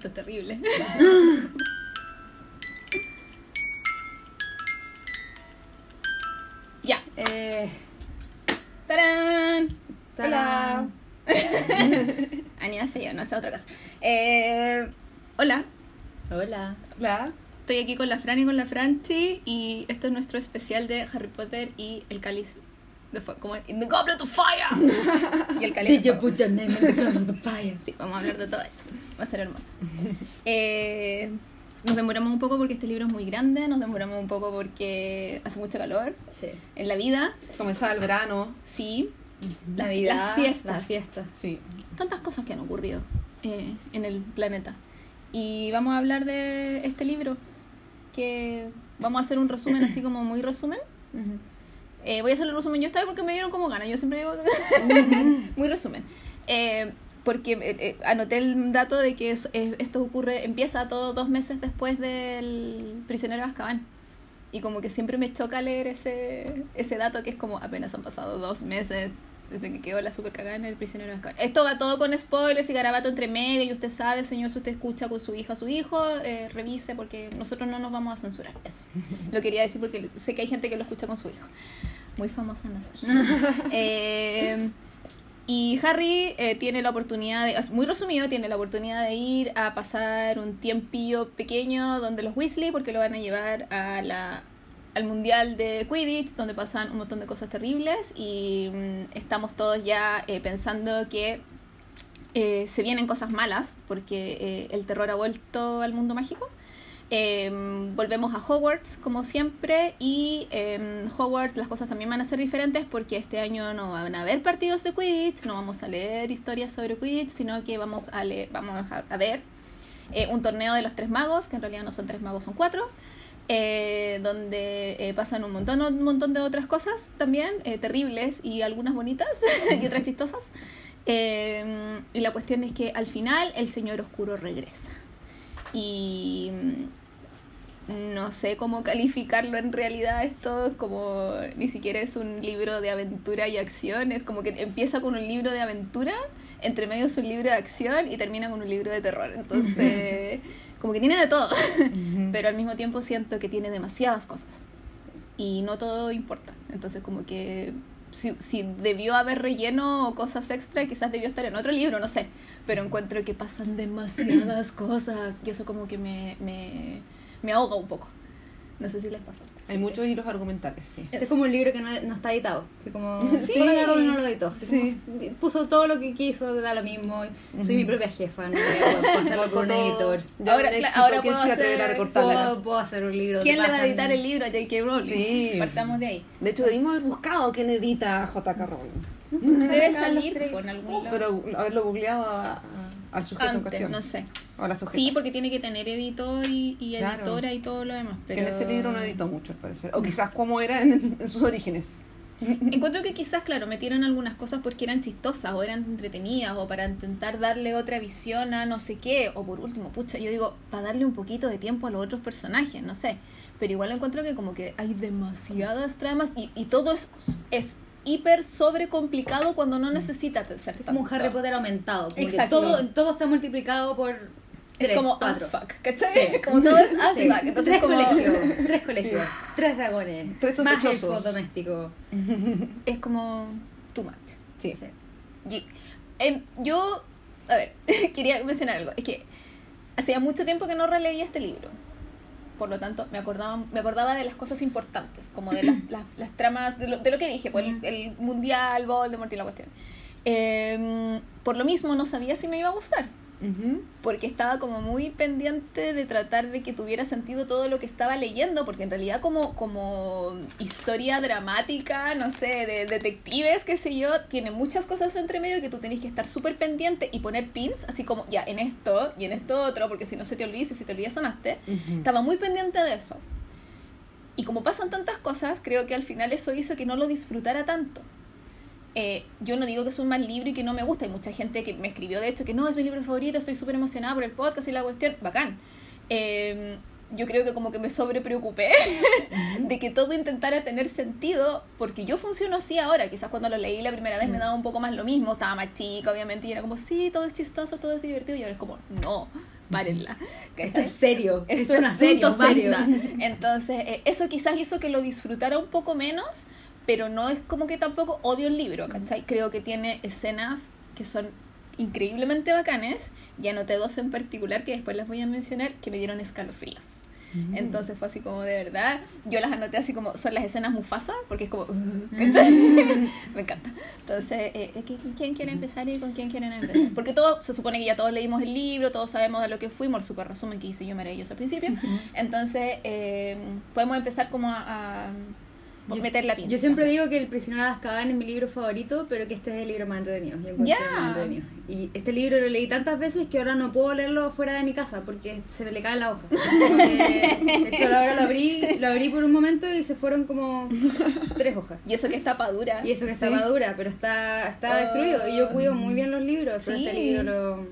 Esto es terrible. ya. Eh, ¡Tarán! Hola. yo, no sé otra cosa. Eh, hola, Hola. Hola. estoy aquí con la Fran y con la Franchi y esto es nuestro especial de Harry Potter y el cáliz de fuego. ¿Cómo es? In the Goblet of Fire. y el cáliz Did de you put your name in the glass of the fire? Sí, vamos a hablar de todo eso. Va a ser hermoso. Eh, nos demoramos un poco porque este libro es muy grande, nos demoramos un poco porque hace mucho calor Sí. en la vida. Comenzaba el verano. Sí, Las- Navidad, las fiestas. Las fiestas. Sí. tantas cosas que han ocurrido eh, en el planeta. Y vamos a hablar de este libro, que vamos a hacer un resumen así como muy resumen. Eh, voy a hacer el resumen yo esta vez porque me dieron como ganas. Yo siempre digo muy resumen. Eh, porque eh, eh, anoté el dato de que es- eh, esto ocurre, empieza todo dos meses después del prisionero de Azkaban. Y como que siempre me choca leer ese, ese dato que es como apenas han pasado dos meses desde que quedó la super cagada en el prisionero de Azkaban. Esto va todo con spoilers y garabato entre medio y usted sabe, señor, si usted escucha con su hija, su hijo, eh, revise porque nosotros no nos vamos a censurar. Eso. Lo quería decir porque sé que hay gente que lo escucha con su hijo. Muy famosa en hacer. eh, y Harry eh, tiene la oportunidad, de, muy resumido, tiene la oportunidad de ir a pasar un tiempillo pequeño donde los Weasley, porque lo van a llevar a la, al Mundial de Quidditch, donde pasan un montón de cosas terribles y mm, estamos todos ya eh, pensando que eh, se vienen cosas malas, porque eh, el terror ha vuelto al mundo mágico. Eh, volvemos a Hogwarts como siempre y en Hogwarts las cosas también van a ser diferentes porque este año no van a haber partidos de Quidditch, no vamos a leer historias sobre Quidditch, sino que vamos a, leer, vamos a, a ver un torneo de los tres magos, que en realidad no son tres magos, son cuatro, eh, donde eh, pasan un montón, un montón de otras cosas también, eh, terribles y algunas bonitas y otras chistosas. Eh, y la cuestión es que al final el Señor Oscuro regresa. Y mm, no sé cómo calificarlo en realidad esto, es como ni siquiera es un libro de aventura y acción, es como que empieza con un libro de aventura, entre medio es un libro de acción y termina con un libro de terror. Entonces, como que tiene de todo, pero al mismo tiempo siento que tiene demasiadas cosas y no todo importa. Entonces, como que si, si debió haber relleno o cosas extra, quizás debió estar en otro libro, no sé. Pero encuentro que pasan demasiadas cosas y eso como que me, me, me ahoga un poco. No sé si les pasa. Hay muchos hilos argumentales, sí. Este es como un libro que no, no está editado. Así como. Sí. Solo no lo editó. Sí. como puso todo lo que quiso, da lo mismo. Soy Ujú. mi propia jefa, no voy a pasarlo por un Todo. editor. Ya Ahora, éxito, ahora ¿quién puedo hacer-? Puedo, puedo hacer un libro. ¿Quién le va a editar el libro a J.K. Rowling? Sí. Partamos de ahí. De hecho, debimos haber buscado quién edita a J.K. Rowling. Debe salir con algún lado. Pero haberlo googleado a- a- al sujeto en Antes, cuestión. no sé. O la sujeta. Sí, porque tiene que tener editor y, y Claro. editora y todo lo demás. Que Pero... en este libro no editó mucho, al parecer. O quizás como era en, en sus orígenes. Encuentro que quizás, claro, metieron algunas cosas porque eran chistosas o eran entretenidas o para intentar darle otra visión a no sé qué. O por último, pucha, yo digo, para darle un poquito de tiempo a los otros personajes, no sé. Pero igual encuentro que como que hay demasiadas tramas y, y todo es, es hiper sobrecomplicado cuando no necesita ser Es como un tanto. Harry Potter aumentado. Como Exacto. todo, todo está multiplicado por. Es tres, como cuatro. as fuck, ¿cachai? Como todo es as Sí. fuck. Entonces tres como... colegios, tres colegios, tres dragones, Tres más sospechosos. elfos domésticos. Es como too much. Sí. Sí. Y, yo, a ver, quería mencionar algo. Es que hacía mucho tiempo que no releía este libro. Por lo tanto, me acordaba, me acordaba de las cosas importantes, como de las, las, las tramas, de lo, de lo que dije, pues, el, el mundial, Voldemort y la cuestión. Em, por lo mismo, no sabía si me iba a gustar Ujú. porque estaba como muy pendiente de tratar de que tuviera sentido todo lo que estaba leyendo, porque en realidad como, como historia dramática, no sé, de detectives, qué sé yo, tiene muchas cosas entre medio que tú tenés que estar súper pendiente y poner pins, así como ya en esto y en esto otro, porque si no se te olvida y si te olvidas sonaste. Estaba muy pendiente de eso. Y como pasan tantas cosas, creo que al final eso hizo que no lo disfrutara tanto. Eh, yo no digo que es un mal libro y que no me gusta. Hay mucha gente que me escribió, de hecho, que no, es mi libro favorito, estoy súper emocionada por el podcast y la cuestión. Bacán. Eh, yo creo que como que me sobrepreocupé de que todo intentara tener sentido, porque yo funciono así ahora. Quizás cuando lo leí la primera vez me daba un poco más lo mismo, estaba más chica, obviamente, y era como, sí, todo es chistoso, todo es divertido, y ahora es como, no, párenla. Esto es serio. Esto es un es serio, asunto serio. basta. Entonces, eh, eso quizás hizo que lo disfrutara un poco menos, pero no es como que tampoco odio el libro, ¿cachai? Creo que tiene escenas que son increíblemente bacanes, y anoté dos en particular que después las voy a mencionar, que me dieron escalofríos. Entonces fue así como de verdad, yo las anoté así como, son las escenas Mufasa, porque es como, uh, ¿cachai? me encanta. Entonces, eh, eh, ¿qui- ¿quién quiere empezar y con quién quieren empezar? Porque todo, se supone que ya todos leímos el libro, todos sabemos de lo que fuimos, el super resumen que hice yo maravilloso al principio. Entonces, eh, podemos empezar como a, a Yo- meter la pinza. Yo siempre digo que El prisionero de Azkaban es mi libro favorito, pero que este es el libro más entretenido. Yo más entretenido. Y este libro lo leí tantas veces que ahora no puedo leerlo fuera de mi casa porque se me le cae la hoja. De hecho, ahora lo abrí, lo abrí por un momento y se fueron como tres hojas. Y eso que es tapa dura. Y eso que Sí. está madura, pero está, está Oh. destruido. Y yo cuido muy bien los libros, pero Sí. este libro lo...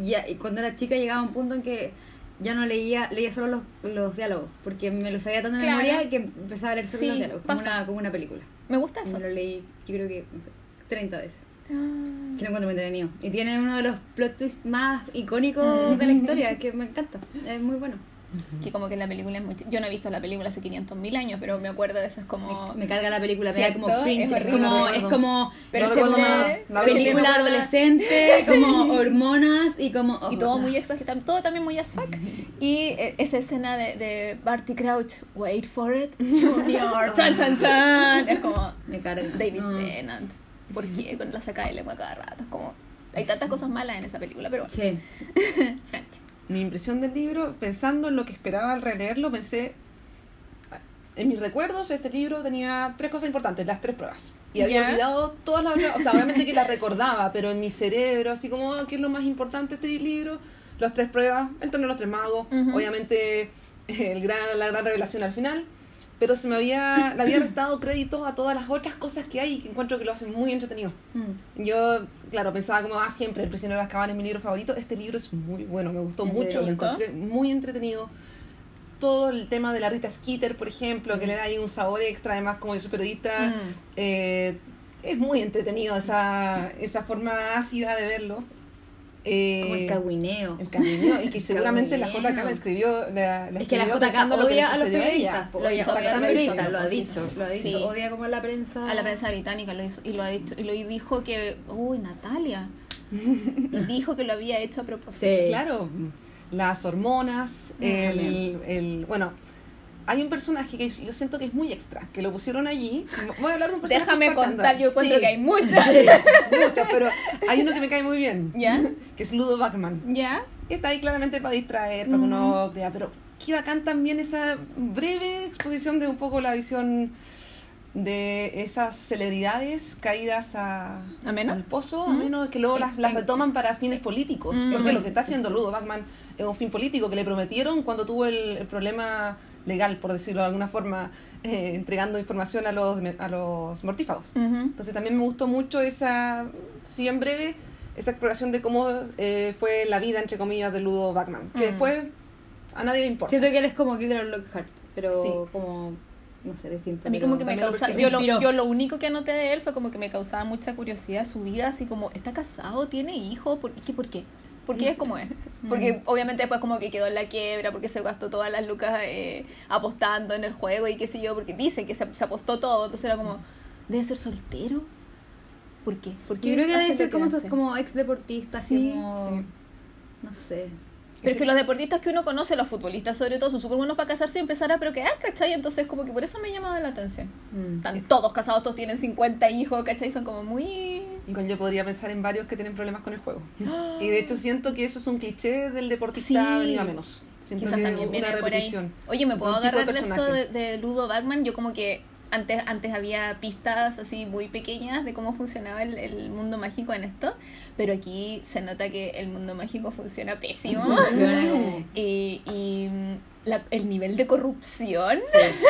Y, cuando era chica llegaba un punto en que ya no leía, leía solo los, los diálogos, porque me los sabía tanto de Claro. memoria que empezaba a leer solo Sí, los diálogos, como una, como una película. Me gusta eso. me lo leí, yo creo que, no sé, 30 veces. Ah. Que lo encuentro muy entretenido. Y tiene uno de los plot twists más icónicos de la historia, que me encanta. Es muy bueno. Que como que la película es muy... Yo no he visto la película hace 500 mil años, pero me acuerdo de eso, es como... Me carga la película, me da como cringe. Es como, No es como Pero No siempre- La siempre película me adolescente, como hormonas y como... Y todo muy exagerado, todo también muy as fuck. Y eh, esa escena de, de Barty Crouch, wait for it, Junior, chan chan chan. Es como Me carga. David No. Tennant. ¿Por qué? Con la saca de lengua cada rato. Es como, hay tantas cosas malas en esa película, pero bueno. Sí. French. Mi impresión del libro, pensando en lo que esperaba al releerlo, pensé. En mis recuerdos, este libro tenía tres cosas importantes, las tres pruebas. Y había olvidado todas las otras. O sea, obviamente que las recordaba, pero en mi cerebro, así como, ah, ¿qué es lo más importante de este libro? Las tres pruebas, el torneo de los tres magos, obviamente el gran, la gran revelación al final. Pero se me había, le había restado crédito a todas las otras cosas que hay y que encuentro que lo hacen muy entretenido. Mm. Yo, claro, pensaba como, ah, siempre, El prisionero de Azkaban es mi libro favorito. Este libro es muy bueno, me gustó ¿En mucho, lo encontré muy entretenido. Todo el tema de la Rita Skeeter, por ejemplo, que le da ahí un sabor extra, además como yo soy periodista, Mm. eh, es muy entretenido esa, esa forma ácida de verlo. Eh, Como el cagüineo. el camineo, y que seguramente la. JK la escribió. La, la Es que la JK pensando lo odia a los periodistas. Lo odia, odia lo ha sí. dicho. Lo ha dicho. Sí. Odia como a la prensa. A la prensa británica lo hizo, y lo ha dicho, y lo dijo que, uy, Natalia. Y dijo que lo había hecho a propósito. Sí. Claro, las hormonas, Mm, el, el- bueno, hay un personaje que yo siento que es muy extra, que lo pusieron allí. Voy a hablar de un personaje Déjame contar, yo encuentro Sí, que hay muchas. muchas, pero hay uno que me cae muy bien, ¿Ya? que es Ludo Bachman. ¿Ya? que Está ahí claramente para distraer, para que uno crea, pero qué bacán también esa breve exposición de un poco la visión de esas celebridades caídas a, ¿A menos? al pozo, a menos que luego las, las retoman para fines políticos. Mm. Porque lo que está haciendo Ludo Bachman es un fin político que le prometieron cuando tuvo el, el problema legal, por decirlo de alguna forma, eh, entregando información a los, a los mortífagos. Entonces también me gustó mucho esa, si en breve, esa exploración de cómo eh, fue la vida, entre comillas, de Ludo Bachman. Que después a nadie le importa. Siento que él es como Gilderoy Lockhart, pero Sí. como, no sé, distinto. A mí como que me causa, yo lo, Inspiró. yo lo único que anoté de él fue como que me causaba mucha curiosidad su vida, así como, ¿está casado? ¿Tiene hijos? ¿Por qué? ¿Por qué? ¿Por qué es como es? Porque obviamente después como que quedó en la quiebra, porque se gastó todas las lucas eh, apostando en el juego y qué sé yo, porque dice que se, se apostó todo, entonces era como, ¿debe ser soltero? ¿Por qué? ¿Por qué Yo creo que debe ser como, hace? esos, como ex deportistas, Sí, como... sí. No sé. Pero es que los deportistas que uno conoce, los futbolistas sobre todo, son súper buenos para casarse y empezar a procrear, ¿cachai? Entonces como que por eso me llamaba la atención. Mm. Están todos casados, todos tienen 50 hijos, ¿cachai? Son como muy... Yo podría pensar en varios que tienen problemas con el juego. Y de hecho siento que eso es un cliché del deportista Sí. venido a menos. Siento Quizás que también una repetición. Oye, ¿me puedo agarrar de eso de Ludo Bagman? Yo como que antes, antes había pistas así muy pequeñas de cómo funcionaba el, el mundo mágico en esto, pero aquí se nota que el mundo mágico funciona pésimo. Funciona como- y y la- el nivel de corrupción,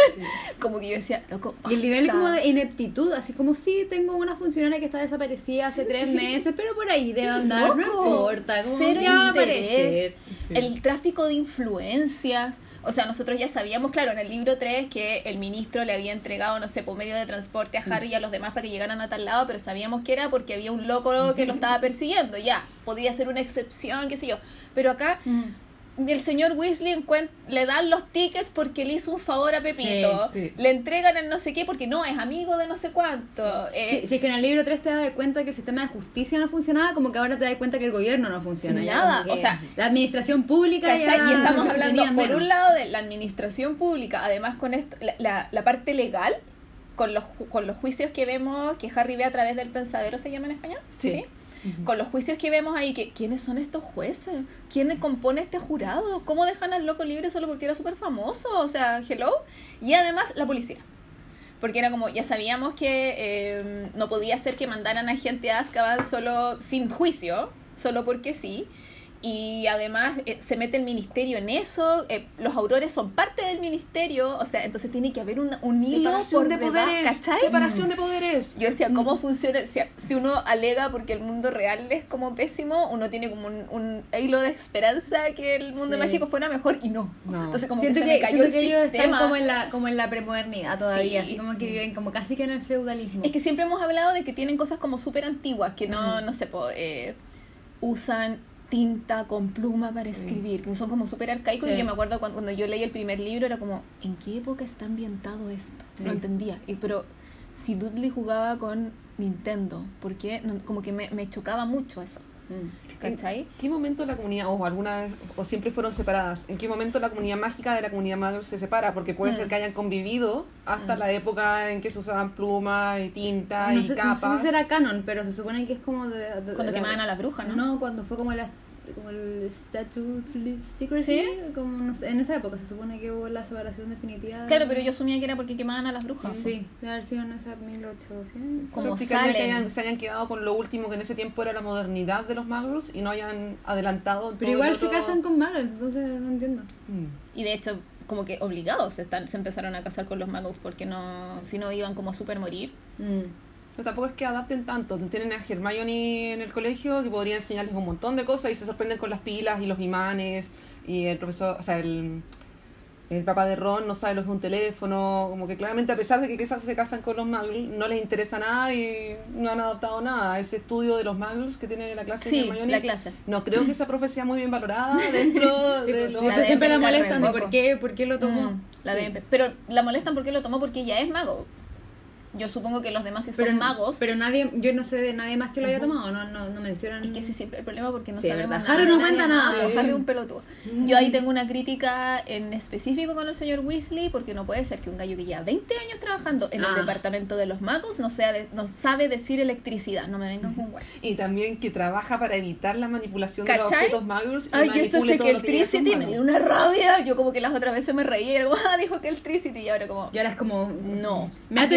como que yo decía, loco, Y el nivel como de ineptitud, así como sí, tengo una funcionaria que está desaparecida hace tres meses, pero por ahí debe andar, no Loco, importa, como cero interés. Sí. El tráfico de influencias, O sea, nosotros ya sabíamos, claro, en el libro 3 que el ministro le había entregado, no sé, por medio de transporte a Harry y a los demás para que llegaran a tal lado, pero sabíamos que era porque había un loco que lo estaba persiguiendo, ya, podía ser una excepción, qué sé yo. Pero acá el señor Weasley le dan los tickets porque le hizo un favor a Pepito, Sí, sí. le entregan el no sé qué porque no, es amigo de no sé cuánto. Eh, si es que en el libro 3 te das cuenta que el sistema de justicia no funcionaba, como que ahora te das cuenta que el gobierno no funciona. Ya, nada, o sea, la administración pública ya Y estamos hablando, por menos. un lado, de la administración pública, además con esto, la, la, la parte legal, con los, con los juicios que vemos, que Harry ve a través del pensadero, ¿se llama en español? Sí. Con los juicios que vemos ahí, que ¿quiénes son estos jueces? ¿Quién compone este jurado? ¿Cómo dejan al loco libre solo porque era súper famoso? O sea, hello. Y además, la policía. Porque era como, ya sabíamos que eh, no podía ser que mandaran a gente a Azkaban solo sin juicio, solo porque sí. Y además eh, se mete el ministerio en eso, eh, los aurores son parte del ministerio, o sea, entonces tiene que haber un, un hilo por de debajo, poderes. ¿cachai? Separación de poderes. Yo decía, ¿cómo funciona? Si, si uno alega porque el mundo real es como pésimo, uno tiene como un, un hilo de esperanza que el mundo Sí. mágico fuera mejor y no. No. Entonces como siento que que, se me cayó siento el que ellos están sistema. como en la como en la premodernidad todavía, Sí, así como que viven como casi que en el feudalismo. Es que siempre hemos hablado de que tienen cosas como súper antiguas, que no, Mm. no sé, po, eh, usan tinta con pluma para Sí. escribir, que son como súper arcaicos. Sí. Y yo me acuerdo cuando, cuando yo leí el primer libro, era como, ¿en qué época está ambientado esto? No Sí. entendía. Y, pero si Dudley jugaba con Nintendo, ¿por qué? No, como que me, me chocaba mucho eso. Mm. ¿Cachai? ¿En qué momento la comunidad, o alguna vez, o siempre fueron separadas? ¿En qué momento la comunidad mágica de la comunidad Muggle se separa? Porque puede Mm. ser que hayan convivido hasta Mm. la época en que se usaban plumas y tinta no, y sé, no sé capas. si será canon, pero se supone que es como de, de- Cuando de- quemaban a las brujas, ¿no? No, cuando fue como la como el Statue of Secrecy, ¿Sí? como no sé, en esa época se supone que hubo la separación definitiva. de- Claro, pero yo asumía que era porque quemaban a las brujas. Sí, debe haber sido en esa 1800. Como que hayan- se hayan quedado con lo último que en ese tiempo era la modernidad de los Muggles y no hayan adelantado Pero todo igual el se casan con Muggles, entonces no entiendo. Mm. Y de hecho, como que obligados están, se empezaron a casar con los magos porque no, si no iban como a super morir. Pero tampoco es que adapten tanto. Tienen a Hermione en el colegio que podría enseñarles un montón de cosas y se sorprenden con las pilas y los imanes. Y el profesor, o sea, el, el papá de Ron no sabe lo que es un teléfono. Como que claramente, a pesar de que quizás se casan con los Muggles, no les interesa nada y no han adaptado nada. Ese estudio de los Muggles que tiene la clase de Sí, Hermione. la clase. No creo que esa profecía muy bien valorada dentro Sí, de pues, los. sí, La que de siempre la molestan de por qué, por qué lo tomó. Mm, la Sí. de- pero la molestan porque lo tomó porque ella es mago. Yo supongo que los demás sí son Pero, magos. pero nadie, yo no sé de nadie más que lo haya tomado, no, no, no mencionan. es que ese es siempre el problema porque no Sí, sabemos nada. Harry no cuenta nada. Harry es un pelotudo. Yo ahí tengo una crítica en específico con el señor Weasley porque no puede ser que un gallo que lleva 20 años trabajando en el Ah. departamento de los magos no, sea de- no sabe decir electricidad. No me vengan con guay. Y también que trabaja para evitar la manipulación de los ¿Cachai? objetos y Ay, y esto es que diga su electricity, me dio una rabia. Yo como que las otras veces me reí, era como, ah, dijo que electricity, y ahora como, Y ahora es como. no. Me me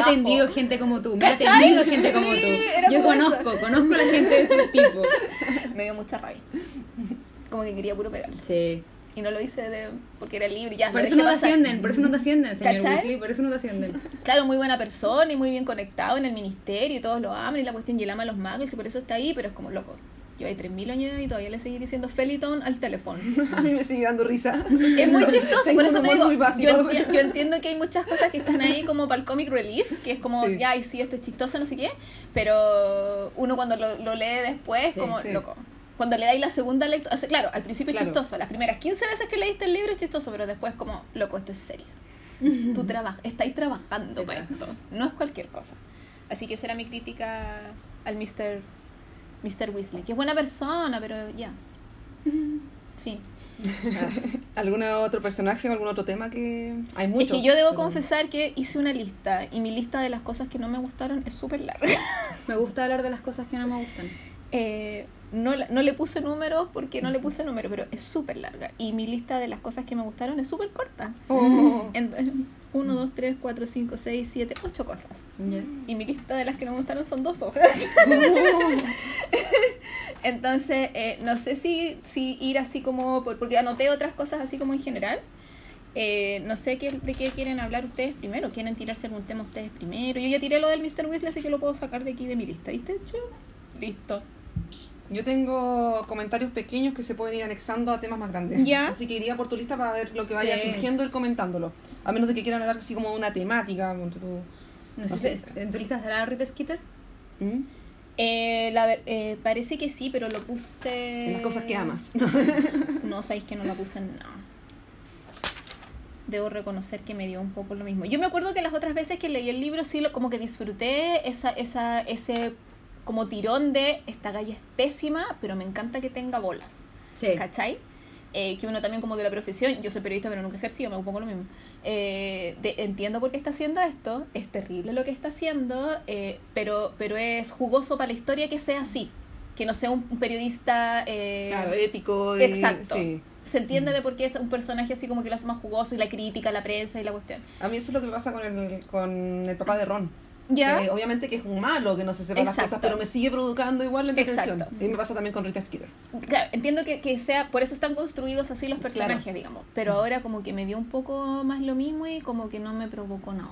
ha atendido gente como tú. Me ha atendido gente como tú. Yo conozco, conozco a la gente de este tipo. Me dio mucha rabia. Como que quería puro pegarle. Sí. Y no lo hice de, porque era libre, ya. Por eso no te ascienden, por eso no te ascienden, señor. Weasley, por eso no te ascienden. Claro, muy buena persona y muy bien conectado en el ministerio y todos lo aman y la cuestión y él ama a los magos y por eso está ahí, pero es como loco. Lleva ahí 3.000 años y todavía le seguí diciendo Feliton al teléfono. A mí me sigue dando risa. Es muy chistoso, Tengo por eso te digo, muy básico. yo, enti- yo entiendo que hay muchas cosas que están ahí como para el comic relief, que es como, Sí. ya, y sí, esto es chistoso, no sé qué, pero uno cuando lo, lo lee después, Sí, como, sí. loco. Cuando le dais la segunda lectura, o sea, claro, al principio Claro. es chistoso, las primeras 15 veces que leíste el libro es chistoso, pero después como, loco, esto es serio. Tú trabajas, estáis trabajando para esto, no es cualquier cosa. Así que esa era mi crítica al Mr. Mr. Weasley, que es buena persona, pero ya. Fin. ¿Algún otro personaje o algún otro tema que.? Hay muchos. Es que yo debo pero- confesar que hice una lista y mi lista de las cosas que no me gustaron es súper larga. Me gusta hablar de las cosas que no me gustan. Eh, no, no le puse números porque no le puse números, pero es súper larga. Y mi lista de las cosas que me gustaron es súper corta. Oh. 1, 2, 3, 4, 5, 6, 7, 8 cosas. Y mi lista de las que no me gustaron son dos hojas. Entonces, eh, no sé si, si ir así como, por- porque anoté otras cosas así como en general. Eh, no sé qué, de qué quieren hablar ustedes primero. ¿Quieren tirarse algún tema ustedes primero? Yo ya tiré lo del Mr. Weasley, así que lo puedo sacar de aquí de mi lista. ¿Viste? Listo. Yo tengo comentarios pequeños que se pueden ir anexando a temas más grandes. Ya. Así que iría por tu lista para ver lo que vaya Sí. surgiendo ir comentándolo. A menos de que quieran hablar así como de una temática. tú. No sé si ¿En tu lista estará Rita Skeeter? ¿Mm? Eh, la eh, parece que sí, pero lo puse. En las cosas que amas. No, sabéis que no la puse en nada. Debo reconocer que me dio un poco lo mismo. Yo me acuerdo que las otras veces que leí el libro sí lo, como que disfruté esa, esa, ese como tirón de esta galla es pésima, pero me encanta que tenga bolas. Sí. ¿Cachai? Eh, que uno también como de la profesión, yo soy periodista pero nunca ejercido, me un poco lo mismo. Eh, de- entiendo por qué está haciendo esto, es terrible lo que está haciendo, eh, pero, pero es jugoso para la historia que sea así, que no sea un, un periodista... eh, Claro, ético. y- Exacto. Sí. Se entiende de por qué es un personaje así como que lo hace más jugoso y la crítica, la prensa y la cuestión. A mí eso es lo que me pasa con el, con el papá de Ron. ¿Ya? Que obviamente que es un malo que no se sepan las cosas, pero me sigue provocando igual la entretención. Exacto. Y me pasa también con Rita Skeeter. Claro, entiendo que, que sea, por eso están construidos así los personajes, Claro. digamos. Pero ahora como que me dio un poco más lo mismo y como que no me provocó nada.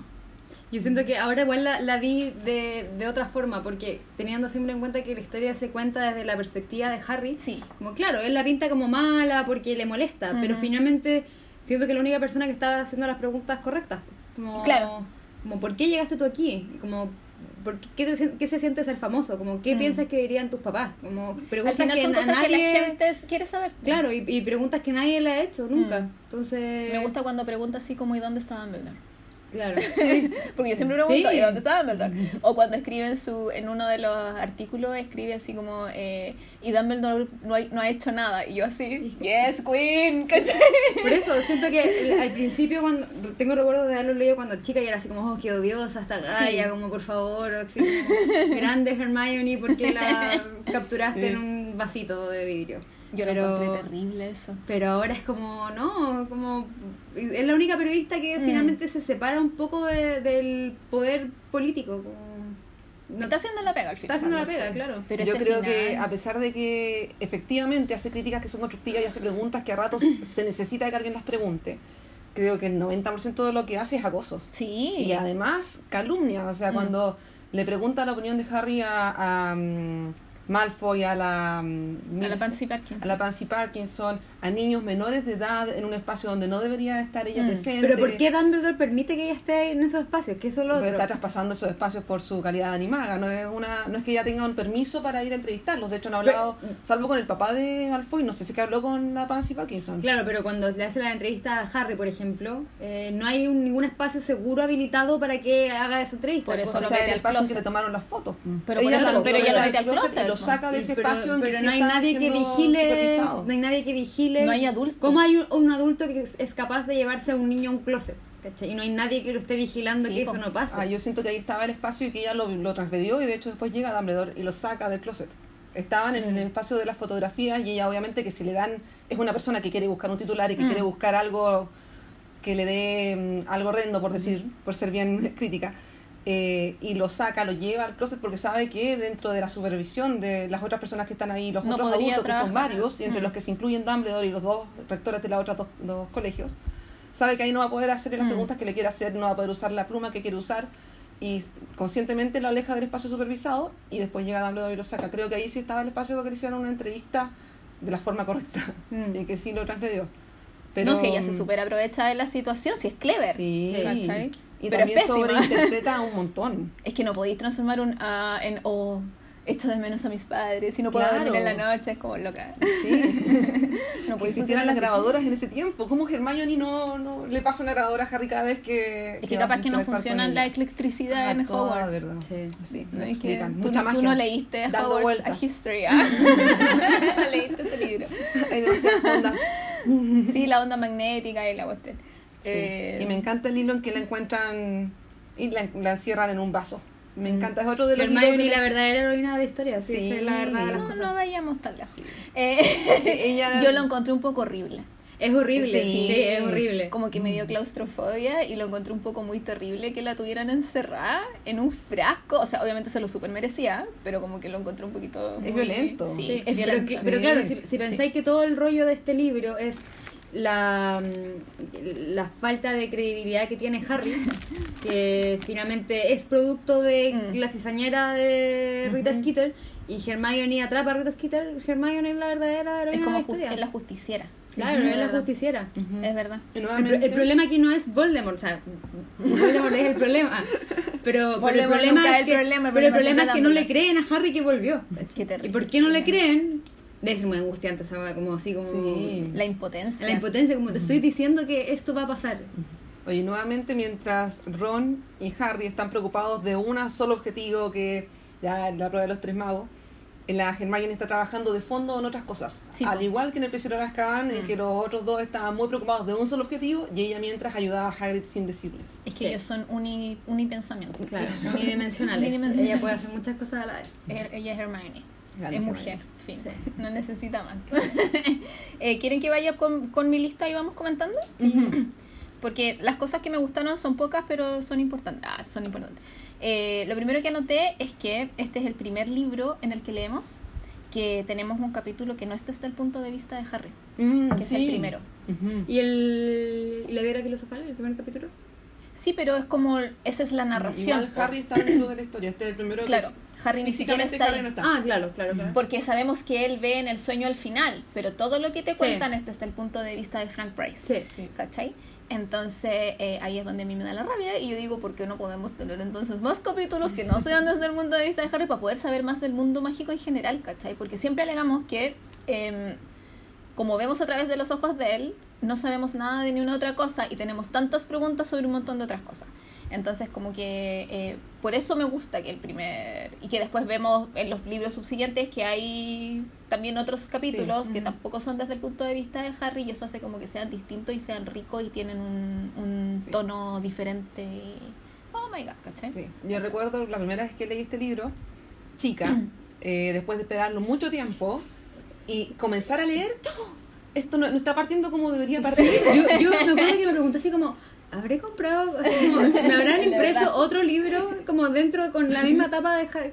Yo siento que ahora igual la, la vi de, de otra forma, porque teniendo siempre en cuenta que la historia se cuenta desde la perspectiva de Harry, Sí. como claro, él la pinta como mala porque le molesta, pero Ujú. finalmente siento que la única persona que estaba haciendo las preguntas correctas. Como, Claro. Como, ¿por qué llegaste tú aquí? Como, ¿por qué, qué, te qué se siente ser famoso? Como, ¿qué Mm. piensas que dirían tus papás? Como, Al preguntas final que son cosas que nadie... la gente quiere saber. Claro, y, y preguntas que nadie le ha hecho nunca. Mm. Entonces... Me gusta cuando pregunta así como ¿y dónde está Dumbledore? Claro. Porque yo siempre pregunto Sí. ¿y dónde está Dumbledore? O cuando escribe en, su, en uno de los artículos, escribe así como eh, y Dumbledore no, hay- no ha hecho nada. Y yo así, yes, queen, ¿cachai? Por eso, siento que el- al principio, cuando tengo recuerdo de haberlo leído cuando chica y era así como, oh, qué odiosa esta Sí. como por favor, o así como, grande Hermione, porque la capturaste Sí. en un vasito de vidrio? Yo pero, lo encontré terrible eso. Pero ahora es como, no, como es la única periodista que Mm. finalmente se separa un poco de- del poder político. Como, no- Está haciendo la pega al final. está haciendo la pega, claro. Pero Yo creo final- que a pesar de que efectivamente hace críticas que son constructivas y hace preguntas que a ratos se necesita que alguien las pregunte, creo que el 90% de lo que hace es acoso. Sí. Y además calumnia, o sea, Mm. cuando le pregunta la opinión de Harry a, a, mm, Malfoy, a la, mm, a la Pansy Parkinson. a la Pansy Parkinson, a niños menores de edad en un espacio donde no debería estar ella Mm. presente. Pero ¿por qué Dumbledore permite que ella esté en esos espacios? Que eso es lo Porque otro. está traspasando esos espacios por su calidad de animaga. No es una, no es que ella tenga un permiso para ir a entrevistarlos. De hecho, no ha hablado, salvo con el papá de Malfoy, no sé si que habló con la Pansy Parkinson. Claro, pero cuando le hace la entrevista a Harry, por ejemplo, eh, no hay un- ningún espacio seguro habilitado para que haga esa entrevista. Por eso O lo sea, mete en el espacio en que le tomaron las fotos. Pero por Ella eso- lo- pero saca de ese pero, espacio en que pero no hay nadie que vigile, no hay nadie que vigile. No hay adultos. ¿Cómo hay un, un adulto que es, es capaz de llevarse a un niño a un closet? ¿cachai? Y no hay nadie que lo esté vigilando Sí, que eso no pase. Ah, yo siento que ahí estaba el espacio y que ella lo, lo transgredió y de hecho después llega Dumbledore y lo saca del closet. Estaban en el espacio de las fotografías y ella obviamente que si le dan, es una persona que quiere buscar un titular y que Mm. quiere buscar algo que le dé mm, algo horrendo, por decir, por ser bien crítica. Eh, y lo saca, lo lleva al closet porque sabe que dentro de la supervisión de las otras personas que están ahí, los No otros adultos, que son varios, y entre Mm. los que se incluyen Dumbledore y los dos rectores de los otros dos, dos colegios, sabe que ahí no va a poder hacerle las Mm. preguntas que le quiere hacer, no va a poder usar la pluma que quiere usar y conscientemente lo aleja del espacio supervisado y después llega Dumbledore y lo saca. Creo que ahí sí estaba el espacio para que le hicieran una entrevista de la forma correcta Mm. y que sí lo transgredió. Pero, no, si ella se super aprovecha de la situación, si es clever. Sí, ¿cachai? Y Pero también sobreinterpreta un montón. Es que no podéis transformar un A en O. echo de menos a mis padres y no puedo Claro. dormir en la noche, es como loca. Sí. No que existieran las grabadoras en ese tiempo. ¿Cómo Hermione no, no le pasa una grabadora a Harry cada vez que. Es que capaz que no funciona la electricidad Ah, en toda Hogwarts. verdad. Sí. Sí, No, es que tú, Mucha magia. tú no leíste dando Hogwarts vueltas. a History. ah. No leíste ese libro. Hay demasiadas ondas. Sí, la onda magnética y la cuestión. Sí. Eh, Y me encanta el hilo en que la encuentran y la, la encierran en un vaso. Me encanta, es otro de los Hermione, de- la verdadera heroína de la historia, sí, Sí. esa es la verdad de las no, cosas. no vayamos tan lejos. Eh, Ella- yo lo encontré un poco horrible. Es horrible, Sí. sí, es horrible. Como que me dio claustrofobia y lo encontré un poco muy terrible que la tuvieran encerrada en un frasco. O sea, obviamente se lo super merecía, pero como que lo encontré un poquito. Es muy- violento. Sí, Sí, es pero, violento. que- pero claro, si pensáis que todo el rollo de este libro es la, mm, la falta de credibilidad que tiene Harry, que finalmente es producto de Mm. la cizañera de Rita Ujú. Skeeter y Hermione atrapa a Rita Skeeter. Hermione es la verdadera Es como de la just- historia. es la justiciera. Claro, Ujú, es la justiciera. Es verdad. El, el problema aquí no es Voldemort, o sea, Voldemort es el problema. Pero, pero el problema es es que, el problema, el pero el problema problema siempre es que no le creen a Harry que volvió. Qué terrible. ¿Y por qué no le creen? Debe ser muy angustiante esa como así como Sí. La impotencia. la impotencia, como te estoy diciendo que esto va a pasar. Oye, nuevamente mientras Ron y Harry están preocupados de un solo objetivo que ya la prueba de los tres magos, la Hermione está trabajando de fondo en otras cosas. Sí, Al igual que en el prisionero de Azkaban, en Mm. que los otros dos estaban muy preocupados de un solo objetivo y ella mientras ayudaba a Hagrid sin decirles. Es que Sí. ellos son uni, unipensamiento. Claro, unidimensionales. Unidimensionales. Ella puede hacer muchas cosas a la vez. Er- ella es Hermione. Es Hermione. Fin. Sí. No necesita más. Eh, ¿Quieren que vaya con, con mi lista y vamos comentando? Porque las cosas que me gustaron son pocas, pero son importantes. Ah, son importantes. Eh, lo primero que anoté es que este es el primer libro en el que leemos que tenemos un capítulo que no está desde el punto de vista de Harry, Mm, que es el primero. ¿Y, el, ¿Y la piedra filosofal, el primer capítulo? Sí, pero es como, esa es la narración. Igual Harry está dentro de la historia. Este es el primero que- Claro, Harry ni siquiera Físicamente está Harry ahí. no está. Ah, claro, claro, claro. Porque sabemos que él ve en el sueño al final, pero todo lo que te Sí. cuentan es desde el punto de vista de Frank Price. Sí. Sí. ¿Cachai? Entonces eh, ahí es donde a mí me da la rabia y yo digo, ¿por qué no podemos tener entonces más capítulos que no sean desde el punto de vista de Harry para poder saber más del mundo mágico en general, ¿cachai? Porque siempre alegamos que em, como vemos a través de los ojos de él, no sabemos nada de ni una otra cosa y tenemos tantas preguntas sobre un montón de otras cosas. Entonces como que eh, por eso me gusta que el primer... y que después vemos en los libros subsiguientes que hay también otros capítulos Sí. que tampoco son desde el punto de vista de Harry y eso hace como que sean distintos y sean ricos y tienen un, un Sí. tono diferente. Oh my god, ¿cachai? Sí. Yo recuerdo la primera vez que leí este libro, chica, eh, después de esperarlo mucho tiempo y comenzar a leer, ¡oh! esto no, no está partiendo como debería partir. Yo, yo me acuerdo que me pregunté así como, ¿habré comprado, como, me habrán impreso otro libro como dentro con la misma tapa de Harry?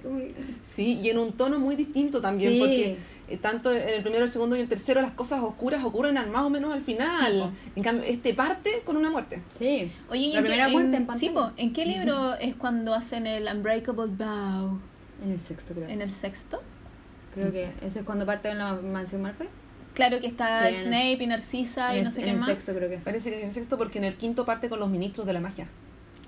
Sí, y en un tono muy distinto también, Sí. porque eh, tanto en el primero, el segundo y el tercero las cosas oscuras ocurren al más o menos al final. Sí, en cambio, este parte con una muerte. Sí. Oye, ¿y La en qué- primera muerte en sí, pantalla. po, ¿en qué libro es cuando hacen el Unbreakable Vow? En el sexto, creo. ¿En el sexto? Creo que ese es cuando parte en la mansión Malfoy. Claro que está Sí, en el- Snape y Narcisa y en no sé en qué el más. sexto, creo que. Parece que es el sexto porque en el quinto parte con los ministros de la magia.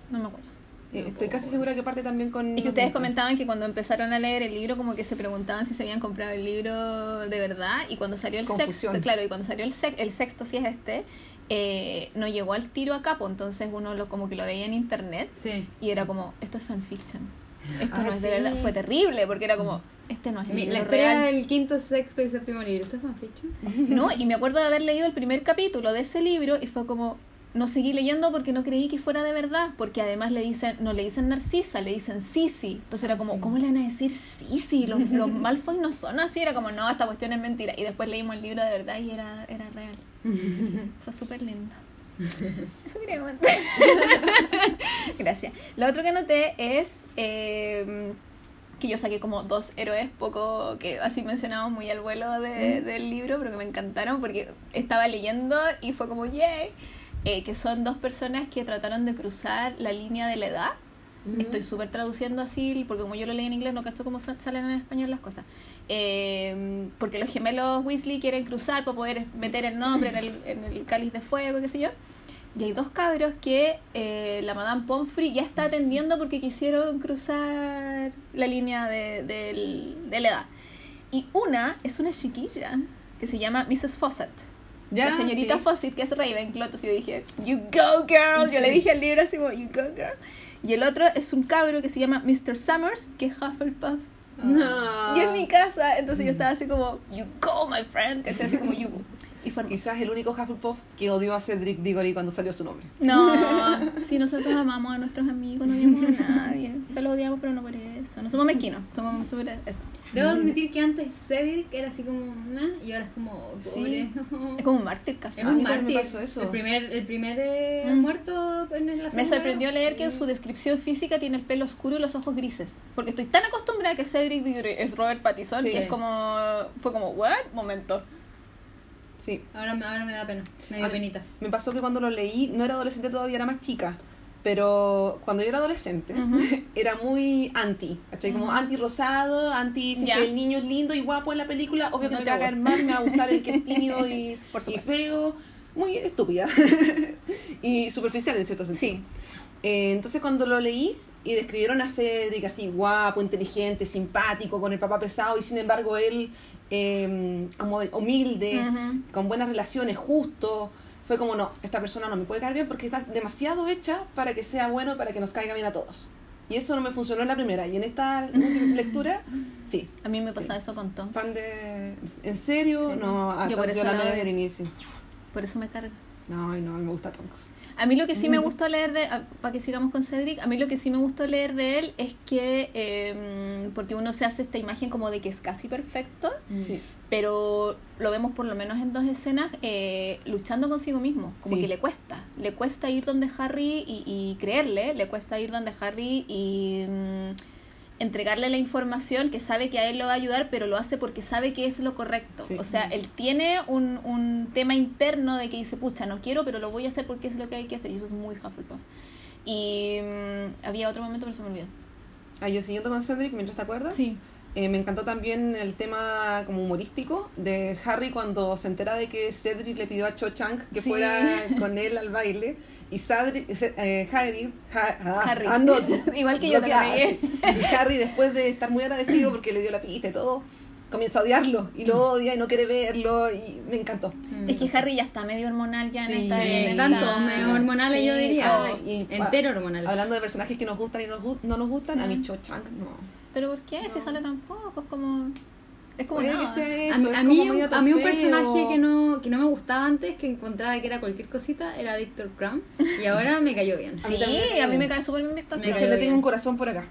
No me acuerdo. Eh, Estoy casi segura que parte también con... Es que ustedes ministros. comentaban que cuando empezaron a leer el libro como que se preguntaban si se habían comprado el libro de verdad y cuando salió el Confusión. sexto, claro, y cuando salió el, sex- el sexto, si es este, eh, no llegó al tiro a capo, entonces uno lo como que lo veía en internet Sí. y era como, esto es fanfiction, esto Ah, no es de verdad, fue terrible porque era como, este no es el Mi- libro la historia real. del quinto, sexto y séptimo libro. ¿Esto es fanfiction? No, y me acuerdo de haber leído el primer capítulo de ese libro y fue como, no seguí leyendo porque no creí que fuera de verdad, porque además le dicen, no le dicen Narcisa, le dicen Sisi. Entonces era como, Sí. ¿cómo le van a decir Sisi? Los, los Malfoy no son así, era como, no, esta cuestión es mentira. Y después leímos el libro de verdad y era, era real. Fue súper lindo. Eso quería comentar. Gracias. Lo otro que noté es eh, que yo saqué como dos héroes poco que así mencionamos muy al vuelo de- del libro, pero que me encantaron porque estaba leyendo y fue como, yay, eh, que son dos personas que trataron de cruzar la línea de la edad. Estoy súper traduciendo así, porque como yo lo leí en inglés, no cacho cómo sa- salen en español las cosas. Eh, porque los gemelos Weasley quieren cruzar para poder meter el nombre en el, en el cáliz de fuego, qué sé yo. Y hay dos cabros que eh, la Madame Pomfrey ya está atendiendo porque quisieron cruzar la línea de, del- de la edad. Y una es una chiquilla que se llama Mrs. Fawcett. La señorita sí. Fawcett que es Ravenclaw. Entonces yo dije, You go girl. Yo le dije al libro así como, You go girl. Y el otro es un cabro que se llama Mr. Summers, que es Hufflepuff. No. Y es mi casa. Entonces yo estaba así como, You go, my friend. Que así como, You go. Y fue hermoso. Quizás el único Hufflepuff que odió a Cedric Diggory cuando salió su nombre. No, si nosotros amamos a nuestros amigos, no odiamos a nadie. Se los odiamos, pero no por eso. No somos mezquinos, somos sobre eso. Debo admitir que antes Cedric era así como, "Meh", y ahora es como, pobre. Es como un mártir casi. Es un mártir. pasó eso. El primer, el primer eh, Mm. muerto en la Me sorprendió leer que en su descripción física tiene el pelo oscuro y los ojos grises. Porque estoy tan acostumbrada a que Cedric Diggory es Robert Pattinson Sí. que es como. Fue como, ¿what? Momento. Sí. Ahora, me- ahora me da pena, me dio penita. Me pasó que cuando lo leí, no era adolescente todavía, era más chica. Pero cuando yo era adolescente, era muy anti, ¿cachai? Como Ujú. anti-rosado, anti si que el niño es lindo y guapo en la película, obvio que me va a caer mal, me va a gustar el que es tímido y, Por y supuesto. feo. Muy estúpida. y superficial en cierto sentido. Sí. Eh, entonces cuando lo leí y describieron a Cedric así guapo, inteligente, simpático, con el papá pesado y sin embargo él eh, como humilde, Ujú. con buenas relaciones, justo, fue como no, esta persona no me puede caer bien porque está demasiado hecha para que sea bueno, para que nos caiga bien a todos. Y eso no me funcionó en la primera y en esta lectura, sí. A mí me pasa Sí. eso con Tom. Fan de... ¿En serio? Sí. No, Yo Tonks por yo eso la la amé odio. desde el inicio. Por eso me carga. No, no, me gusta Tonks. A mí lo que sí me gustó leer de, para que sigamos con Cedric, a mí lo que sí me gustó leer de él es que, eh, porque uno se hace esta imagen como de que es casi perfecto, Sí. pero lo vemos por lo menos en dos escenas eh, luchando consigo mismo, como Sí. que le cuesta, le cuesta ir donde Harry y, y creerle, le cuesta ir donde Harry y mm, entregarle la información que sabe que a él lo va a ayudar, pero lo hace porque sabe que es lo correcto. Sí. O sea, él tiene un, un tema interno de que dice, pucha, no quiero, pero lo voy a hacer porque es lo que hay que hacer. Y eso es muy Hufflepuff. Y mm, había otro momento, pero se me olvidó. Ah, yo siguiendo con Cedric, mientras te acuerdas. Eh, me encantó también el tema como humorístico de Harry cuando se entera de que Cedric le pidió a Cho Chang que Sí. fuera con él al baile y Cedric, eh, Harry, Ha- ah, Harry. ando Igual que yo también. Y Harry después de estar muy agradecido porque le dio la pista y todo, comienza a odiarlo y lo odia y no quiere verlo y me encantó. Es que Harry ya está medio hormonal ya en Sí, esta sí, tanto, medio hormonales yo diría. Ah, y- Entero hormonal. Hablando de personajes que nos gustan y nos no nos gustan, a mí Mm. Cho Chang no. Pero ¿por qué? Si No. sale tan poco, es como... Es como nada. que sea A, mí- es a como mí, medio a mí un personaje que no, que no me gustaba antes, que encontraba que era cualquier cosita, era Victor Crumb. Y ahora me cayó bien. A mí Sí, a mí me cae súper bien Víctor Crumb. hecho, cayó le tengo un corazón por acá.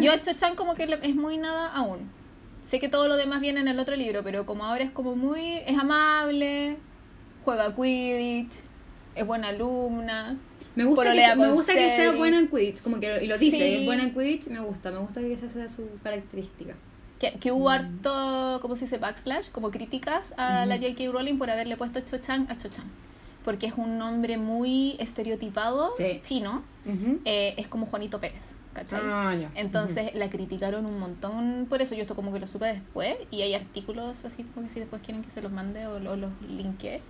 Yo a Cho-Chan como que es muy nada aún. Sé que todo lo demás viene en el otro libro, pero como ahora es como muy... Es amable, juega Quidditch, es buena alumna. Me gusta, que, Pololea se- me gusta que sea buena en Quidditch, como que y lo dice, Sí. es buena en Quidditch, me gusta, me gusta que esa sea su característica. Que, que hubo harto, ¿cómo se dice? Backslash, como críticas a la J.K. Rowling por haberle puesto Cho-Chan a Cho-Chan. Porque es un nombre muy estereotipado Sí. chino. Eh, es como Juanito Pérez, ¿cachai? Ah. Entonces la criticaron un montón por eso. Yo esto como que lo supe después y hay artículos así como que si después quieren que se los mande o, lo- los linké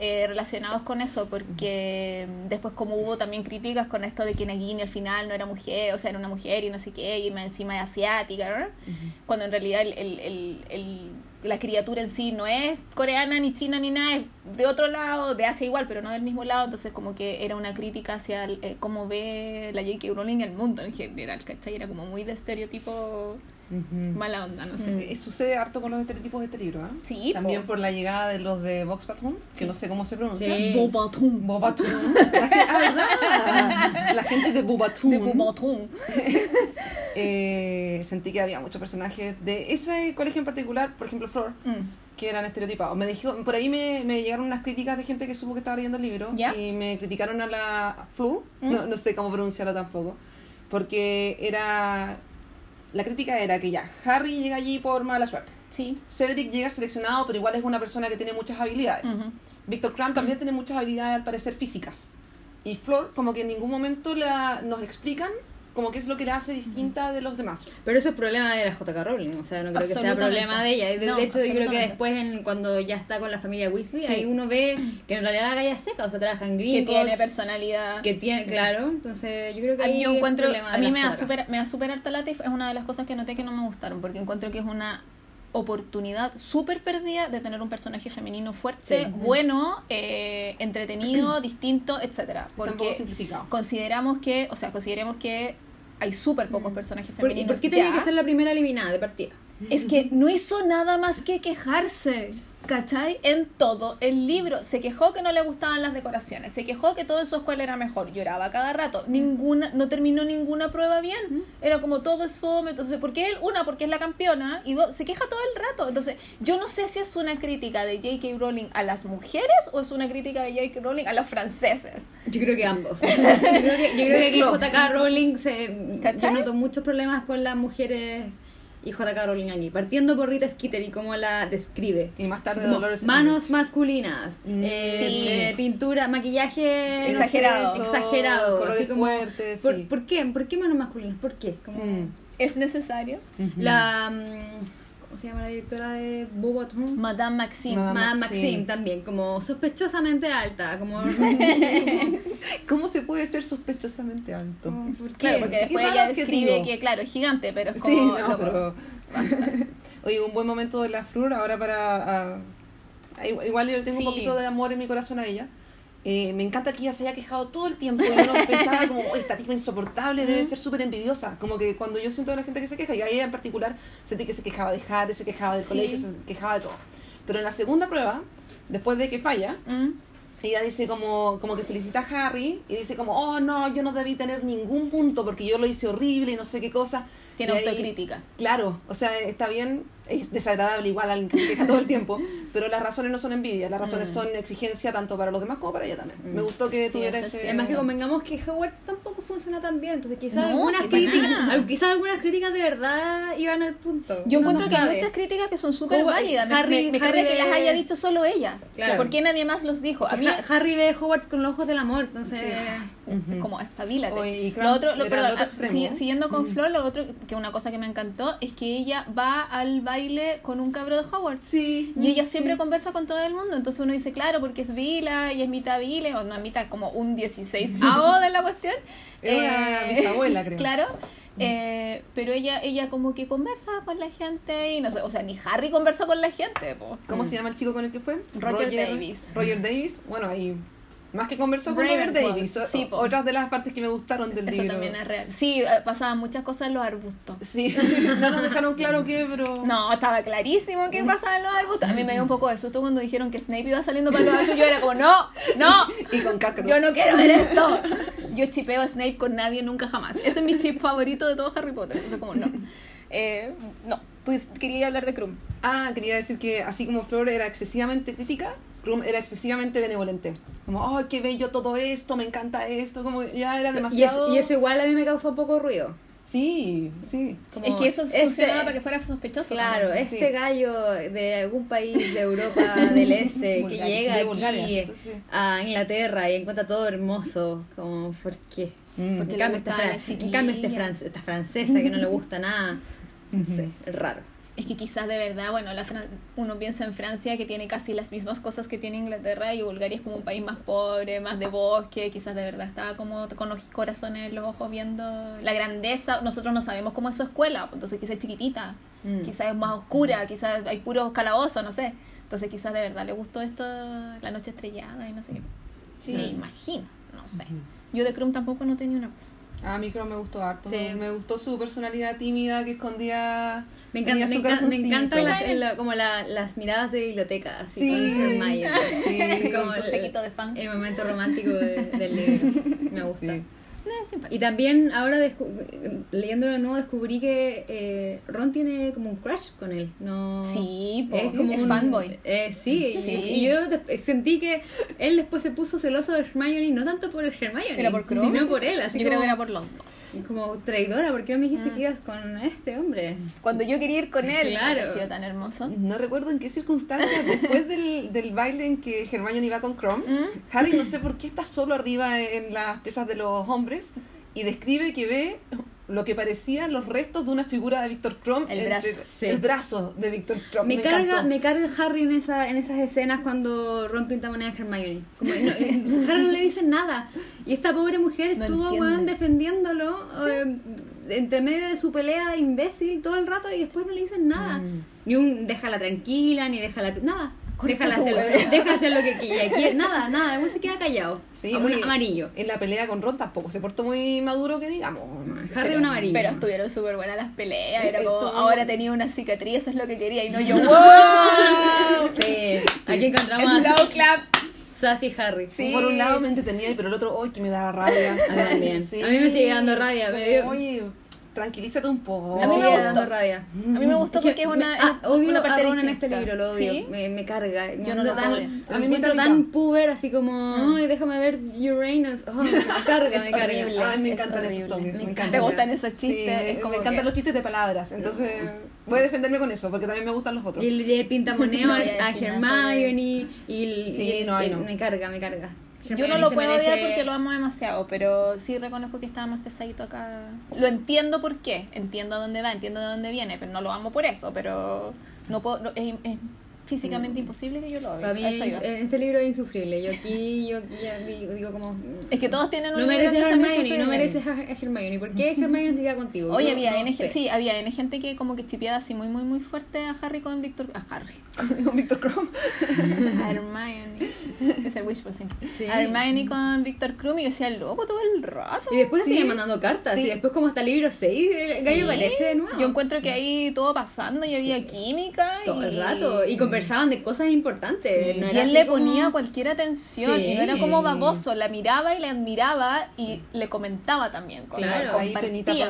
eh, relacionados con eso porque después como hubo también críticas con esto de que Nagini al final no era mujer, o sea, era una mujer y no sé qué, y más encima es asiática, ¿no? cuando en realidad el, el- el- la criatura en sí no es coreana ni china ni nada, es de otro lado, de Asia igual, pero no del mismo lado, entonces como que era una crítica hacia eh, cómo ve la J.K. Rowling el mundo en general, ¿cachai? Era como muy de estereotipo Mala onda, no sé. Mm. Eh, Sucede harto con los estereotipos de este libro, ¿ah? Sí, También po. por la llegada de los de Vox Patron, que no sé cómo se pronuncia. Sí. Bobatum. Bobatún. La gente, ah, ¿verdad? La gente de Bobatún. De Bobatum. Eh, sentí que había muchos personajes de ese colegio en particular, por ejemplo Flor, Mm. que eran estereotipados. Me dijo, por ahí me, me llegaron unas críticas de gente que supo que estaba leyendo el libro y me criticaron a la Flu, ¿Mm? no, no sé cómo pronunciarla tampoco, porque era la crítica era que ya Harry llega allí por mala suerte. Sí. Cedric llega seleccionado, pero igual es una persona que tiene muchas habilidades. Ujú. Víctor Crumb también tiene muchas habilidades al parecer físicas. Y Flor, como que en ningún momento la, nos explican como qué es lo que la hace distinta de los demás. Pero eso es problema de la JK Rowling, o sea, no creo que sea problema de ella. Y de, No, de hecho, yo creo que después, en, cuando ya está con la familia Weasley, Sí. ahí uno ve que en realidad la galla es seca, o sea, trabaja en Que Gringotts, tiene personalidad. que tiene, claro, entonces yo creo que A mí ahí yo es encuentro, problema de a mí la me da super, me da super harta y es una de las cosas que noté que no me gustaron, porque encuentro que es una oportunidad súper perdida de tener un personaje femenino fuerte, Sí. bueno, eh, entretenido, distinto, etcétera. Porque simplificado. consideramos que, o sea, consideremos que hay súper pocos personajes ¿Por, y femeninos. por qué tenía ya. que ser la primera eliminada de partida? Es que no hizo nada más que quejarse, ¿cachai? En todo el libro. Se quejó que no le gustaban las decoraciones, se quejó que todo en su escuela era mejor, lloraba cada rato, ninguna, no terminó ninguna prueba bien. Era como todo eso, entonces, ¿por qué él? Una, porque es la campeona, y dos, se queja todo el rato. Entonces, yo no sé si es una crítica de J.K. Rowling a las mujeres o es una crítica de J.K. Rowling a los franceses. Yo creo que ambos. Yo creo que, yo creo que aquí. JK Rowling se, yo noto muchos problemas con las mujeres y J.K. Rowling aquí, partiendo por Rita Skeeter y cómo la describe. Y más tarde Como Dolores manos masculinas, Mm, eh, sí. eh, pintura, maquillaje Exagerado. no sé, exagerado, colores así como, fuertes, ¿por, sí. ¿por qué? ¿Por qué manos masculinas? ¿Por qué? Como Mm. ¿Es necesario? La mm, ¿cómo se llama la directora de Boboton? Madame Maxime. Madame Madame Maxime. Maxime también, como sospechosamente alta, como, ¿Cómo se puede ser sospechosamente alto? como, ¿por qué? Claro, porque después ella describe que, claro, es gigante, pero es como... Sí, no, pero... Oye, un buen momento de la Flor ahora para... ah, igual igual yo le tengo Sí. un poquito de amor en mi corazón a ella. Eh, me encanta que ella se haya quejado todo el tiempo y uno pensaba como, "Oye, esta tipa insoportable, debe ser súper envidiosa. Como que cuando yo siento a la gente que se queja, y a ella en particular, sentí que se quejaba de Harry, se quejaba del Sí. colegio, se quejaba de todo. Pero en la segunda prueba, después de que falla, Mm. ella dice como, como que felicita a Harry y dice como, oh no, yo no debí tener ningún punto porque yo lo hice horrible y no sé qué cosa. Tiene Y ahí- autocrítica. Claro, o sea, está bien, es desagradable igual alguien que queja todo el tiempo, pero las razones no son envidia, las razones Mm. son exigencia tanto para los demás como para ella también. Me gustó que Sí, tuviera ese... Además que convengamos que Hogwarts tampoco funciona tan bien, entonces quizás No, algunas sí, críticas, quizás algunas críticas de verdad iban al punto. Yo Uno encuentro no que hay muchas críticas que son súper válidas. Me- Harry- me, me Harry que las haya dicho solo ella. Claro. ¿Por qué nadie más los dijo? A mí Ha- Harry ve Hogwarts con los ojos del amor, entonces es como espabilate. Oye, y lo otro, lo, perdón, otro ah, siguiendo con Flor, lo otro que una cosa que me encantó es que ella va al baile con un cabro de Hogwarts. Sí. Y ella siempre conversa con todo el mundo, entonces uno dice, claro, porque es Vila y es mitad Vila, o no, mitad como un 16 AO de la cuestión. Es una bisabuela, creo. Claro, eh, pero ella ella como que conversa con la gente y no sé, o sea, ni Harry conversa con la gente, po. ¿Cómo se llama el chico con el que fue? Roger Davis. Roger Davis, bueno, ahí... Más que conversó con Ravenclaw. Davis. Sí, po. otras de las partes que me gustaron del Eso libro. también es real. Sí, eh, pasaban muchas cosas en los arbustos. Sí, no nos dejaron claro qué, pero... No, estaba clarísimo que pasaba en los arbustos. A mí me dio un poco de susto cuando dijeron que Snape iba saliendo para los arbustos. Yo era como, no, no, Y con Cáscara. yo no quiero ver esto. Yo chipeo a Snape con nadie nunca jamás. Ese es mi chip favorito de todo Harry Potter. Entonces, como, no. Eh, no, tú querías hablar de Krum. Ah, quería decir que así como Flor era excesivamente crítica, Era excesivamente benevolente. Como, ¡ay, qué bello todo esto! Me encanta esto. Como ya era y, demasiado. eso, y eso igual a mí me causó un poco ruido. Sí, sí. Como Es que eso este- funcionaba para que fuera sospechoso. Claro, también. este sí. gallo de algún país de Europa del Este que llega de aquí Bulgaria, ¿cierto? Sí. a Inglaterra y encuentra todo hermoso, como, ¿por qué? Mm. Porque En le cambio, esta, en cambio este esta francesa que no le gusta nada, no sé, es raro. Es que quizás de verdad, bueno, la Fran- uno piensa en Francia que tiene casi las mismas cosas que tiene Inglaterra y Bulgaria es como un país más pobre, más de bosque, quizás de verdad estaba como con los corazones en los ojos viendo la grandeza. Nosotros no sabemos cómo es su escuela, pues, entonces quizás es chiquitita, Mm. quizás es más oscura, quizás hay puros calabozos, no sé. Entonces quizás de verdad le gustó esto, la noche estrellada y no sé qué. Sí. Me imagino, no sé. Yo de Krum tampoco no tenía una cosa. A mí Krum me gustó harto. Sí. Me gustó su personalidad tímida que escondía. Me, encanta, me, me encantan las- la- como la- las miradas de biblioteca, así Sí. con Hermione. Sí. Como Su el- séquito de fans. El momento romántico de- del libro. Me gusta. Y también ahora leyéndolo de nuevo descubrí que eh, Ron tiene como un crush con él. No, Sí, po, es como es un fanboy. Eh, sí, y- Sí. Y, yo de- sentí que él después se puso celoso de Hermione, no tanto por el Hermione, Era por sino por él. Así Yo como, creo que era por los dos. como traidora, ¿por qué no me dijiste Mm. que ibas con este hombre? Cuando yo quería ir con él, Claro. me pareció tan hermoso. No recuerdo en qué circunstancias, después del, del baile en que Hermione iba con Krum, Mm. Harry no sé por qué está solo arriba en las piezas de los hombres y describe que ve lo que parecían los restos de una figura de Víctor Krum. El entre- brazo. Sí. El brazo de Víctor Krum. Me, carga, encantó. me carga Harry en, esa, en esas escenas cuando Ron pinta moneda a Hermione. Como, no, eh, Harry no le dice nada. Y esta pobre mujer No estuvo weón, defendiéndolo eh, entre medio de su pelea imbécil todo el rato y después no le dicen nada. Mm. Ni un déjala tranquila, ni déjala... Nada. Déjala hacer, deja hacer lo que ella quiere. Nada, nada. El se queda callado. Sí, oye, amarillo. En la pelea con Ron tampoco se portó muy maduro, que digamos. Harry Pero- un amarillo. Pero estuvieron súper buenas las peleas. Era como, Estuvo- ahora tenía una cicatriz, eso es lo que quería. Y no yo, ¡wow! Sí, aquí encontramos Slow clap. Sassy Harry. Sí. Por un lado me entretenía, pero el otro, ¡ay, que me daba rabia! A mí también. Sí. A mí me sigue dando rabia, me dio- Oye, tranquilízate un poco. A mí me gustó. rabia. A mí me gustó Es que porque es me- una, ah, es odio una a parte en este libro, lo odio. ¿Sí? Me, me carga. Yo no lo tan, odio. A mí me encuentro tan puber, así como, ay, déjame ver Uranus. Oh, me carga, Es me carga. horrible. Ay, me Es encantan esos toques. Me encanta. ¿Te gustan esos Sí, chistes? Es me encantan que- los chistes de palabras. Entonces, voy a defenderme con eso, porque también me gustan los otros. Y el, el pintamoneo No a a Hermione y el, Sí, y el- no, el- no. me carga, me carga. Yo no lo puedo odiar porque lo amo demasiado, pero sí reconozco que estaba más pesadito acá. Lo entiendo por qué, entiendo a dónde va, entiendo de dónde viene, pero no lo amo por eso, pero no puedo, no- es, es físicamente imposible que yo lo odie. Para mí es- este libro es insufrible. Yo aquí, yo aquí digo, digo como... Es que todos tienen un No mereces a Hermione, no mereces a Hermione. ¿Por qué Hermione se queda contigo? Oye, Yo había, no N- sé. sí, había N gente que como que chipeaba así muy, muy, muy fuerte a Harry con Víctor... A Harry. Con Víctor Krum. A Hermione. Es el wishful thinking. Sí. A Hermione con Víctor Krum y yo decía, loco, todo el rato. Y después Sí. siguen mandando cartas. Sí. Y después como hasta el libro 6, el gallo aparece de nuevo. Yo encuentro que ahí todo pasando y había química. todo el y- rato. Y conversaban de cosas importantes. Sí. No y él le como- ponía cualquier atención Sí. y no era como baboso, la miraba y la admiraba y le comentaba también cosas. Claro,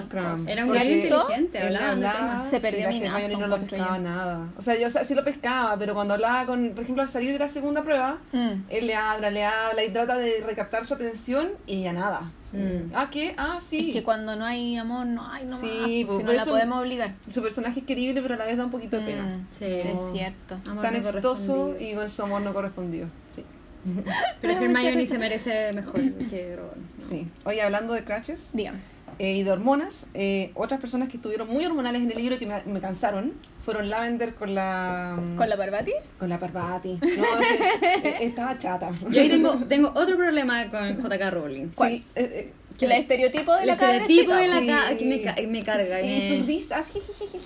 Crumb. cosas. Era un gallo inteligente, hablaba temas. Se perdió mi no lo pescaba yo. nada. O sea, yo o sea, sí lo pescaba, pero cuando hablaba con, por ejemplo, al salir de la segunda prueba, Mm. él le habla, le habla y trata de recaptar su atención y ella nada. Mm. Ah, ¿qué? Ah, sí. Es que cuando no hay amor, no hay no Sí, pues, si no la eso- podemos obligar. Su personaje es querible, pero a la vez da un poquito de pena. Mm, Sí. es cierto. Amor Tan no exitoso y con su amor no correspondido. Sí. Pero Hermione se merece mejor que Ron. ¿no? Sí. Oye, hablando de crashes Dígame. eh, y de hormonas, eh, otras personas que estuvieron muy hormonales en el libro y que me, me cansaron fueron Lavender con la. ¿Con la Parvati? Con la Parvati. No, que, eh, estaba chata. Yo ahí tengo, tengo otro problema con JK Rowling. Sí, eh, eh, Que el estereotipo de El la cabra estereotipo chica. de la sí. ca- que me, ca- me carga. y me- sus risas.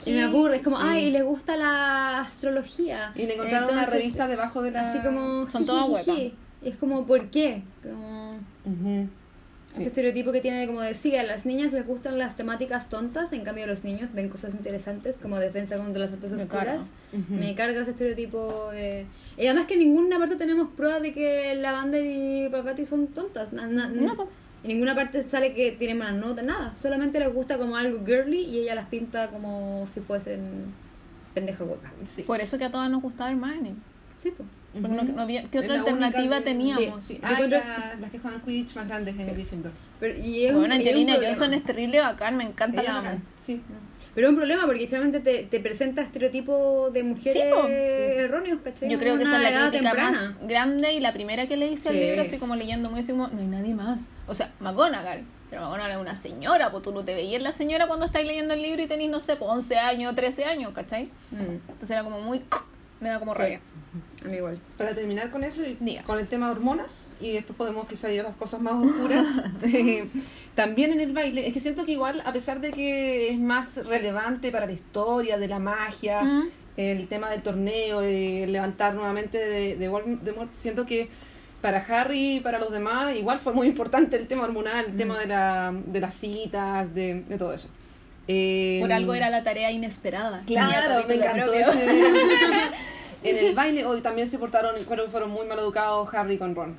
y me aburre. Es como, Sí. ay, le gusta la astrología. Y le encontraron una Entonces, revista debajo de la. Así como. Son todas jijijiji. Y es como, ¿por qué? Como. Ujú. Ese Sí. estereotipo que tiene como de, sí, a las niñas les gustan las temáticas tontas, en cambio a los niños ven cosas interesantes como defensa contra las artes Me oscuras. Me carga ese estereotipo de... Y además que en ninguna parte tenemos pruebas de que Lavander y Parvati son tontas. Na- na- No, po. En ninguna parte sale que tienen malas notas, nada. Solamente les gusta como algo girly y ella las pinta como si fuesen pendeja hueca. Sí. Por eso que a todas nos gustaba Hermione. Sí, pues. Porque no- no había- ¿Qué otra la alternativa teníamos? Sí, Yo Ah, la- las que juegan Quidditch más grandes en Gryffindor. Pero, y es Bueno, un Angelina. Johnson es terrible bacán, me encanta Ella la amo. Sí. Pero es un problema porque finalmente te, te presenta estereotipos de mujeres Sí, erróneos, ¿cachai? Yo creo que esa es la crítica temprana. más grande y la primera que le hice al Sí. libro, así como leyendo muy así como, no hay nadie más. O sea, McGonagall. Pero McGonagall es una señora, pues tú no te veías la señora cuando estáis leyendo el libro y tenéis, no sé, pues 11 años, 13 años, ¿cachai? Mm, Entonces era como muy... Me da como Sí. rabia. A mí igual. Para terminar con eso, y Diga. con el tema de hormonas, y después podemos quizá ir a las cosas más oscuras, eh, también en el baile, es que siento que igual, a pesar de que es más relevante para la historia de la magia, Mm. el tema del torneo, de levantar nuevamente de, de Voldemort, siento que para Harry y para los demás igual fue muy importante el tema hormonal, el tema de, la, de las citas, de, de todo eso. Eh, Por algo era la tarea inesperada. Claro, me encantó ese. en el baile hoy también se portaron, creo que fueron muy mal educados Harry con Ron.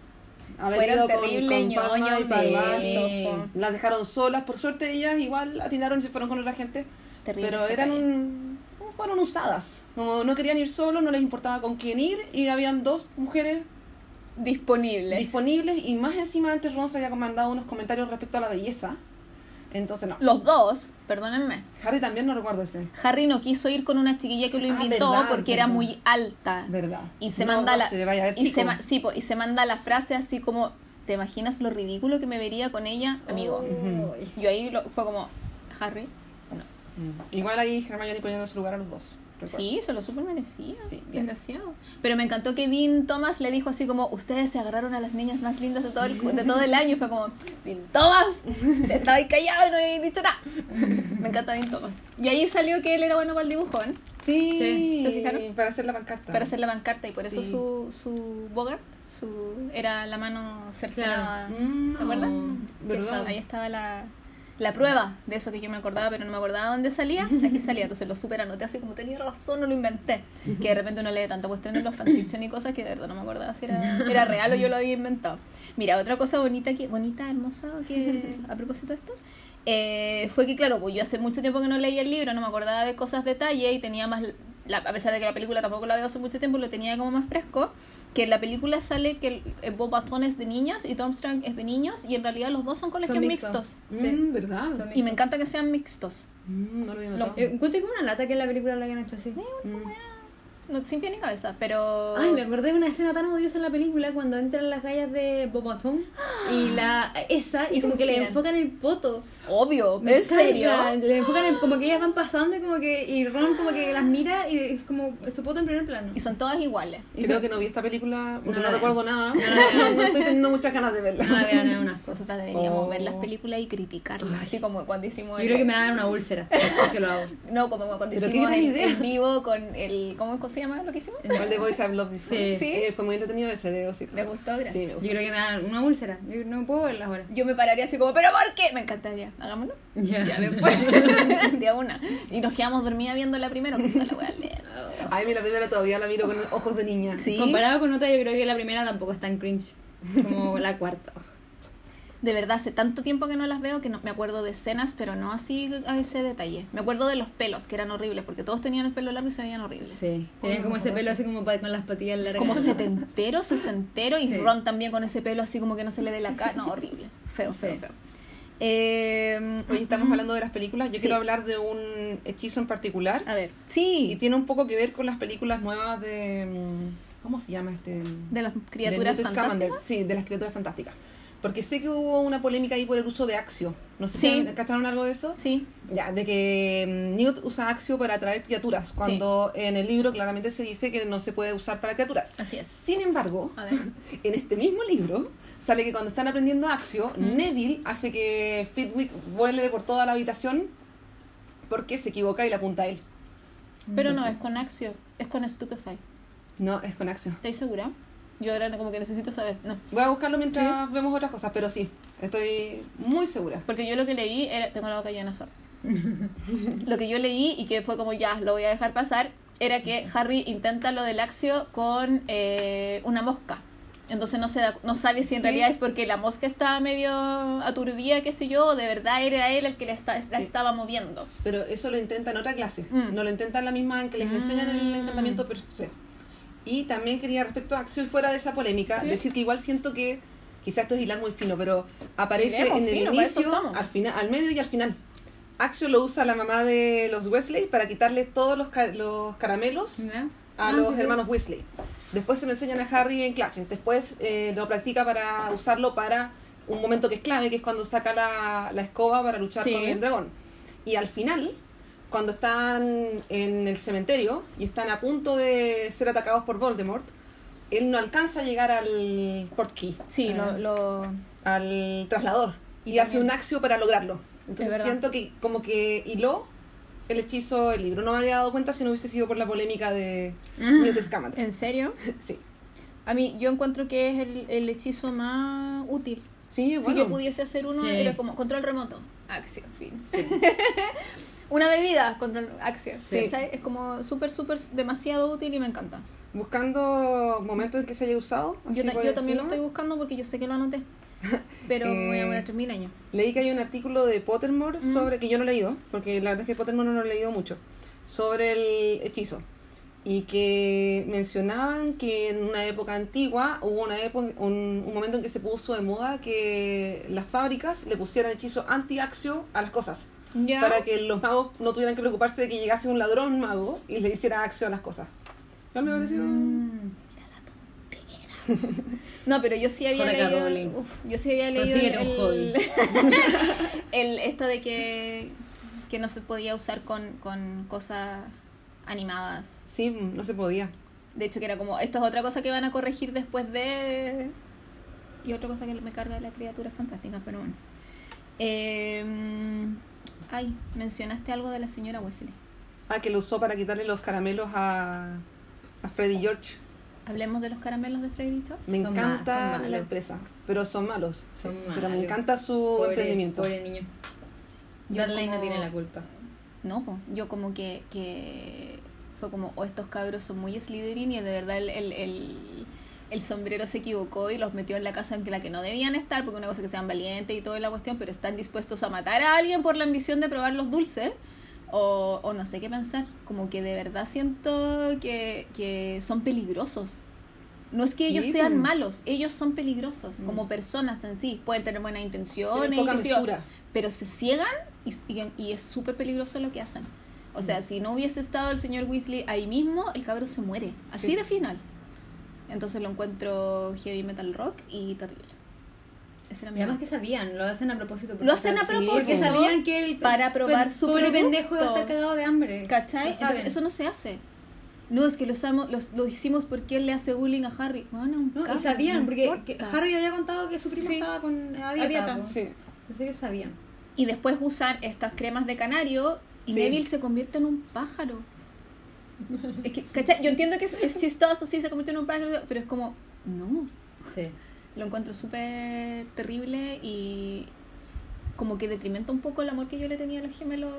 Haber Fueron con- terrible con, y Padma, sí. so- Las dejaron solas, por suerte ellas igual atinaron y se fueron con otra gente. Terrible pero eran un- fueron usadas. Como no querían ir solos, no les importaba con quién ir y habían dos mujeres Disponibles. disponibles y más encima antes Ron se había mandado unos comentarios respecto a la belleza. Entonces no. Los dos, perdónenme. Harry también no recuerdo ese. Harry no quiso ir con una chiquilla que lo Ah, invitó verdad, porque era muy alta. ¿Verdad? Y se No, manda no la se vaya a ver y chico. se ma- sí, po, y se manda la frase así como ¿te imaginas lo ridículo que me vería con ella, amigo? Ay. Yo ahí lo- fue como Harry. No. Mm. Igual ahí Hermione poniendo su lugar a los dos. Recuerdo. Sí, se lo super merecía. Sí, bien. desgraciado. Pero me encantó que Dean Thomas le dijo así como, ustedes se agarraron a las niñas más lindas de todo el, de todo el año. Y fue como, Dean Thomas, estaba ahí callado y no había dicho nada. me encanta Dean Thomas. Y ahí salió que él era bueno para el dibujón, Sí, Sí, ¿se fijaron? para hacer la pancarta. para hacer la pancarta. Y por eso su, su Bogart su, era la mano cercenada. Mm, ¿Te acuerdas? ¿Verdad? Ahí estaba la, la prueba de eso que yo me acordaba, pero no me acordaba dónde salía, aquí salía, entonces lo super anoté así como tenía razón, no lo inventé. Que de repente uno lee tanta cuestión de los fanfiction y cosas que de verdad no me acordaba si era, era real o yo lo había inventado. Mira, otra cosa bonita, que, bonita, hermosa, que a propósito de esto, eh, fue que, claro, pues yo hace mucho tiempo que no leía el libro, no me acordaba de cosas detalle y tenía más, la- a pesar de que la película tampoco la veo hace mucho tiempo, lo tenía como más fresco, que en la película sale que el, el Bob Baton es de niñas y Tom Strang es de niños y en realidad los dos son colegios Son mixtos. mixtos. Sí. Mm, ¿Verdad? Son Y me encanta que sean mixtos. Mm, no lo había notado. Eh, Encuentro como una lata que en la película lo hayan hecho así. Mm. No, sin pie ni cabeza, pero... Ay, me acordé de una escena tan odiosa en la película cuando entran las gallas de Bobotón y la esa y Y como que le enfocan el poto. Obvio, Me ¿en serio? Le enfocan el- como que ellas van pasando y como que y Ron como que las mira y es como su poto en primer plano. Y son todas iguales. Creo que no vi esta película porque No recuerdo nada. No estoy teniendo muchas ganas de verla. No la vean, es una cosa. Nosotras deberíamos Oh. ver las películas y criticarlas, así como cuando hicimos Yo creo que me va a dar una úlcera que lo hago. No, como cuando hicimos el, el vivo con el... ¿Cómo se llama lo que hicimos? Igual de Voice I've Loved Before. Sí. Eh, fue muy entretenido ese de sí. ¿Les gustó? Gracias. Sí, me Yo gustó. creo que me va a dar una úlcera. Yo no puedo verlas ahora. Yo me pararía así como, ¿pero por qué? Me encantaría. Hagámoslo. Ya. Ya después. de una. Y nos quedamos dormidas viendo la primera. no la voy a leer. Ay, mira, la primera todavía la miro con ojos de niña. Sí. Comparado con otra, yo creo que la primera tampoco es tan cringe como la cuarta. De verdad, hace tanto tiempo que no las veo que no me acuerdo de escenas, pero no así a ese detalle. Me acuerdo de los pelos, que eran horribles, porque todos tenían el pelo largo y se veían horribles. Sí. Tenían como ese pelo así como con las patillas largas. Como setentero, sesentero, y Sí. Ron también con ese pelo así como que no se le ve la cara. No, horrible. Feo, feo, Sí. feo. Eh, Hoy estamos hablando de las películas. Yo Sí. quiero hablar de un hechizo en particular. A ver. Y Sí, tiene un poco que ver con las películas nuevas de. mm, ¿Cómo se llama este? de las criaturas de Newt Scamander. fantásticas. Sí, de las criaturas fantásticas. Porque sé que hubo una polémica ahí por el uso de Axio. No sé Sí. si cacharon algo de eso. Sí, Ya, de que mm, Newt usa Axio para atraer criaturas, cuando en el libro claramente se dice que no se puede usar para criaturas. así es. Sin embargo, A ver. en este mismo libro sale que cuando están aprendiendo Axio, Mm. Neville hace que Flitwick vuele por toda la habitación porque se equivoca y la apunta a él. Pero no, es con Axio, es con Stupefy. No, es con Axio. ¿Estáis segura? Yo ahora como que necesito saber. No. Voy a buscarlo mientras vemos otras cosas, pero sí, estoy muy segura. Porque yo lo que leí era. Tengo la boca llena de sol. lo que yo leí y que fue como ya, lo voy a dejar pasar, era que Harry intenta lo del Axio con eh, una mosca. Entonces no se da- no sabe si en Sí. realidad es porque la mosca estaba medio aturdida, qué sé yo, o de verdad era él el que la, está- la Sí. estaba moviendo. Pero eso lo intenta en otra clase. Mm. No lo intenta en la misma en que les enseñan el Mm. encantamiento per se. Y también quería respecto a y fuera de esa polémica, Sí. decir que igual siento que quizás esto es hilar muy fino, pero aparece en el fino, inicio, al final, al medio y al final. Axio lo usa la mamá de los Wesley para quitarle todos los, ca- los caramelos a Ah, los sí, sí. hermanos Weasley. Después se lo enseñan a Harry en clases. Después eh, lo practica para usarlo para un momento que es clave, que es cuando saca la, la escoba para luchar Sí. con el dragón. Y al final, cuando están en el cementerio y están a punto de ser atacados por Voldemort, él no alcanza a llegar al portkey, Sí, eh, lo, lo- al traslador. Y Y, hace un axio para lograrlo. Entonces siento que como que hiló el hechizo el libro. No me habría dado cuenta si no hubiese sido por la polémica de Newt Scamander. ¿En serio? Sí. A mí, yo encuentro que es el, el hechizo más útil. Sí, Si bueno. yo pudiese hacer uno, Sí. era como control remoto, acción, fin. Una bebida, control, acción. Sí. ¿cachai? Es como súper, súper, demasiado útil y me encanta. Buscando momentos en que se haya usado. Yo, ta- yo también lo estoy buscando porque yo sé que lo anoté. Pero me voy a Eh, poner 3000 años. Leí que hay un artículo de Pottermore Mm. sobre, que yo no he leído, porque la verdad es que Pottermore no lo he leído mucho, sobre el hechizo. Y que mencionaban que en una época antigua hubo una época, un, un momento en que se puso de moda que las fábricas le pusieran hechizo anti-axio a las cosas. Para que los magos no tuvieran que preocuparse de que llegase un ladrón mago y le hiciera axio a las cosas. ¿Cuál me pareció? Mm. No, pero yo sí había leído. Uf, yo sí había leído. El, el- esto de que, que no se podía usar con, con cosas animadas. Sí, no se podía. De hecho, que era como, esto es otra cosa que van a corregir después de... Y otra cosa que me carga de las criaturas fantásticas, pero bueno. Eh, ay, mencionaste algo de la señora Wesley. Ah, que lo usó para quitarle los caramelos a, a Freddy George. Hablemos de los caramelos de Freddy George. Me Son ma- encanta la empresa, pero son malos. sí. Pero me encanta su Pobre- emprendimiento. Pobre niño. Yo Dudley no como- tiene la culpa. No, po. yo como que, que fue como, oh, estos cabros son muy Slytherin y de verdad el, el, el, el sombrero se equivocó y los metió en la casa en la que no debían estar, porque una cosa que sean valientes y toda la cuestión, pero están dispuestos a matar a alguien por la ambición de probar los dulces. O, o no sé qué pensar, como que de verdad siento que, que son peligrosos. No es que Sí, ellos sean po. malos, ellos son peligrosos Mm. como personas en sí. Pueden tener buenas intenciones, y pero se ciegan y, y- y es súper peligroso lo que hacen. O sea, si no hubiese estado el señor Weasley ahí mismo, el cabro se muere. Así Sí. de final. Entonces lo encuentro heavy metal rock y terrible. Ese era Y mi además que sabían, lo hacen a propósito. Lo hacen a propósito. Porque sabían que el Para probar su pobre producto. pendejo iba a estar cagado de hambre. ¿Cachai? Entonces eso no se hace. No, es que lo, estamos, los- lo hicimos porque él le hace bullying a Harry. Bueno, No, y sabían, no porque Harry había contado que su prima Sí. estaba con a A dieta. dieta. po. Sí. Entonces ellos sabían. Y después usan estas cremas de canario y Sí. Neville se convierte en un pájaro. Es que, ¿cachai? Yo entiendo que es, es chistoso, sí, se convierte en un pájaro, pero es como, no. Sí. Lo encuentro súper terrible y como que detrimenta un poco el amor que yo le tenía a los gemelos.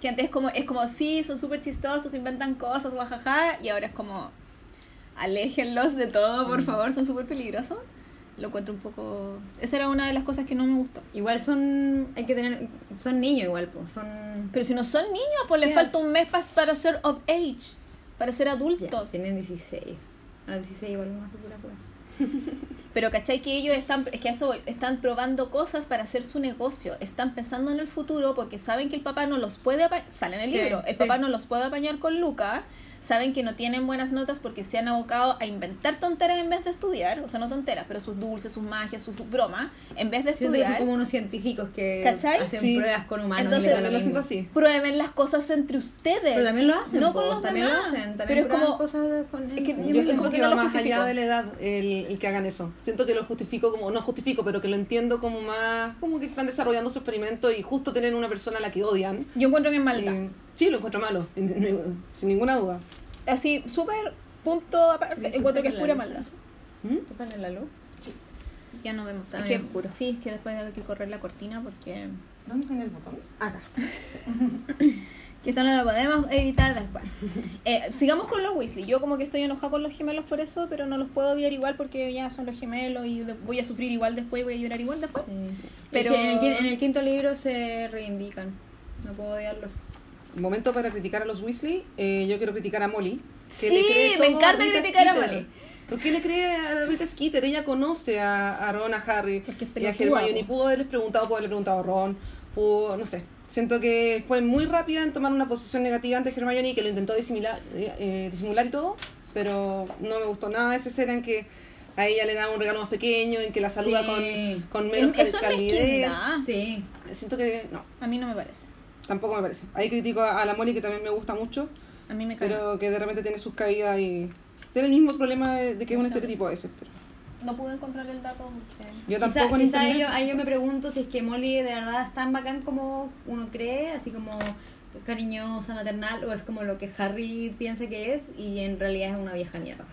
Que antes es como, es como sí, son súper chistosos, inventan cosas, guajaja, y ahora es como, aléjenlos de todo, por Mm. favor, son súper peligrosos. Lo encuentro un poco... Esa era una de las cosas que no me gustó. Igual son, hay que tener, son niños igual, pues, son... Pero si no son niños, pues les falta un mes pa- para ser of age, para ser adultos. tienen 16. A los 16 igual uno hace pura. Pero ¿cachai? Que ellos están, es que eso están probando cosas para hacer su negocio. Están pensando en el futuro porque saben que el papá no los puede apañar, sale en el Sí, libro, el sí. papá no los puede apañar con Luca. Saben que no tienen buenas notas porque se han abocado a inventar tonteras en vez de estudiar. O sea, no tonteras, pero sus dulces, sus magias, sus bromas, en vez de que son estudiar. como unos científicos que ¿Cachai? hacen Sí. pruebas con humanos. Entonces, lo lo siento así. Prueben las cosas entre ustedes. Pero también lo hacen, no po, con los también demás. lo hacen. También pero es como, cosas con es que yo Yo siento como que que no va más justifico. allá de la edad el, el que hagan eso. Siento que lo justifico como, no justifico, pero que lo entiendo como más, como que están desarrollando su experimento y justo tener una persona a la que odian. yo encuentro que es maldad. Sí, lo encuentro malo, sin ninguna duda. Así, súper punto aparte, encuentro que es pura maldad. ¿Mm? La luz. Ya no vemos. Está Es bien que, oscuro. sí, es que después hay que correr la cortina porque... ¿Dónde tiene el botón? Acá. Que esto no lo podemos evitar después. Eh, sigamos con los Weasley. Yo como que estoy enojada con los gemelos por eso, pero no los puedo odiar igual porque ya son los gemelos y voy a sufrir igual después y voy a llorar igual después. Pero en el, en el quinto libro se reivindican. No puedo odiarlos. Momento para criticar a los Weasley. Eh, yo quiero criticar a Molly. Sí, le cree me encanta criticar a. Molly. ¿Por qué le cree a Rita Skeeter? Ella conoce a, a Ron, a Harry es y a Hermione. Pudo haberles preguntado, pudo haberle preguntado a Ron. Pudo, no sé. Siento que fue muy rápida en tomar una posición negativa ante Hermione y que lo intentó disimular, eh, eh, disimular y todo. Pero no me gustó nada esa escena en que a ella le da un regalo más pequeño, en que la saluda Sí. con, con menos Eso es calidez. mezquindad. Sí. Siento que no, A mí no me parece. Tampoco me parece. Ahí critico a, a la Molly que también me gusta mucho. A mí me cae. pero que de repente tiene sus caídas y tiene el mismo problema de, de que es un O sea, estereotipo ese. Pero No pude encontrar el dato porque... yo Quizá, tampoco en quizá internet. yo, ahí yo me pregunto si es que Molly de verdad es tan bacán como uno cree, así como cariñosa, maternal, o es como lo que Harry piensa que es y en realidad es una vieja mierda.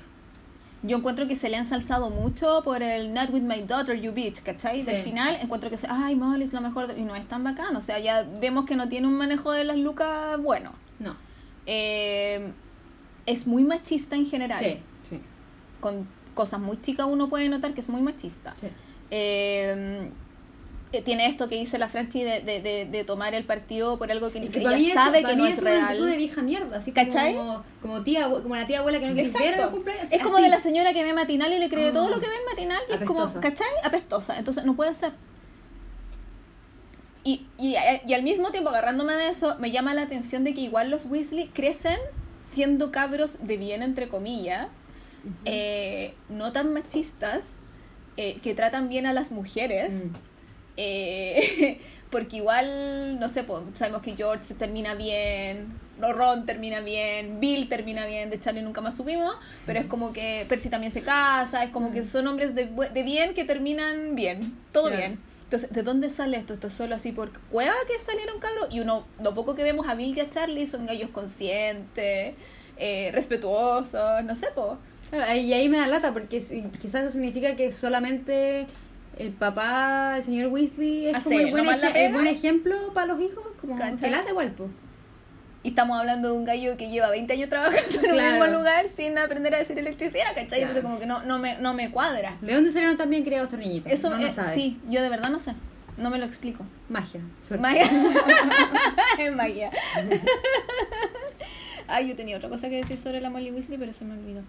Yo encuentro que se le ha ensalzado mucho por el Not with my daughter, you bitch, ¿cachai? Sí. Del final encuentro que se, ay, Molly es la mejor, de-". y no es tan bacán. O sea, ya vemos que no tiene un manejo de las lucas bueno. No. Eh, es muy machista en general. Sí. Sí. Con cosas muy chicas uno puede notar que es muy machista. sí. Eh, tiene esto que dice la Franchi de, de, de, de tomar el partido por algo que ni Es que mí, sabe que no mí es eso una actitud de real. vieja mierda, así ¿Cachai? como, como tía, como la tía abuela que no quiere ver Exacto. los cumpleaños. Es como de la señora que ve matinal y le cree Ah. todo lo que ve en matinal y es como. ¿cachai? Apestosa. Entonces no puede ser. Y, y, y al mismo tiempo, agarrándome de eso, me llama la atención de que igual los Weasley crecen siendo cabros de bien, entre comillas, eh, no tan machistas, eh, que tratan bien a las mujeres. Mm. Eh, porque igual, no sé, pues, sabemos que George termina bien, Ron termina bien, Bill termina bien, de Charlie nunca más supimos, pero es como que Percy también se casa, es como que son hombres de, de bien que terminan bien, todo bien. Entonces, ¿de dónde sale esto? Esto es solo así por cueva que salieron cabros y uno, lo poco que vemos a Bill y a Charlie son gallos conscientes, eh, respetuosos, no sé, po. Claro, y ahí me da lata porque si- quizás eso significa que solamente el papá, el señor Weasley, es Hace como el buen, el buen ejemplo para los hijos, como ¿Cachai? que late igual, po. Y estamos hablando de un gallo que lleva 20 años trabajando en el Claro. mismo lugar sin aprender a decir electricidad, ¿cachai? Claro. Entonces como que no, no, me, no me cuadra. ¿De dónde salieron también criados estos niñitos? Eso no eh, sí, yo de verdad no sé. No me lo explico. Magia, suerte. Magia. Es magia. Ay, yo tenía otra cosa que decir sobre la Molly Weasley, pero se me olvidó.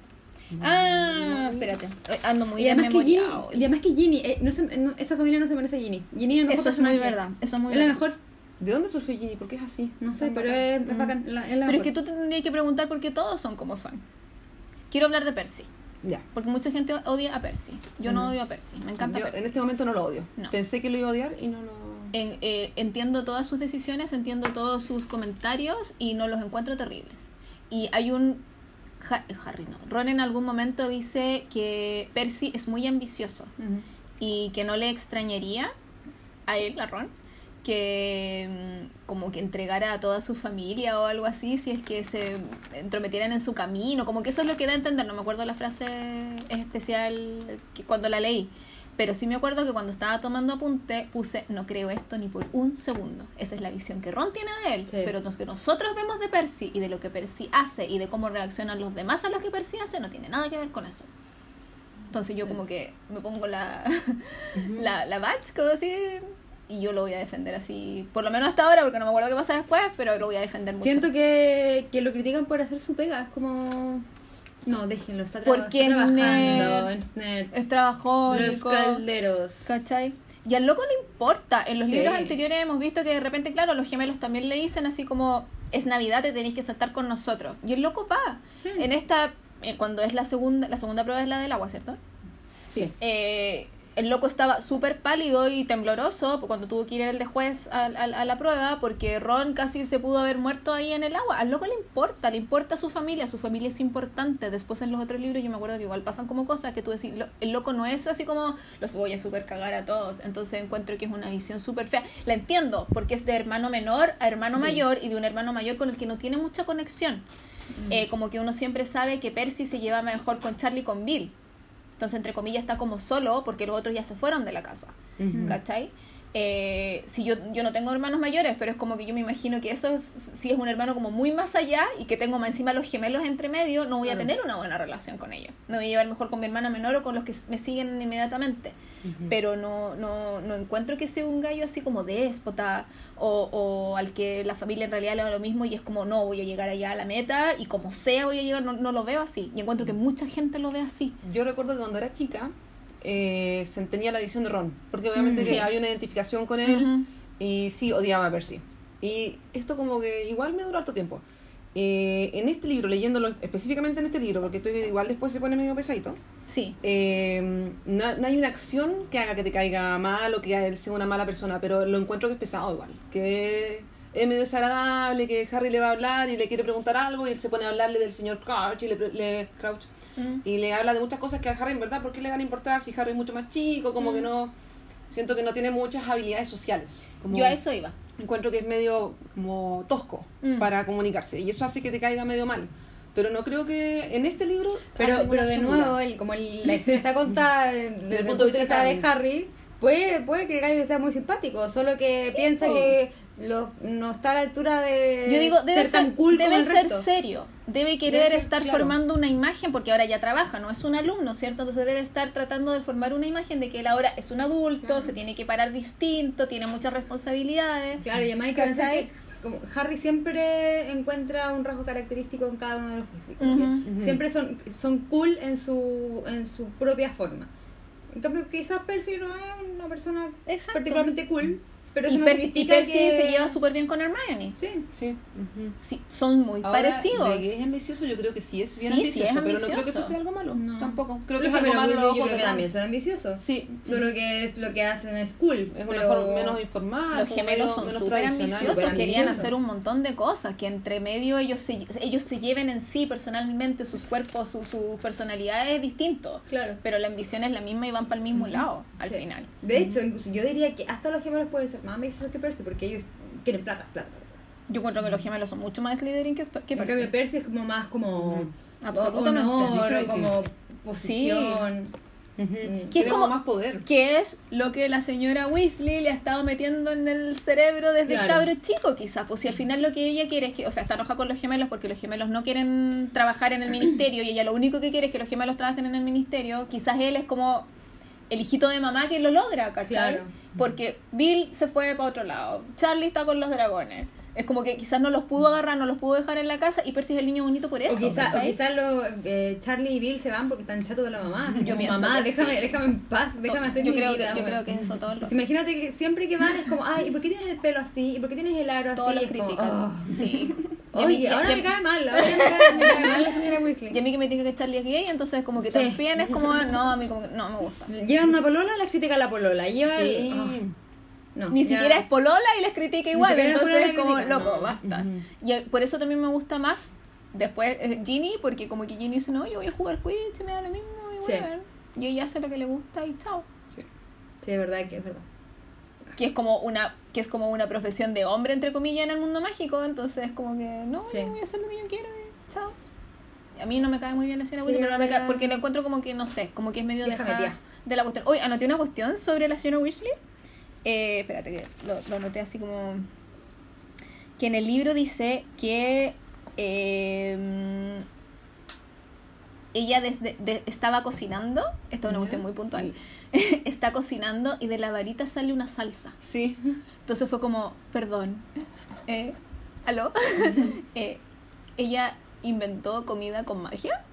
Ah, espérate. Eh, Ando muy y además, que Ginny, y además que Ginny, eh, no se- no- esa familia no se merece a Ginny. Ginny es Eso es muy verdad. Eso es muy Es la verdad. mejor, ¿De dónde surgió Ginny? ¿Por qué es así? no sé, pero es, es Mm. bacán. la- es la Pero es que tú tendrías que preguntar por qué todos son como son. Quiero hablar de Percy. Ya. Porque mucha gente odia a Percy. Yo no Mm. odio a Percy. Me encanta Yo Percy. en este momento no lo odio. No. Pensé que lo iba a odiar y no lo... En- eh, entiendo todas sus decisiones, entiendo todos sus comentarios y no los encuentro terribles. Y hay un... Ha- Harry no. Ron en algún momento dice que Percy es muy ambicioso y que no le extrañaría a él, a Ron, que mm, como que entregara a toda su familia o algo así si es que se entrometieran en su camino, como que eso es lo que da a entender, no me acuerdo la frase especial que cuando la leí, pero sí me acuerdo que cuando estaba tomando apunte puse no creo esto ni por un segundo. Esa es la visión que Ron tiene de él, Sí. pero lo que nosotros vemos de Percy y de lo que Percy hace y de cómo reaccionan los demás a lo que Percy hace no tiene nada que ver con eso. Entonces yo Sí. como que me pongo la, la, la badge, como decir, y yo lo voy a defender así, por lo menos hasta ahora, porque no me acuerdo qué pasa después, pero lo voy a defender mucho. Siento que, que lo critican por hacer su pega. Es como. No, déjenlo, está, traba- Porque está es trabajando. Es nerd. Es Los calderos. ¿cachai? Y al loco le importa. En los Sí. libros anteriores hemos visto que de repente, claro, los gemelos también le dicen así como, es Navidad, te tenéis que sentar con nosotros. Y el loco va. Sí. En esta, eh, cuando es la segunda, la segunda prueba es la del agua, ¿cierto? Sí. eh, el loco estaba súper pálido y tembloroso cuando tuvo que ir el de juez a, a- a la prueba porque Ron casi se pudo haber muerto ahí en el agua. Al loco le importa, le importa a su familia, su familia es importante. Después en los otros libros yo me acuerdo que igual pasan como cosas que tú decís, lo- el loco no es así como los voy a super cagar a todos. Entonces encuentro que es una visión súper fea. La entiendo porque es de hermano menor a hermano mayor y de un hermano mayor con el que no tiene mucha conexión. Eh, como que uno siempre sabe que Percy se lleva mejor con Charlie y con Bill. Entonces, entre comillas, está como solo porque los otros ya se fueron de la casa. Ujú. ¿Cachai? Eh, si yo, yo no tengo hermanos mayores, pero es como que yo me imagino que eso es, si es un hermano como muy más allá y que tengo más encima los gemelos entre medio, no voy a tener una buena relación con ellos. Me voy a llevar mejor con mi hermana menor o con los que me siguen inmediatamente. Pero no, no, no encuentro que sea un gallo así como déspota o, o al que la familia en realidad le da lo mismo y es como, no, voy a llegar allá a la meta y como sea voy a llegar, no, no lo veo así. Y encuentro que mucha gente lo ve así. Yo recuerdo que cuando era chica eh, se tenía la visión de Ron, porque obviamente Mm, que sí. había una identificación con él y sí odiaba a Percy. Y esto como que igual me duró harto tiempo. Eh, en este libro, leyéndolo específicamente en este libro, porque esto igual después se pone medio pesadito, Sí. eh, no, no hay una acción que haga que te caiga mal o que él sea una mala persona, pero lo encuentro que es pesado igual, que es medio desagradable, que Harry le va a hablar y le quiere preguntar algo y él se pone a hablarle del señor Crouch y le- Crouch, Mm. y le habla de muchas cosas que a Harry en verdad, ¿por qué le van a importar si Harry es mucho más chico? Como que Mm. no, siento que no tiene muchas habilidades sociales. Como Yo a eso iba. encuentro que es medio como tosco Mm. para comunicarse y eso hace que te caiga medio mal. Pero no creo que en este libro... Pero, pero de nuevo, el, como el- la historia está contada desde el punto de vista de Harry, puede, puede que el gallo sea muy simpático, solo que piensa que lo, no está a la altura de Yo digo, debe ser tan ser, cool debe ser resto. serio. Debe querer ser, estar claro. formando una imagen, porque ahora ya trabaja, no es un alumno, ¿cierto? Entonces debe estar tratando de formar una imagen de que él ahora es un adulto, Claro. se tiene que parar distinto, tiene muchas responsabilidades. Claro, y además hay que pensar que como Harry siempre encuentra un rasgo característico en cada uno de los. Ujú. Siempre son, son cool en su, en su propia forma. En cambio, quizás Percy no es una persona Exacto. particularmente cool, pero y Percy, y significa Percy que... se lleva súper bien con Hermione. Sí. Sí. Sí, son muy Ahora, parecidos. de que es ambicioso, yo creo que sí es bien Sí, sí ambicioso, es pero no creo que ambicioso. eso sea algo malo. No. Tampoco. Creo que Los es algo gemelos malo. Yo creo que también son ambiciosos. Sí. Solo que es lo que hacen es cool. Es pero... mejor, menos informal. Los gemelos son menos súper ambiciosos, querían hacer un montón de cosas, que entre medio ellos se, ellos se lleven en sí personalmente, sus cuerpos, su- sus personalidades distintos. Claro. Pero la ambición es la misma y van para el mismo lado, al Sí. final. De hecho, incluso yo diría que hasta los gemelos pueden ser más ambiciosos que Percy porque ellos quieren plata, plata, plata. Yo encuentro que los gemelos son mucho más Slytherin que, que Percy. cambio, Percy es como más como Ujú. Absolutamente. honor, Sí, o sí. como posición. Mm. Que es como- más poder. Que es lo que la señora Weasley le ha estado metiendo en el cerebro desde Claro. cabro chico, quizás. Pues si al final lo que ella quiere es que, o sea, está enojada con los gemelos porque los gemelos no quieren trabajar en el ministerio y ella lo único que quiere es que los gemelos trabajen en el ministerio. Quizás él es como el hijito de mamá que lo logra, ¿cachai? Claro. Porque Bill se fue para otro lado, Charlie está con los dragones. Es como que quizás no los pudo agarrar, no los pudo dejar en la casa y Percy es el niño bonito por eso. O quizás quizá eh, Charlie y Bill se van porque están chatos de la mamá. Yo como, mamá, déjame, sí. déjame en paz, déjame hacer yo mi creo vida. yo creo que es eso todo el Pues imagínate que siempre que van es como, ay, ¿y por qué tienes el pelo así? ¿Y por qué tienes el aro así? Todos los Es como, critican. oh. Sí. Oye, ahora me cae mal, ahora me cae, me cae mal la señora Weasley. Y a mí que me diga que Charlie es gay, entonces como que Sí. también es como, no, a mí como que no me gusta. Llevan una polola, les critica la polola. Lleva el- Sí. oh, no, Ni ya- siquiera es polola y les critica igual, entonces es como, loco, no. basta. Y eh, por eso también me gusta más después eh, Ginny, porque como que Ginny dice, no, yo voy a jugar Quidditch, me da lo mismo, y Sí. bueno. Y ella hace lo que le gusta y chao. Sí, es verdad que es verdad. Que es como una que es como una profesión de hombre, entre comillas, en el mundo mágico, entonces como que, no, Sí. yo voy a hacer lo que yo quiero y chao. A mí no me cae muy bien la señora Sí, Weasley, pero no me cae, porque la encuentro como que, no sé, como que es medio dejada de la cuestión. Hoy anoté una cuestión sobre la señora Weasley. Eh, espérate, que lo, lo anoté así como... Que en el libro dice que eh, ella desde, de- estaba cocinando, esta es una cuestión muy puntual, está cocinando y de la varita sale una salsa. Sí. Entonces fue como, perdón, eh, ¿aló? Eh, ella inventó comida con magia.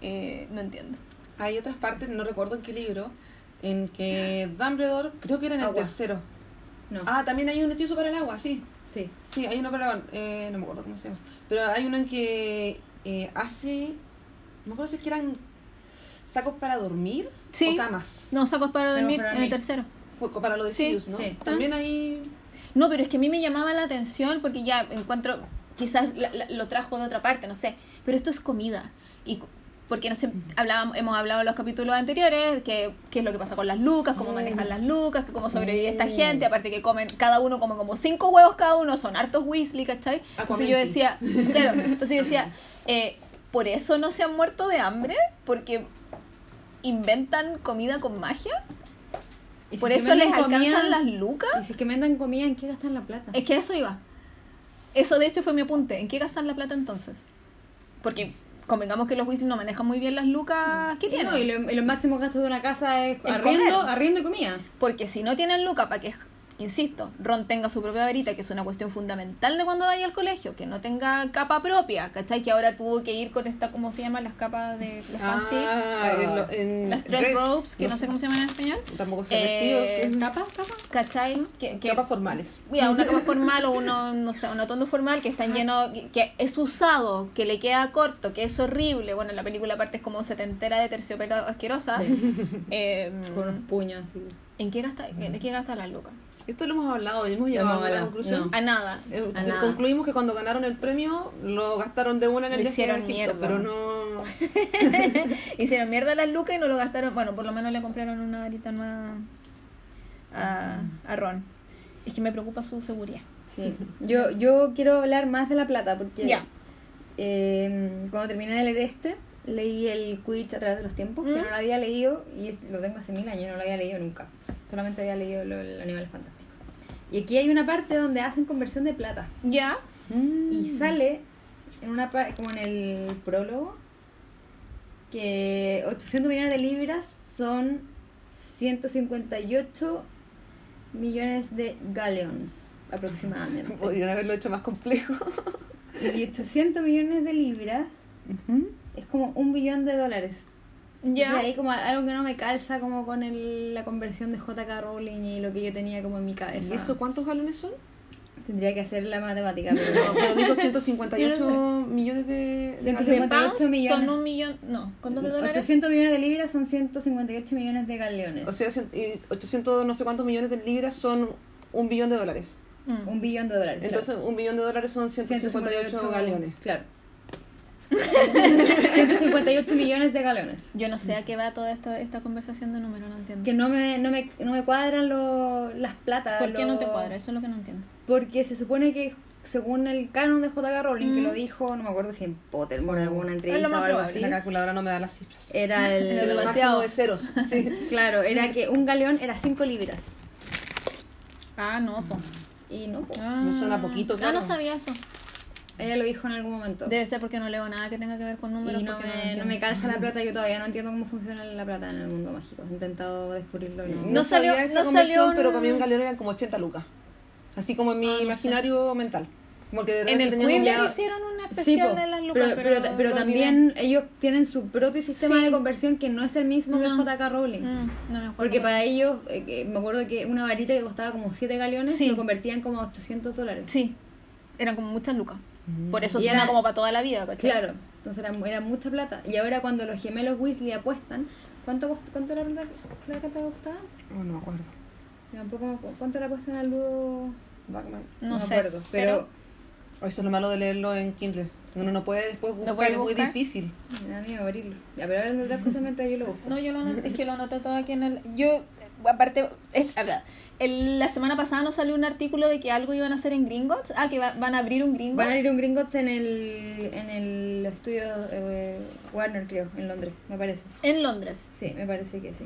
Eh, no entiendo. Hay otras partes, no recuerdo en qué libro, en que Dumbledore, creo que era en el tercero. No. Ah, también hay un hechizo para el agua, sí. sí. Sí, hay uno para el agua. Eh, no me acuerdo cómo se llama. Pero hay uno en que eh, hace. No me acuerdo si es que eran sacos para dormir Sí. o camas. No, sacos para dormir para en el dormir. tercero. Para lo de Sí, Sirius, ¿no? sí. También hay. No, pero es que a mí me llamaba la atención porque ya encuentro, quizás la- la- lo trajo de otra parte, no sé, pero esto es comida. Y porque no sé, hablábamos, hemos hablado en los capítulos anteriores, que qué es lo que pasa con las lucas, cómo manejan las lucas, que cómo sobrevive esta gente, aparte que comen, cada uno come como cinco huevos cada uno, son hartos Weasley, ¿cachai? Entonces yo decía, claro, entonces yo decía, eh, por eso no se han muerto de hambre, porque inventan comida con magia, Y si por es eso les comida- alcanzan las lucas. Y si es que vendan comida, ¿en qué gastan la plata? Es que eso iba. Eso de hecho fue mi apunte. ¿En qué gastan la plata entonces? Porque convengamos que los Weasley no manejan muy bien las lucas que tienen. no, y, lo- y los máximos gastos de una casa es, Es arriendo, arriendo y comida. Porque si no tienen lucas para que, insisto, Ron tenga su propia varita, que es una cuestión fundamental de cuando vaya al colegio, que no tenga capa propia, ¿cachai? Que ahora tuvo que ir con esta, ¿cómo se llaman las capas de las fancy? Ah, en lo- en las dress dress, robes, que no, sé cómo se llaman en español. Tampoco sé Eh, vestidos. ¿Capa? ¿Capa? ¿Cachai? Que, que- Capas formales. Mira, una cama formal o uno, no sé, un atuendo formal que están lleno, que, que es usado, que le queda corto, que es horrible. Bueno, en la película aparte es como setentera de terciopelo asquerosa. Eh, Con unos puños. ¿En qué gasta, en qué gasta las lucas? Esto lo hemos hablado, hemos Lo llegado hemos a hablado, conclusión. no. A nada. Eh, A nada. Concluimos que cuando ganaron el premio lo gastaron de una en el Lo viaje a hicieron Egipto, mierda. pero no. Hicieron mierda las lucas y no lo gastaron. Bueno, por lo menos le compraron una varita nueva a, a Ron. Es que me preocupa su seguridad. Sí. Yo, yo quiero hablar más de la plata porque eh, cuando terminé de leer este, leí el Quidditch a través de los tiempos, que ¿Mm? no lo había leído y lo tengo hace mil años, no lo había leído nunca. Solamente había leído lo- el Animal Fantástico. Y aquí hay una parte donde hacen conversión de plata. ¿Ya? Y sale en una como en el prólogo que 800 millones de libras son 158 millones de galleons aproximadamente. Podrían haberlo hecho más complejo. Y 800 millones de libras es como un billón de dólares. ¿Ya? Entonces, ahí como algo que no me calza como con el- la conversión de JK Rowling y lo que yo tenía como en mi cabeza. ¿Y eso cuántos galones son? Tendría que hacer la matemática, pero No, pero digo 158 Yo no millones de, de 158 galones. pounds millones. son un millón. No, ¿cuántos de dólares? 800 millones de libras son 158 millones de galeones. O sea, cien- y 800 no sé cuántos millones de libras son un billón de dólares. Mm. un billón de dólares. Entonces, un billón de dólares son claro. 158 galones. Claro. 158 millones de galones. Yo no sé a qué va toda esta, esta conversación de números, no entiendo. Que no me, no me, no me cuadran lo- las platas. ¿Por qué no te cuadra? Eso es lo que no entiendo. Porque se supone que según el canon de J.K. Rowling, que Mm. lo dijo, no me acuerdo si en Pottermore, en alguna Es entrevista lo más o algo probable. así. La calculadora no me da las cifras. Era el el... Máximo de ceros. Sí. Claro, era que un galeón era 5 libras. Ah, no, po. Y no, po. Ah. Me suena poquito, Ah, claro. no sabía eso. Ella lo dijo en algún momento. Debe ser porque no leo nada que tenga que ver con números. y no me, no me calza la plata, yo todavía no entiendo cómo funciona la plata en el mundo mágico. He intentado descubrirlo. No, No, salió- no salió un- pero para mí un galeón eran como 80 lucas. Así como en mi Ah, no sé. imaginario mental. Porque de En repente el lado- hicieron un Sí, especial po. de las lucas, pero, pero, pero, pero también ellos tienen su propio sistema Sí. de conversión que no es el mismo que No. J.K. Rowling. Mm, no me acuerdo. Porque para ellos, eh, que me acuerdo que una varita que costaba como 7 galeones Sí. lo convertían como a 800 dólares. Sí, eran como muchas lucas. Mm. Por eso Y suena era- como para toda la vida, ¿cachai? Claro, entonces era, era mucha plata. Y ahora cuando los gemelos Weasley apuestan, ¿cuánto, cuánto era la plata la plata que? Oh, no me acuerdo. Tampoco me acuerdo. ¿Cuánto la apuestan al Ludo Backman? No me sé, acuerdo. Pero, Oh, eso es lo malo de leerlo en Kindle. Uno no puede después buscar, puede es muy difícil. me da miedo abrirlo. Ya, pero ahora de otras cosas mientras yo lo busco. No, yo lo anoté, es que lo anoté todo aquí en el... Yo, aparte, es, el- la semana pasada nos salió un artículo de que algo iban a hacer en Gringotts. Ah, que va- van a abrir un Gringotts. Van a ir a un Gringotts en el, en el estudio eh, Warner, creo, en Londres, me parece. En Londres. Sí, me parece que sí.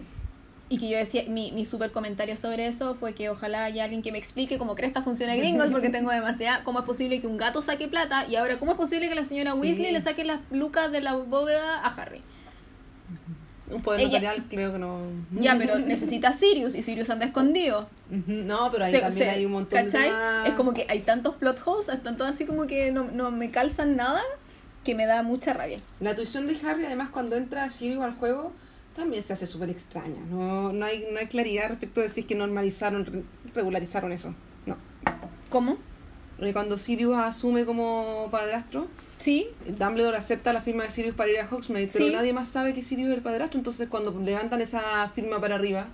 Y que yo decía, mi, mi super comentario sobre eso fue que ojalá haya alguien que me explique cómo cresta funciona Gringotts, porque tengo demasiada... ¿Cómo es posible que un gato saque plata? Y ahora, ¿cómo es posible que la señora Sí. Weasley le saque las lucas de la bóveda a Harry? Un poder Ella- notarial creo que no... Ya, pero necesita Sirius y Sirius anda escondido. Ujú, No, pero ahí Se- también se- hay un montón ¿cachai? de temas- Es como que hay tantos plot holes, hay tanto así como que no, no me calzan nada, que me da mucha rabia. La tuición de Harry, además, cuando entra Sirius al juego, también se hace súper extraña. No, no, hay, no hay claridad respecto de si es que normalizaron, re- regularizaron eso. No. ¿Cómo? Eh, Cuando Sirius asume como padrastro, Sí, Dumbledore acepta la firma de Sirius para ir a Hogsmeade, pero Sí. nadie más sabe que Sirius es el padrastro. Entonces, cuando levantan esa firma para arriba,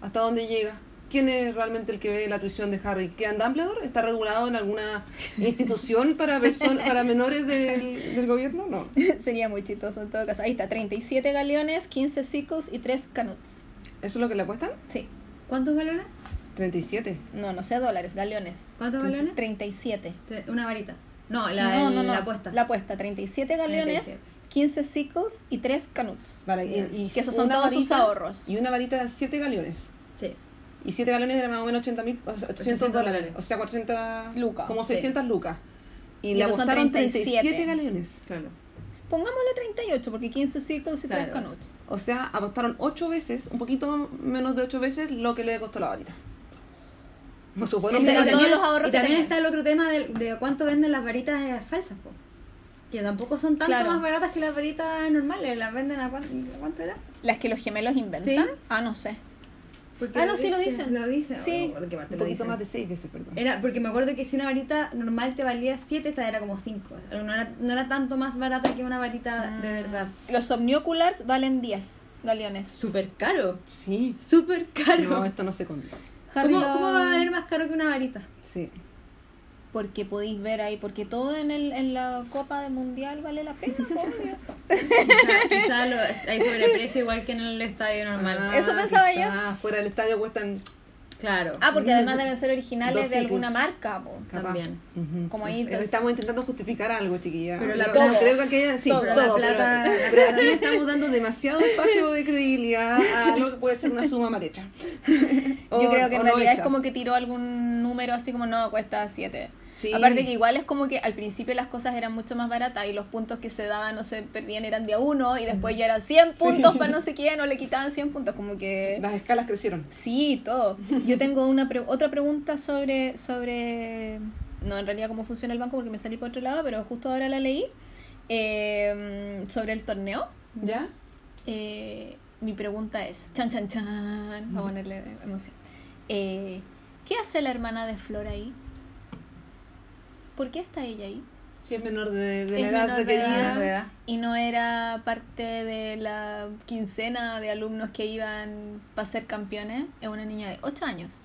¿hasta dónde llega? ¿Quién es realmente el que ve la tuición de Harry? ¿Queda en Dumbledore? ¿Está regulado en alguna institución para personas para menores del, del gobierno? No. sería muy chistoso en todo caso. Ahí está, 37 galeones, 15 sickles y 3 canuts. ¿Eso es lo que le apuestan? Sí. ¿Cuántos galones? 37. No, no sé dólares, galeones. ¿Cuántos galones? 37. Tre- Una varita. No, la, no, no, no. la apuesta. La apuesta, 37 galeones, 37. 15 sickles y 3 canuts. Vale, y, y Que esos son todos sus ahorros. Y una varita de 7 galones. Sí. Y 7 galones eran más o menos 80 mil, 800 800 dólares. O sea, 400 Lucas, Como sí. 600 lucas. Y, Y le apostaron 37. 37 galones. Claro. Pongámosle 38, porque 15 sickles y 3 Claro. canuts. O sea, apostaron 8 veces, un poquito menos de 8 veces lo que le costó la varita. No supone también, todos los ahorros y también está el otro tema de, de cuánto venden las varitas eh, falsas, po. Que tampoco son tanto Claro. más baratas que las varitas normales. Las venden a cuánto, ¿a cuánto era? Las que los gemelos inventan. Sí. Ah, no sé. Porque Ah, no, sí lo dicen. Lo dicen. Sí. ¿De qué parte un poquito más de 6 veces, perdón. Era, porque me acuerdo que si una varita normal te valía 7, esta era como 5. No era, no era tanto más barata que una varita de verdad. Los omnioculars valen 10 galeones. Súper caro. Sí. Súper caro. No, esto no se condice. ¿Cómo, ¿Cómo va a valer más caro que una varita? Sí. Porque podéis ver ahí, porque todo en, el, en la Copa del Mundial vale la pena, obvio. Quizá, quizá lo- hay sobreprecio igual que en el estadio normal. Ah, Eso pensaba yo. quizás Fuera del estadio cuestan Claro. Ah, porque además deben ser originales Dos de alguna marca, po. También. Como ahí, Eh, entonces- Estamos intentando justificar algo, chiquilla. Pero la plata- creo que aquella- sí, todo. todo, La plata- pero, pero aquí le estamos dando demasiado espacio de credibilidad a algo que puede ser una suma mal hecha. O- Yo creo que en realidad es como que tiró algún número así como no, cuesta 7. Sí. Aparte que igual es como que al principio las cosas eran mucho más baratas y los puntos que se daban no se perdían eran de a uno y después ya eran 100 puntos para no sé quién o le quitaban 100 puntos como que Las escalas crecieron. sí todo yo tengo una pre- otra pregunta sobre sobre no en realidad cómo funciona el banco porque me salí por otro lado pero justo ahora la leí eh, sobre el torneo ¿Ya? eh, mi pregunta es, chan chan chan, para ponerle emoción. Eh, ¿Qué hace la hermana de Flor ahí? ¿Por qué está ella ahí? Si es menor de, de Es la edad de requerida. edad. Y no era parte de la quincena de alumnos que iban para ser campeones. Es una niña de 8 años.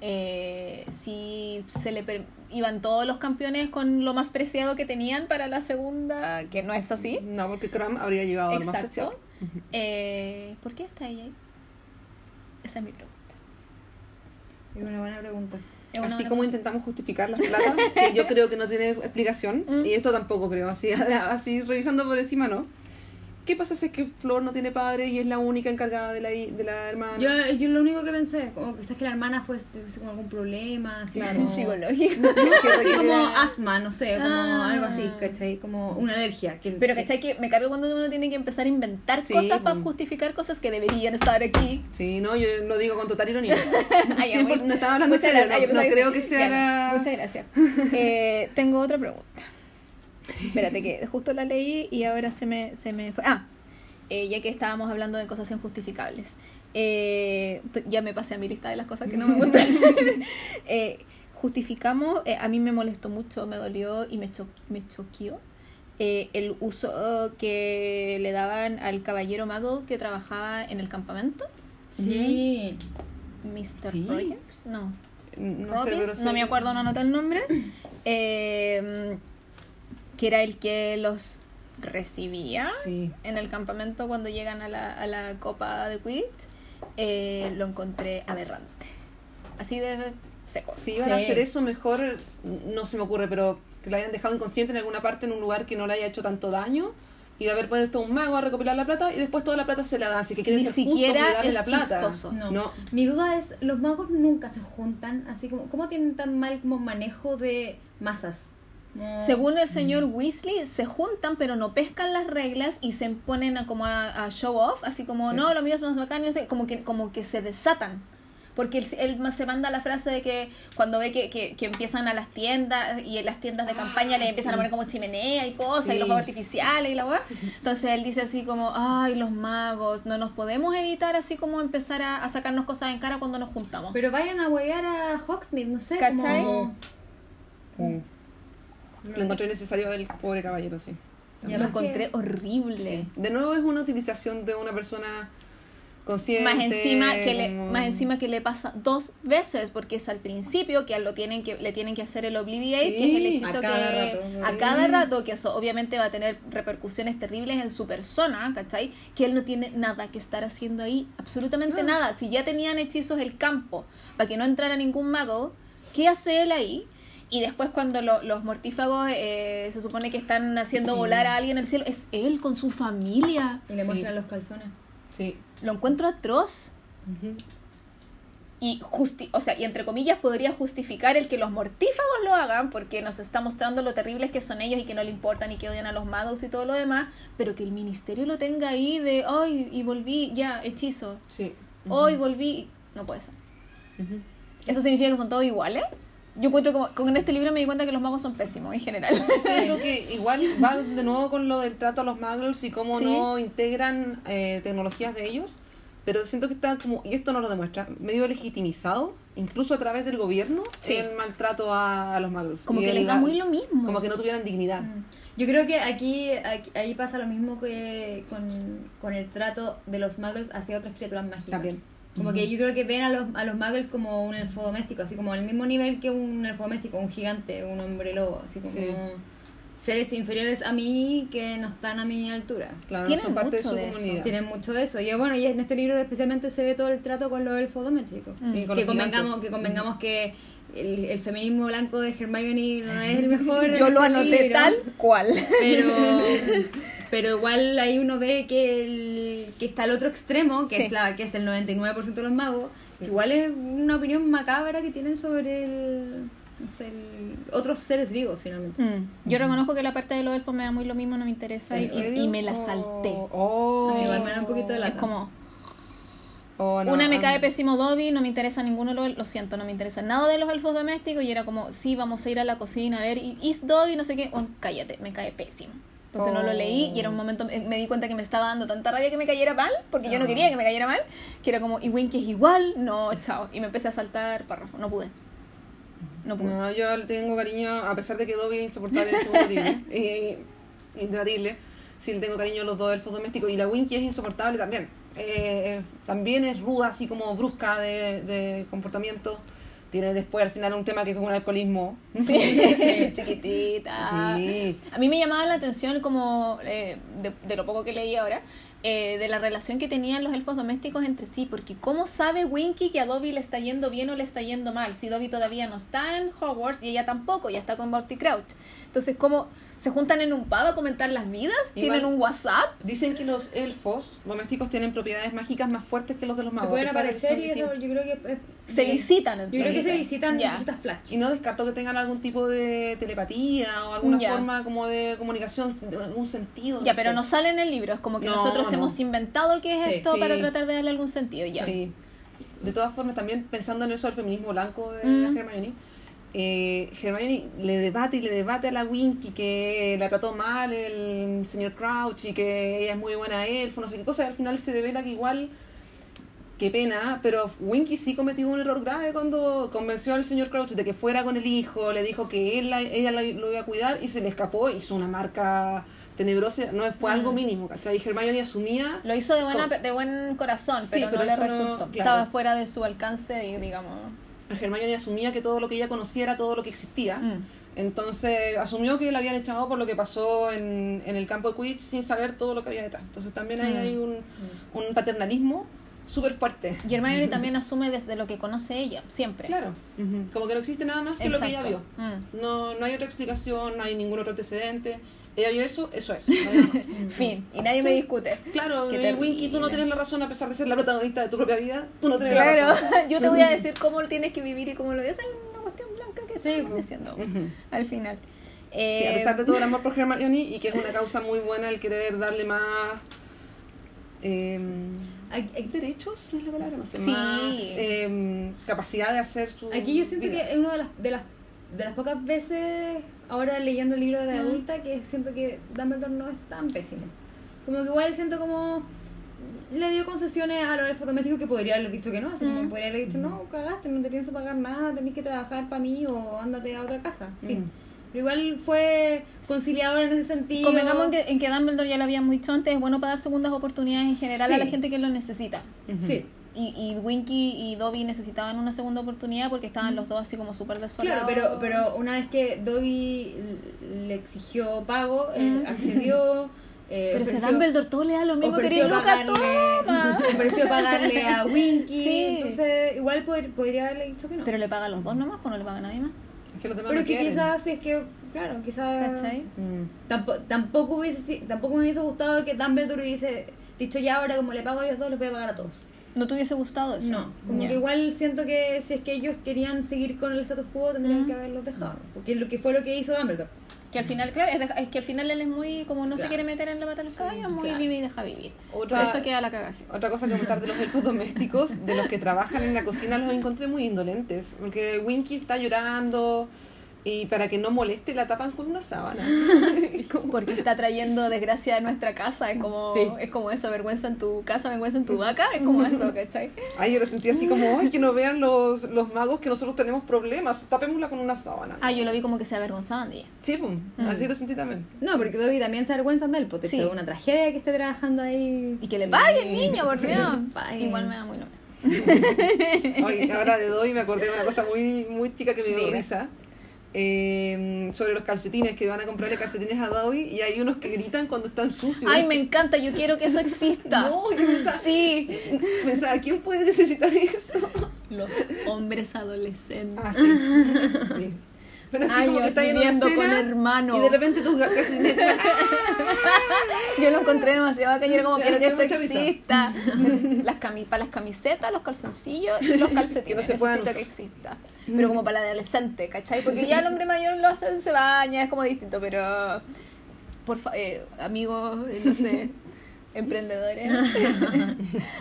Eh, si se le per- iban todos los campeones con lo más preciado que tenían para la segunda, que no es así. No, porque Cram habría llevado lo más Exacto. preciado. Eh, ¿Por qué está ella ahí? Esa es mi pregunta. Es una buena pregunta. Una Así buena como intentamos justificar las platas, que yo creo que no tiene explicación, Mm. y esto tampoco creo, así, así revisando por encima, ¿no? ¿Qué pasa si es que Flor no tiene padre y es la única encargada de la, de la hermana? Yo, yo lo único que pensé, como quizás que la hermana fue tuviese como algún problema, así Claro. como, psicológico. Como asma, no sé, como Ah. algo así, ¿cachai? Como una alergia. Que, Pero ¿cachai? Que me cargo cuando uno tiene que empezar a inventar Sí, cosas para mm. justificar cosas que deberían estar aquí. Sí, no, yo lo digo con total ironía. Ay, ya, 100% muy- no estaba hablando muchas serio, gracias. no, no creo que sí. se Ya, haga... Muchas gracias. Eh, tengo otra pregunta. Espérate, que justo la leí y ahora se me, se me fue. Ah, eh, ya que estábamos hablando de cosas injustificables. Eh, ya me pasé a mi lista de las cosas que no me gustan. Eh, justificamos, a mí me molestó mucho, me dolió y me, cho me choqueó el uso que le daban al caballero Muggle que trabajaba en el campamento. Sí. Mr. Sí. Rogers, no. No sé, Robbins, no me acuerdo, no anoté el nombre, eh, que era el que los recibía Sí. en el campamento cuando llegan a la, a la copa de Quidditch, eh, lo encontré aberrante. Así de seco. Si iban a hacer eso, mejor, no se me ocurre, pero que lo hayan dejado inconsciente en alguna parte, en un lugar que no le haya hecho tanto daño, y va a haber puesto un mago a recopilar la plata, y después toda la plata se la dan, así que quieren Ni ser siquiera es la plata. chistoso. No. No. Mi duda es, los magos nunca se juntan, así como, ¿cómo tienen tan mal como manejo de masas? Según el señor Weasley, se juntan pero no pescan las reglas y se ponen a, como a, a show off, así como, Sí. no, lo mío es más bacán, y no sé, como que, como que se desatan. Porque él, se manda la frase de que cuando ve que, que, que empiezan a las tiendas y en las tiendas de campaña le empiezan a poner como chimenea y cosas y los fuegos artificiales y la weá. Entonces él dice así como, ay, los magos, no nos podemos evitar así como empezar a, a sacarnos cosas en cara cuando nos juntamos. Pero vayan a huear a Hogsmeade, no sé, ¿Cachai? como... Mm. Lo encontré necesario el pobre caballero, sí. Y lo encontré que- horrible. Sí. De nuevo es una utilización de una persona consciente. más encima que le como- más encima que le pasa dos veces porque es al principio que lo tienen que le tienen que hacer el obliviate Sí, que es el hechizo a cada que rato. a Sí. cada rato que eso obviamente va a tener repercusiones terribles en su persona ¿cachai? que él no tiene nada que estar haciendo ahí absolutamente No. nada si ya tenían hechizos el campo para que no entrara ningún mago ¿qué hace él ahí? Y después cuando lo- los mortífagos eh, se supone que están haciendo Sí. volar a alguien al cielo, es él con su familia. Y le Sí. muestran los calzones. Sí. Lo encuentro atroz. Y justi o sea, y entre comillas podría justificar el que los mortífagos lo hagan porque nos está mostrando lo terribles que son ellos y que no le importan y que odian a los magos y todo lo demás, pero que el ministerio lo tenga ahí de, ay, y volví, ya, hechizo, Sí. hoy volví, no puede ser. ¿Eso significa que son todos iguales? Yo encuentro como, con este libro me di cuenta que los magos son pésimos en general. Siento que igual va de nuevo con lo del trato a los muggles y cómo Sí. no integran eh, tecnologías de ellos, pero siento que está como, y esto no lo demuestra, medio legitimizado, incluso a través del gobierno, Sí. el maltrato a, a los muggles. Como Y que les da muy lo mismo. Como que no tuvieran dignidad. Mm. Yo creo que aquí, aquí- ahí pasa lo mismo que con, con el trato de los muggles hacia otras criaturas mágicas. También. Como que yo creo que ven a los, a los muggles como un elfo doméstico, así como al mismo nivel que un elfo doméstico, un gigante, un hombre lobo, así como Sí. seres inferiores a mí que no están a mi altura. Claro, Tienen son parte de mucho su de eso. comunidad. Tienen mucho de eso. Y bueno, y en este libro especialmente se ve todo el trato con los elfos domésticos. Mm. Y con Que los convengamos, que convengamos que el, el feminismo blanco de Hermione no es el mejor. Yo lo este anoté libro. tal cual. pero pero igual ahí uno ve que el, que está el otro extremo que Sí. es la que es el 99% de los magos Sí. que igual es una opinión macabra que tienen sobre el, no sé, el- otros seres vivos finalmente Mm. Yo reconozco que la parte de los elfos me da muy lo mismo, no me interesa y, me la Oh, salté. Oh, Sí, igual me da un poquito de la- Es como, Oh, no, una me cae pésimo Dobby, no me interesa ninguno, de los- lo siento, no me interesa nada de los elfos domésticos y era como, sí, vamos a ir a la cocina a ver, y is Dobby, no sé qué, oh, cállate, me cae pésimo. Entonces no lo leí y era un momento, me me di cuenta que me estaba dando tanta rabia que me cayera mal, porque yo no quería que me cayera mal, que era como, y Winky es igual, no, chao. Y me empecé a saltar párrafo, no pude. No pude. No, yo le tengo cariño, a pesar de que Dobby es insoportable en segundo libro, y indebatible, sí le tengo cariño a los dos elfos domésticos, y la Winky es insoportable también. Eh, también es ruda, así como brusca de, de comportamiento. Tiene después al final un tema que es un alcoholismo. Sí, chiquitita. Sí. A mí me llamaba la atención como, eh, de, de lo poco que leí ahora, eh, de la relación que tenían los elfos domésticos entre sí, porque ¿cómo sabe Winky que a Dobby le está yendo bien o le está yendo mal? Si Dobby todavía no está en Hogwarts y ella tampoco, ya está con Barty Crouch. Entonces, ¿cómo se juntan en un pub a comentar las vidas? Igual- ¿Tienen un WhatsApp? Dicen que los elfos domésticos tienen propiedades mágicas más fuertes que los de los Se magos. pueden de que aparecer y eso yo creo que... es- Se visitan Yo creo que se visitan Ya. visitas flash. Y no descarto que tengan algún tipo de telepatía o alguna Ya. forma como de comunicación, de algún sentido. Ya, pero sé. no sale en el libro, es como que No, nosotros no. hemos inventado qué es Sí, esto sí. para tratar de darle algún sentido, ya. Sí. De todas formas, también pensando en eso del feminismo blanco de Mm. Hermione, eh, Hermione le debate y le debate a la Winky que la trató mal el señor Crouch y que ella es muy buena elfo, no sé qué cosa, y al final se devela que igual, qué pena, pero Winky sí cometió un error grave cuando convenció al señor Crouch de que fuera con el hijo, le dijo que él la- ella la- lo iba a cuidar y se le escapó, hizo una marca tenebrosa, no fue algo Mm. mínimo, ¿cachai? Y Hermione asumía Lo hizo de, buena, Con- de buen corazón, Sí, pero, pero no le no- resultó. claro. Estaba fuera de su alcance y digamos... Hermione asumía que todo lo que ella conocía era todo lo que existía. mm. Entonces asumió que la habían echado por lo que pasó en, en el campo de Quidditch sin saber todo lo que había detrás. Entonces también ahí Mm. hay un, un paternalismo súper fuerte. Y Hermione también asume desde lo que conoce ella, siempre. Claro, como que no existe nada más que lo que ella vio. Mm. No, no hay otra explicación, no hay ningún otro antecedente. Ella vio eso, eso es. no hay. Fin, y nadie me discute. Claro, y Winky, tú no tienes la razón a pesar de ser la protagonista de tu propia vida. Tú no tienes la Claro, razón. yo te voy a decir cómo tienes que vivir y cómo lo es una cuestión blanca que Sí, estamos pues. diciendo al final. Sí, Eh, a pesar de todo el amor por Hermione y que es una causa muy buena el querer darle más eh, Aquí- aquí- derechos, ¿no es la palabra? No sé, Sí. más eh, capacidad de hacer su Aquí yo siento vida. que es una de las, de las de las pocas veces ahora leyendo el libro de Mm. adulta que siento que Dumbledore no es tan pésimo. Como que igual siento como le dio concesiones a los elfos domésticos que podría haber dicho que no, así como Mm. podría haber dicho no, cagaste, no te pienso pagar nada, tenés que trabajar para mí o ándate a otra casa, en fin. Pero igual fue conciliador en ese sentido. Convengamos en que, en que Dumbledore ya lo habíamos dicho antes, es bueno para dar segundas oportunidades en general a la gente que lo necesita. Sí. Y, y Winky y Dobby necesitaban una segunda oportunidad porque estaban los dos así como súper desolados. Claro, pero, pero una vez que Dobby le exigió pago, él Mm. accedió. eh, Pero ofreció- Dumbledore todo le da lo mismo, querido Lucas, pagarle, toma. ofreció pagarle a Winky, Sí. entonces igual pod- podría haberle dicho que no. Pero le paga a los dos nomás, pues no le paga a nadie más. Es que los demás Pero no que quieren. quizás, si es que, claro, quizás... ¿Cachai? Mm. Tampoco, tampoco, hubiese, tampoco me hubiese gustado que Dumbledore hubiese dicho ya ahora como le pago a ellos dos, les voy a pagar a todos. ¿No te hubiese gustado eso? No, como Ya. que igual siento que si es que ellos querían seguir con el status quo tendrían Mm. que haberlos dejado. Porque lo que fue lo que hizo Dumbledore. Que al final, claro, es, es que al final él es muy, como no se quiere meter en la pata de los muy claro. vive y deja vivir. Otra- Eso queda la cagación. Otra cosa que comentar de los elfos domésticos, de los que trabajan en la cocina, los encontré muy indolentes. Porque Winky está llorando y para que no moleste la tapan con una sábana. Porque está trayendo desgracia a nuestra casa, es como, Sí. es como eso, vergüenza en tu casa, vergüenza en tu vaca, es como eso, ¿cachai? Ay, yo lo sentí así como, ay, que no vean los, los magos que nosotros tenemos problemas, tapémosla con una sábana. Ah, yo lo vi como que se avergonzaban de ella. Sí, pum, Mm. así lo sentí también. No, porque Dobby también se avergüenza de él, porque Sí. una tragedia que esté trabajando ahí. Y que le Sí. paguen, niño, por Dios. Igual me da muy nombre. Ay, ahora de doy me acordé de una cosa muy, muy chica que me dio risa. Eh, sobre los calcetines, que van a comprarle calcetines a Dobby y hay unos que gritan cuando están sucios. Ay, me encanta, yo quiero que eso exista. No, yo pensaba, Sí. pensaba, ¿quién puede necesitar eso? Los hombres adolescentes. Ah, sí. sí. Pero así como que está viviendo con hermano. y de repente tus calcetines Yo lo encontré demasiado bacán. Yo era como que risa. exista. Las cami para las camisetas, los calzoncillos y los calcetines. Que no se puedan Necesito que exista. Pero como para la adolescente, ¿cachai? Porque ya el hombre mayor lo hace, se baña, es como distinto. Pero, por fa- eh, amigos, eh, no sé, emprendedores,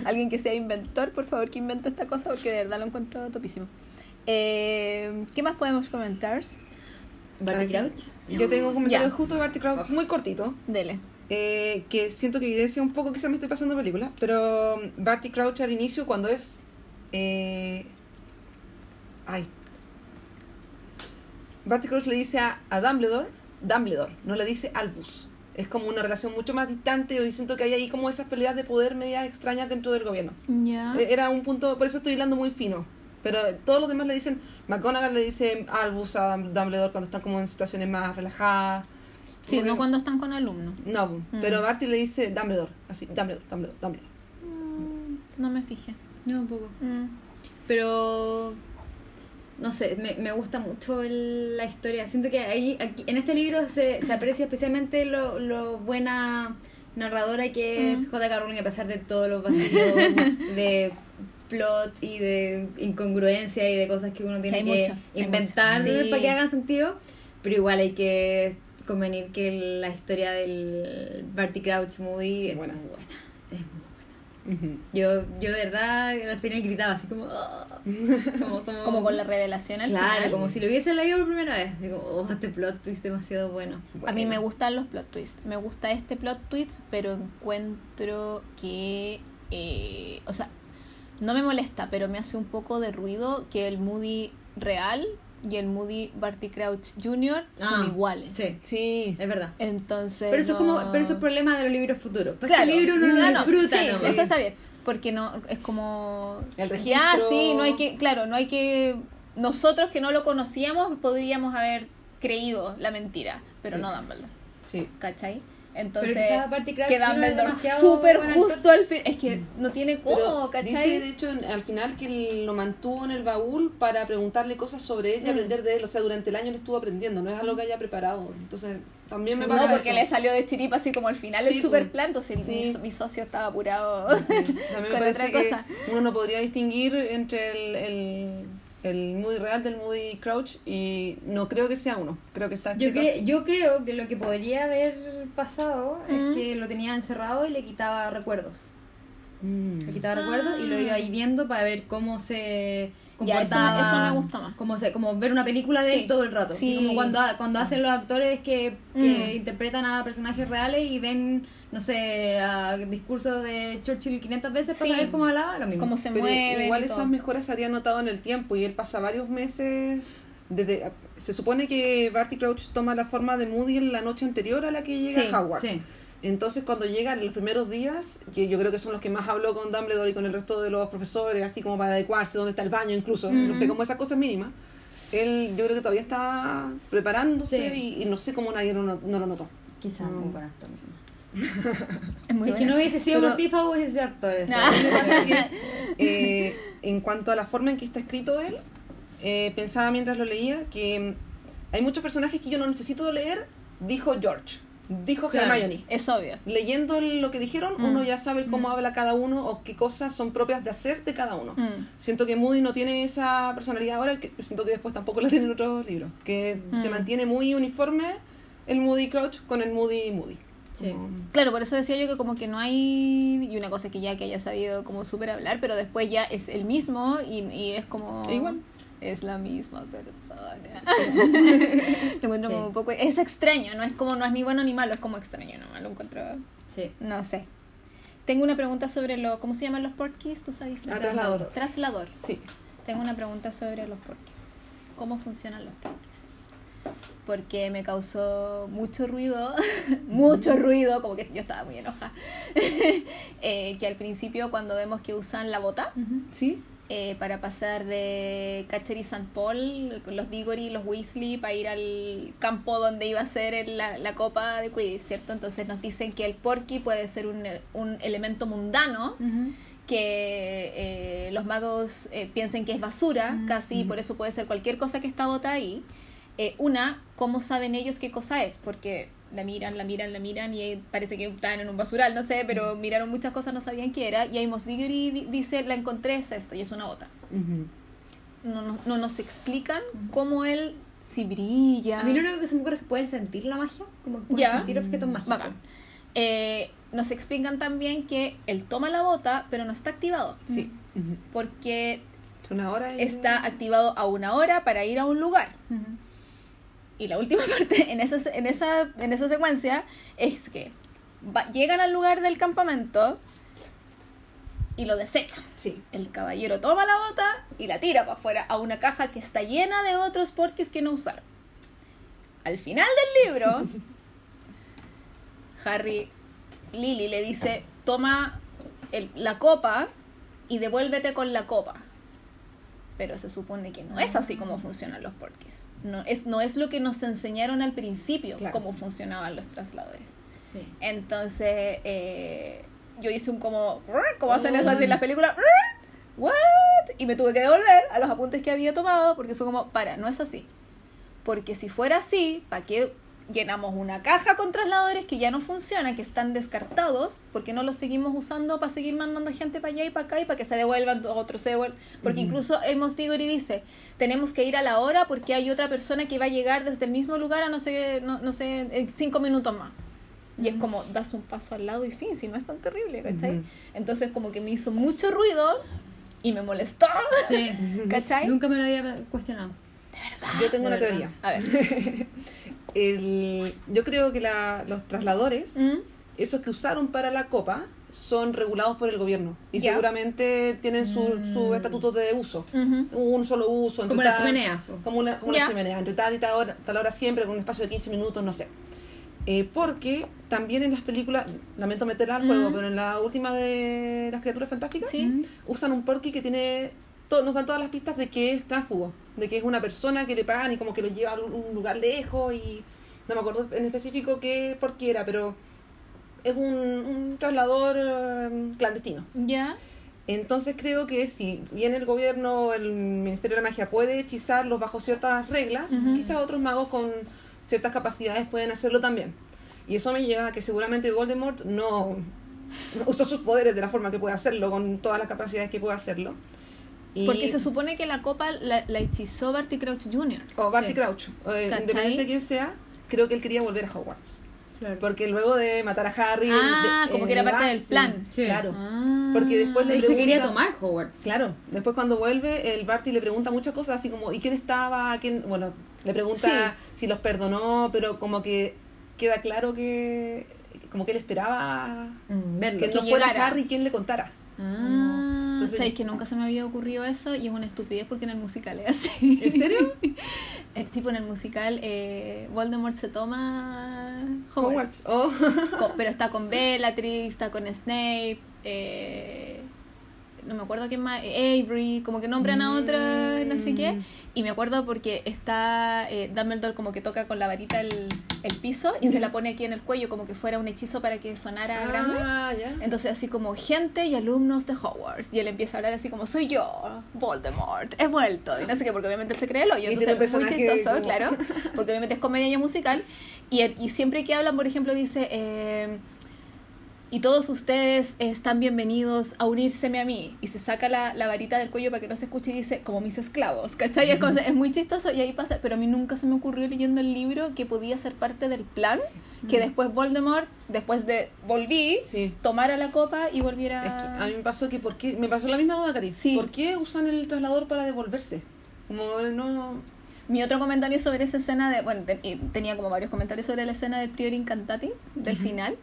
alguien que sea inventor, por favor, que invente esta cosa porque de verdad lo encuentro topísimo. Eh, ¿Qué más podemos comentar? Barty. Crouch. Yo tengo un comentario justo de Barty Crouch muy cortito. Dele. eh, que siento que evidencia un poco, quizás me estoy pasando película, pero um, Barty Crouch al inicio cuando es... eh, ay. Barty Crouch le dice a, a Dumbledore, Dumbledore, no le dice Albus. Es como una relación mucho más distante y siento que hay ahí como esas peleas de poder medias extrañas dentro del gobierno. Ya. Eh, Era un punto, por eso estoy hilando muy fino. Pero todos los demás le dicen, McGonagall le dice Albus a Dumbledore cuando están como en situaciones más relajadas. Sí, no que- cuando están con alumnos. No, Mm. pero Barty le dice Dumbledore, así, Dumbledore, Dumbledore, Dumbledore. No me fijé. No, un poco. Pero no sé, me, me gusta mucho el- la historia. Siento que ahí, aquí, en este libro se, se aprecia especialmente lo, lo buena narradora que es Mm. J.K. Rowling a pesar de todos los vacíos de plot y de incongruencia y de cosas que uno tiene que inventar. Sí. para que hagan sentido. Pero igual hay que convenir que la historia del Barty Crouch Moody es Buena. muy buena. Es muy buena. Ujú. Yo, yo de verdad al final gritaba así como, "Ah". como, como, Como con la revelación al Claro, final. como si lo hubiese leído por primera vez. Digo, oh, este plot twist demasiado bueno. A mí me Bueno. gustan los plot twists. Me gusta este plot twist, pero encuentro que. eh, o sea, no me molesta, pero me hace un poco de ruido que el Moody real y el Moody Barty Crouch Jr. son Ah, iguales. Sí, Sí. es verdad. Entonces. Pero eso, es como, no- pero eso es problema de los libros futuros. Pues Claro, este libro uno lo no, no, disfruta. sí, eso está bien. Porque no, es como. El registro. sí, no hay que. Claro, no hay que. Nosotros que no lo conocíamos podríamos haber creído la mentira, pero Sí. no Dumbledore. Sí. ¿Cachai? Entonces, que Dumbledore demasiado súper justo al fin. Es que no tiene Pero cómo, dice, de ¿cachai? hecho, al final que lo mantuvo en el baúl para preguntarle cosas sobre él y Mm. aprender de él. O sea, durante el año él estuvo aprendiendo, no es algo que haya preparado. Entonces, también me No, pasa porque eso. le salió de chiripa así como al final Sí, el super pues. plan. Entonces Sí. mi, mi socio estaba apurado. También me con parece otra que cosa. uno no podría distinguir entre el, el, el Moody real del Moody Crouch y no creo que sea uno. Creo que está Yo, cre- así. yo creo que lo que podría haber pasado Mm. es que lo tenía encerrado y le quitaba recuerdos. Mm. Le quitaba recuerdos y lo iba ahí viendo para ver cómo se Ya, eso me- comportaba. eso me gusta más. Como, se, como ver una película de Sí. él todo el rato. Así Sí. Como cuando, cuando hacen los actores que, que Mm. interpretan a personajes reales y ven, no sé, a discursos de Churchill 500 veces para Sí. saber cómo hablaba, lo mismo. Cómo se Pero mueve. igual esas mejoras se habrían notado en el tiempo y él pasa varios meses desde se supone que Barty Crouch toma la forma de Moody en la noche anterior a la que llega Sí, a Hogwarts. sí. Entonces cuando llegan los primeros días, que yo creo que son los que más habló con Dumbledore y con el resto de los profesores, así como para adecuarse, dónde está el baño incluso, no sé, como esas cosas mínimas, él yo creo que todavía está preparándose Sí. y, y no sé cómo nadie no, no lo notó. Quizás Mm. muy buen actor. Es muy Si es que no hubiese sido por Tifa, hubiese sido actor. eso. Nah. eh, en cuanto a la forma en que está escrito él, eh, pensaba mientras lo leía que hay muchos personajes que yo no necesito leer, dijo George, dijo Claro. Hermione. Es obvio. Leyendo lo que dijeron, Mm. uno ya sabe cómo Mm. habla cada uno o qué cosas son propias de hacer de cada uno. Mm. Siento que Moody no tiene esa personalidad ahora, que siento que después tampoco la tiene en otros libros. Que se mantiene muy uniforme el Moody Crouch con el Moody Moody. Sí. Claro, por eso decía yo que como que no hay y una cosa que ya que haya sabido como súper hablar, pero después ya es el mismo y, y es como E igual. Es la misma persona. Lo encuentro Sí. como un poco es extraño, no es como no es ni bueno ni malo, es como extraño, no lo encuentro Sí. no sé. Tengo una pregunta sobre lo ¿cómo se llaman los porquis? ¿Tú sabes? Ah, traslador. Traslador. Sí. Tengo una pregunta sobre los porquis. ¿Cómo funcionan los porquis? Porque me causó mucho ruido, mucho ruido, como que yo estaba muy enojada. Eh, que al principio cuando vemos que usan la bota ¿Sí? Eh, para pasar de Catcher y St. Paul, los Diggory y los Weasley, para ir al campo donde iba a ser el- la, la copa de Quidditch, ¿cierto? Entonces nos dicen que el porky puede ser un, un elemento mundano que eh, los magos eh, piensen que es basura, Mm, casi, por eso puede ser cualquier cosa que está bota ahí. Eh, una, ¿cómo saben ellos qué cosa es? Porque la miran, la miran, la miran y eh, parece que están en un basural, no sé, pero miraron muchas cosas, no sabían qué era. Y Amos Diggory di- dice, la encontré, es esto, y es una bota. Ujú. No, no, no nos explican cómo él, si brilla. A mí lo único que se me ocurre es que pueden sentir la magia, como que pueden sentir objetos mágicos. Bacán. Eh, nos explican también que él toma la bota, pero no está activado. Sí. Ujú. Porque Son una hora y... está activado a una hora para ir a un lugar. Y la última parte en esa, en esa, en esa secuencia es que va- llegan al lugar del campamento y lo desechan. Sí. El caballero toma la bota y la tira para afuera a una caja que está llena de otros porquis que no usaron. Al final del libro, Harry, Lily le dice, toma el- la copa y devuélvete con la copa. Pero se supone que no es así como funcionan los porquis. No es, no es lo que nos enseñaron al principio, Claro. cómo funcionaban los trasladores. Sí. Entonces, eh, yo hice un como, como hacen Oh. eso así en las películas, ¿what? Y me tuve que devolver a los apuntes que había tomado porque fue como, para, no es así. Porque si fuera así, ¿para qué llenamos una caja con trasladores que ya no funcionan, que están descartados? porque no los seguimos usando para seguir mandando gente para allá y para acá y para que se devuelvan, otros se devuelvan? Porque incluso hemos digo y dice, tenemos que ir a la hora porque hay otra persona que va a llegar desde el mismo lugar a no sé, no, no sé, en cinco minutos más. Y es como, das un paso al lado y fin, si no es tan terrible, ¿cachai? Entonces como que me hizo mucho ruido y me molestó, Sí. ¿cachai? Nunca me lo había cuestionado. Yo tengo de una verdad. teoría. A ver. El, yo creo que la- los trasladores, ¿Mm? esos que usaron para la copa, son regulados por el gobierno. Y seguramente tienen su, su Mm. estatuto de uso. Un solo uso. entre Como tal- chimenea. Como una, como una chimenea. Entre tal y tal hora, tal hora siempre, con un espacio de 15 minutos, no sé. Eh, porque también en las películas, lamento meterla al juego, Mm. pero en la última de las criaturas fantásticas, Sí. usan un porky que tiene to- nos dan todas las pistas de que es tránsfugo, de que es una persona que le pagan y como que lo lleva a un lugar lejos y no me acuerdo en específico qué era, pero es un, un traslador eh, clandestino. Ya. Entonces creo que si bien el gobierno, el Ministerio de la Magia puede hechizarlos bajo ciertas reglas, Ujú. quizás otros magos con ciertas capacidades pueden hacerlo también. Y eso me lleva a que seguramente Voldemort no, no usó sus poderes de la forma que puede hacerlo, con todas las capacidades que puede hacerlo. Y- Porque se supone que la copa la, la hechizó Barty Crouch Jr. O Barty Sí. Crouch, eh, independiente de quién sea, creo que él quería volver a Hogwarts. Claro. Porque luego de matar a Harry... Ah, de- como que era parte base- del plan. Sí. Claro. Ah. Porque después le Él se quería pregunta- tomar Hogwarts. Claro, después cuando vuelve, el Barty le pregunta muchas cosas, así como, ¿y quién estaba? ¿Quién? Bueno, le pregunta si los perdonó, pero como que queda claro que como que él esperaba Verlo. que que no fuera. Harry quien le contara. Ah, Entonces- ¿sabéis que nunca se me había ocurrido eso? Y es una estupidez porque en el musical es así. ¿En serio? Eh, sí, pues en el musical eh, Voldemort se toma Hogwarts. Hogwarts. Oh. Pero está con Bellatrix, está con Snape, eh, no me acuerdo quién más, Avery, como que nombran a otra, no sé qué. Mm. Y me acuerdo porque está eh, Dumbledore como que toca con la varita el, el piso y se la pone aquí en el cuello como que fuera un hechizo para que sonara grande. Ah, ya. Entonces así como gente y alumnos de Hogwarts y él empieza a hablar así como soy yo, Voldemort, he vuelto y no sé qué porque obviamente él se cree el hoyo, entonces un muy chistoso, como- claro, porque obviamente es comedia y musical y, y siempre que hablan, por ejemplo, dice eh, y todos ustedes están bienvenidos a unírseme a mí y se saca la, la varita del cuello para que no se escuche y dice como mis esclavos, ¿cachai? Es, como- es muy chistoso y ahí pasa, pero a mí nunca se me ocurrió leyendo el libro que podía ser parte del plan que después Voldemort, después de volví, Sí. tomara la copa y volviera Es que a mí me pasó que por qué, me pasó la misma duda, Cari. Sí. ¿Por qué usan el traslador para devolverse? Como no Mi otro comentario sobre esa escena de, bueno, tenía como varios comentarios sobre la escena del Prior Incantati, del Ujú. final,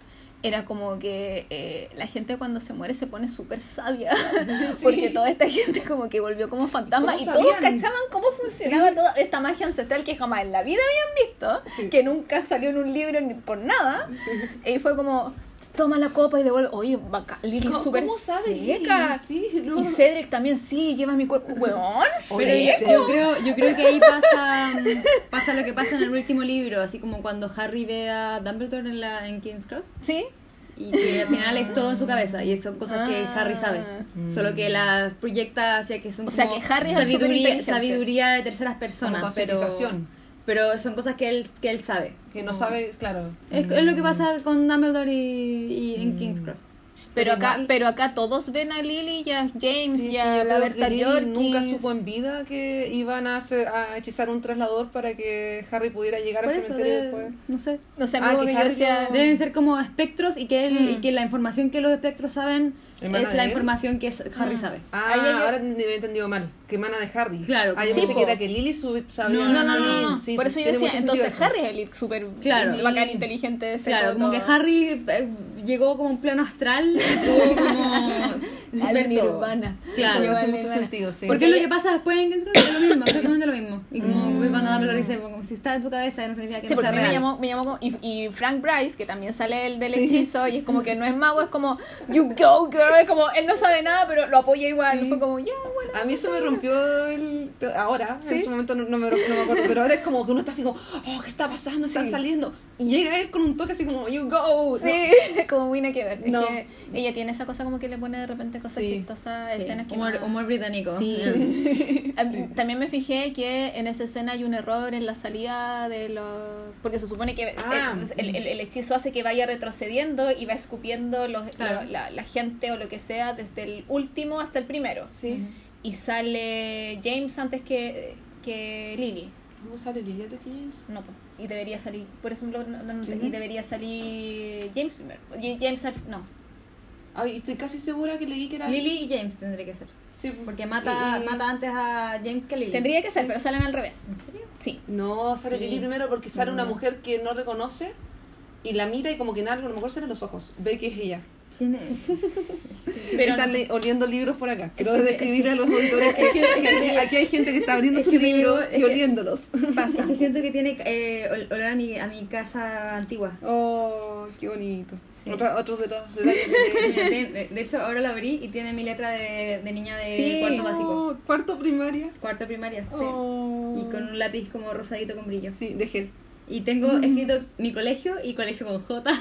era como que eh, la gente cuando se muere se pone súper sabia, Sí. porque toda esta gente como que volvió como fantasma ¿Cómo y todos cachaban cómo funcionaba toda esta magia ancestral que jamás en la vida habían visto, Sí. que nunca salió en un libro ni por nada, y fue como, toma la copa y devuelve, oye, bacán, Lily ¿Cómo- súper cómo sabe seca. Lily? Sí, no. Y Cedric también, sí, lleva mi cuerpo, weón, yo, creo, yo creo que ahí pasa, mm, pasa lo que pasa en el último libro, así como cuando Harry ve a Dumbledore en, la, en King's Cross ¿Sí? y que al final es todo en su cabeza y son cosas que Ah. Harry sabe, solo que la proyecta hacia que son O sea, que Harry es sabiduría, superinteligente. sabiduría de terceras personas, Como pero. Pero son cosas que él, que él sabe. que no sabe, claro. Es, es lo que pasa con Dumbledore y, y en Mm. King's Cross. Pero Pero acá, igual- pero acá todos ven a Lily y a James Sí, y a la Berta Jorkins. nunca supo en vida que iban a, hacer- a hechizar un traslador para que Harry pudiera llegar Por al eso, cementerio debe- después. no sé. No sé, Ah, que que yo decía... Deben ser como espectros y que, él, Mm. y que la información que los espectros saben ¿Emana es la él? información que Harry Mm. sabe. Ah, Ahí hay- ahora me había entendido mal. Que emana de Harry. Claro, Ah, yo sí, pensé que era que Lily sabía. No, no, no, no, no. sí, Por eso yo decía, entonces eso. Harry es el súper Claro. sí, bacán, inteligente, Claro, como todo. que Harry eh, llegó como un plano astral y tuvo como todo. Nirvana. Claro, Eso hace mucho sentido, sí. Porque es lo que pasa después en Grove, es lo mismo, exactamente lo mismo. Y como Mm. cuando Dumbledore dice, como si está en tu cabeza, no significa que Sí, no porque sea mí me real. llamó, me llamó como, y, y Frank Bryce, que también sale el del hechizo, y es como que no es mago, es como, you go girl, es como, él no sabe nada, pero lo apoya igual, Sí. fue como, ya, bueno. A mí eso me rompió el... Ahora, en ¿Sí? ese momento no, no me, no me acuerdo, pero ahora es como que uno está así como, oh, ¿qué está pasando? Están Sí. saliendo. Y llega él con un toque así como, you go. Sí, como Wina que ver. Es No. que ella tiene esa cosa como que le pone de repente cosas Sí. chistosas, Sí, escenas que humor, no- humor británico. Sí. También me fijé que en esa escena hay un error en la salida de los... Porque se supone que Ah. el, el- el hechizo hace que vaya retrocediendo y va escupiendo los, Claro. la, la gente o lo que sea desde el último hasta el primero. Sí. Y sale James antes que, que Lily. ¿Cómo sale Liliana James? No, po. y debería salir, por eso lo- no- no- no- Ujú. y debería salir James primero. Y James al- no. Ay, estoy casi segura que leí que era... Lily y James tendría que ser. Sí, Porque mata, y- mata antes a James que a Lily. Tendría que ser, pero salen al revés. ¿En serio? Sí. No, sale Sí. Lily primero porque sale una No. mujer que no reconoce y la mira y como que en algo, a lo mejor salen los ojos. Ve que es ella. Tiene... Pero Están no. oliendo libros por acá. Quiero describirle a los auditores que, que aquí hay gente que está abriendo Es sus libros es y oliéndolos. Pasa. Es que siento que tiene eh, ol- olor a mi, a mi casa antigua. Oh, qué bonito. Sí. Otra- otros de los detalles de... hecho, ahora lo abrí y tiene mi letra de, de niña de Sí. cuarto básico. Oh, cuarto primaria. Cuarto primaria, sí. Oh. Y con un lápiz como rosadito con brillo. Sí, de gel. Y tengo escrito mi colegio y colegio con J.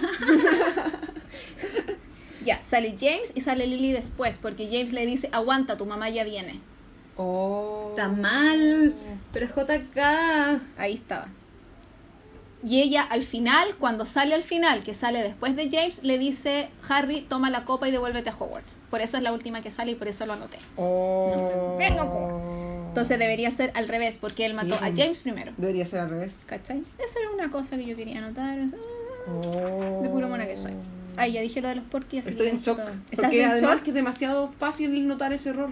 Ya, sale James y sale Lily después, porque James le dice, aguanta, tu mamá ya viene. Oh. Está mal. Pero es JK. Ahí estaba. Y ella al final, cuando sale al final, que sale después de James, le dice, Harry, toma la copa y devuélvete a Hogwarts. Por eso es la última que sale y por eso lo anoté. Oh. Venga, Entonces debería ser al revés, porque él mató Sí. a James primero. Debería ser al revés. ¿Cachai? Eso era una cosa que yo quería anotar. Oh. De puro mona que soy. Ay, ya dije lo de los porquis, así Estoy en shock. todo. ¿Estás Porque en además shock? que es demasiado fácil notar ese error.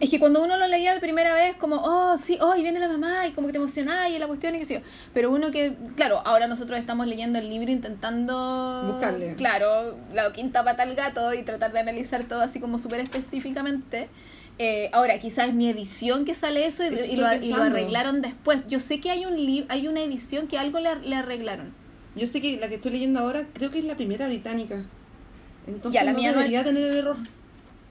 Es que cuando uno lo leía la primera vez, como, oh, sí, oh, y viene la mamá, y como que te emocionaba, y la cuestión, y qué sé yo. Pero uno que, claro, ahora nosotros estamos leyendo el libro intentando. Buscarle. Claro, la quinta pata al gato y tratar de analizar todo así como súper específicamente. Eh, ahora, quizás es mi edición que sale eso y, lo, y lo arreglaron después. Yo sé que hay un hay una edición que algo le, le arreglaron. Yo sé que la que estoy leyendo ahora creo que es la primera británica. Entonces Ya, la no mía no debería tener el error.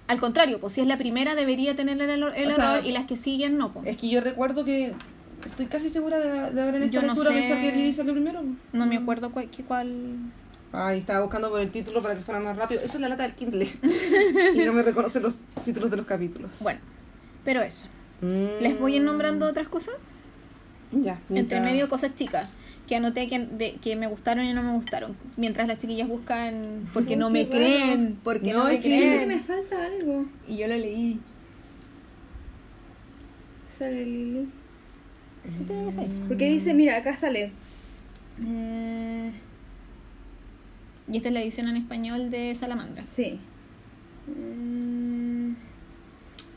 Al contrario, pues si es la primera debería tener el, error- el sea, error y las que siguen no. Pues. Es que yo recuerdo que estoy casi segura de, de haber en esta Yo no sé. pensado que Lily salió primero. No me acuerdo cuál, cuál... Ay, estaba buscando por el título para que fuera más rápido. Eso es la lata del Kindle. y no me reconoce los títulos de los capítulos. Bueno, pero eso. Mm. ¿Les voy a ir nombrando otras cosas? Ya. Entre mientras- medio cosas chicas que anoté que, de- que me gustaron y no me gustaron. Mientras las chiquillas buscan porque no me creen, porque no, No, me es que creen. me falta algo. Y yo lo leí. Sale Lily. Sí, tiene que. Porque dice, mira, acá sale. Eh, Y esta es la edición en español de Salamandra. Sí. Mm,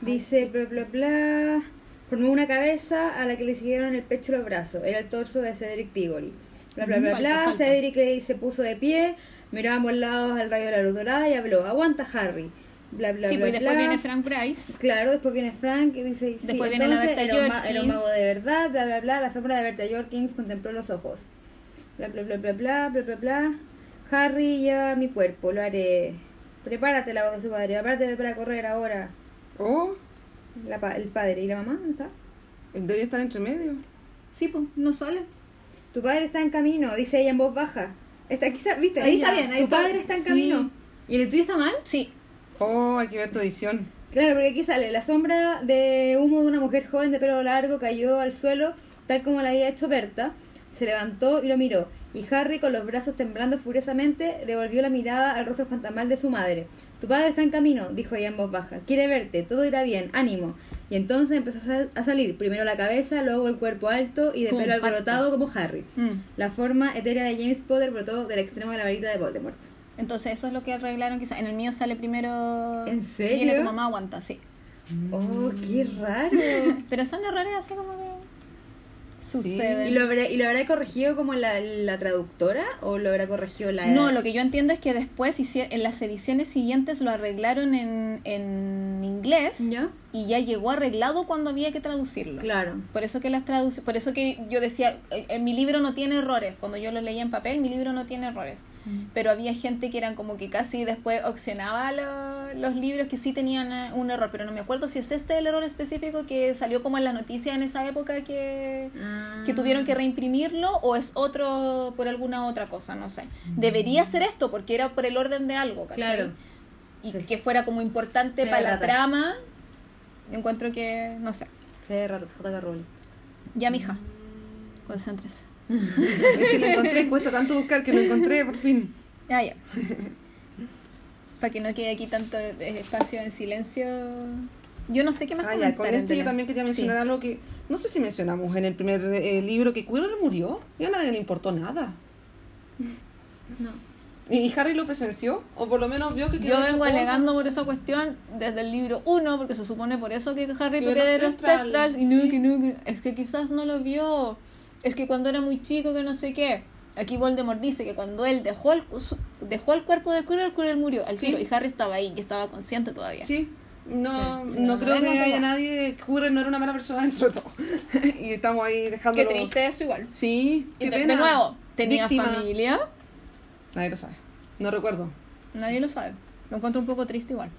Dice, bla, bla, bla. Formó una cabeza a la que le siguieron el pecho y los brazos. Era el torso de Cedric Diggory. Bla, bla, Mm, bla, falta, bla. falta. Cedric le se puso de pie, miró a ambos lados al rayo de la luz dorada y habló. Aguanta, Harry. Bla, bla, sí, bla, pues y después bla. viene Frank Bryce. Claro, después viene Frank y dice, sí, Después viene la entonces Berta era un, ma- era un Jorkins. mago de verdad, bla, bla, bla. La sombra de Berta Jorkins contempló los ojos. Bla, bla, bla, bla, bla, bla, bla, bla. Harry lleva mi cuerpo, lo haré. Prepárate, la voz de su padre, prepárate para correr ahora. Oh, La pa- el padre y la mamá, ¿dónde está? debería estar entre medio. Sí, pues, no sale. Tu padre está en camino, dice ella en voz baja. Está quizá, ¿viste? Ahí está bien, ahí Tu está. padre está en Sí. camino. ¿Y el tuyo está mal? Sí. Oh, hay que ver tu edición. Claro, porque aquí sale la sombra de humo de una mujer joven de pelo largo cayó al suelo, tal como la había hecho Berta. Se levantó y lo miró. Y Harry, con los brazos temblando furiosamente, devolvió la mirada al rostro fantasmal de su madre. Tu padre está en camino, dijo ella en voz baja. Quiere verte, todo irá bien, ánimo. Y entonces empezó a sal- a salir primero la cabeza, luego el cuerpo alto y de Como pelo alborotado como Harry. Mm. La forma etérea de James Potter brotó del extremo de la varita de Voldemort. Entonces eso es lo que arreglaron quizás. En el mío sale primero... ¿En serio? Viene tu mamá, aguanta, sí. Oh, qué raro. Pero son errores así como que... suceden. ¿Y lo, habrá, ¿Y lo habrá corregido como la, la traductora o lo habrá corregido la... No, lo que yo entiendo es que después en las ediciones siguientes lo arreglaron en, en inglés ¿Ya? Y ya llegó arreglado cuando había que traducirlo. Claro. Por eso que las traduc- por eso que yo decía, eh, en mi libro no tiene errores. Cuando yo lo leía en papel, mi libro no tiene errores. Pero había gente que eran como que casi después opcionaba lo- los libros que sí tenían eh, un error. Pero no me acuerdo si es este el error específico que salió como en la noticia en esa época que, Ah. que tuvieron que reimprimirlo o es otro por alguna otra cosa, no sé. Debería ser esto porque era por el orden de algo, ¿cachai? Claro. Y Sí. que fuera como importante para la trama. Encuentro que, no sé. Fe de ratas, J.K. Rowling. Ya, mija. Concéntrese. Es que lo encontré, cuesta tanto buscar que lo encontré por fin. Ah, ya. Para que no quede aquí tanto espacio en silencio. Yo no sé qué más Ah, ya, con en este yo también quería mencionar Sí. algo que no sé si mencionamos en el primer eh, libro que Quirrell murió y a nadie le importó nada. No. ¿Y Harry lo presenció? O por lo menos vio que Yo vengo alegando por esa cuestión desde el libro 1, porque se supone por eso que Harry ver los testrals y no, sí. que no, que- es que quizás no lo vio. Es que cuando era muy chico, que no sé qué. Aquí Voldemort dice que cuando él dejó el, dejó el cuerpo de Quirrell, Quirrell murió al Sí. tiro y Harry estaba ahí y estaba consciente todavía. Sí. No, Sí. no, No, creo no que haya nadie. Quirrell no era una mala persona dentro de todo. y estamos ahí Qué dejándolo. triste eso igual. Sí, Y qué de, pena. de nuevo, tenía Víctima. familia. Nadie lo sabe. No recuerdo. Nadie lo sabe. Lo encuentro un poco triste igual.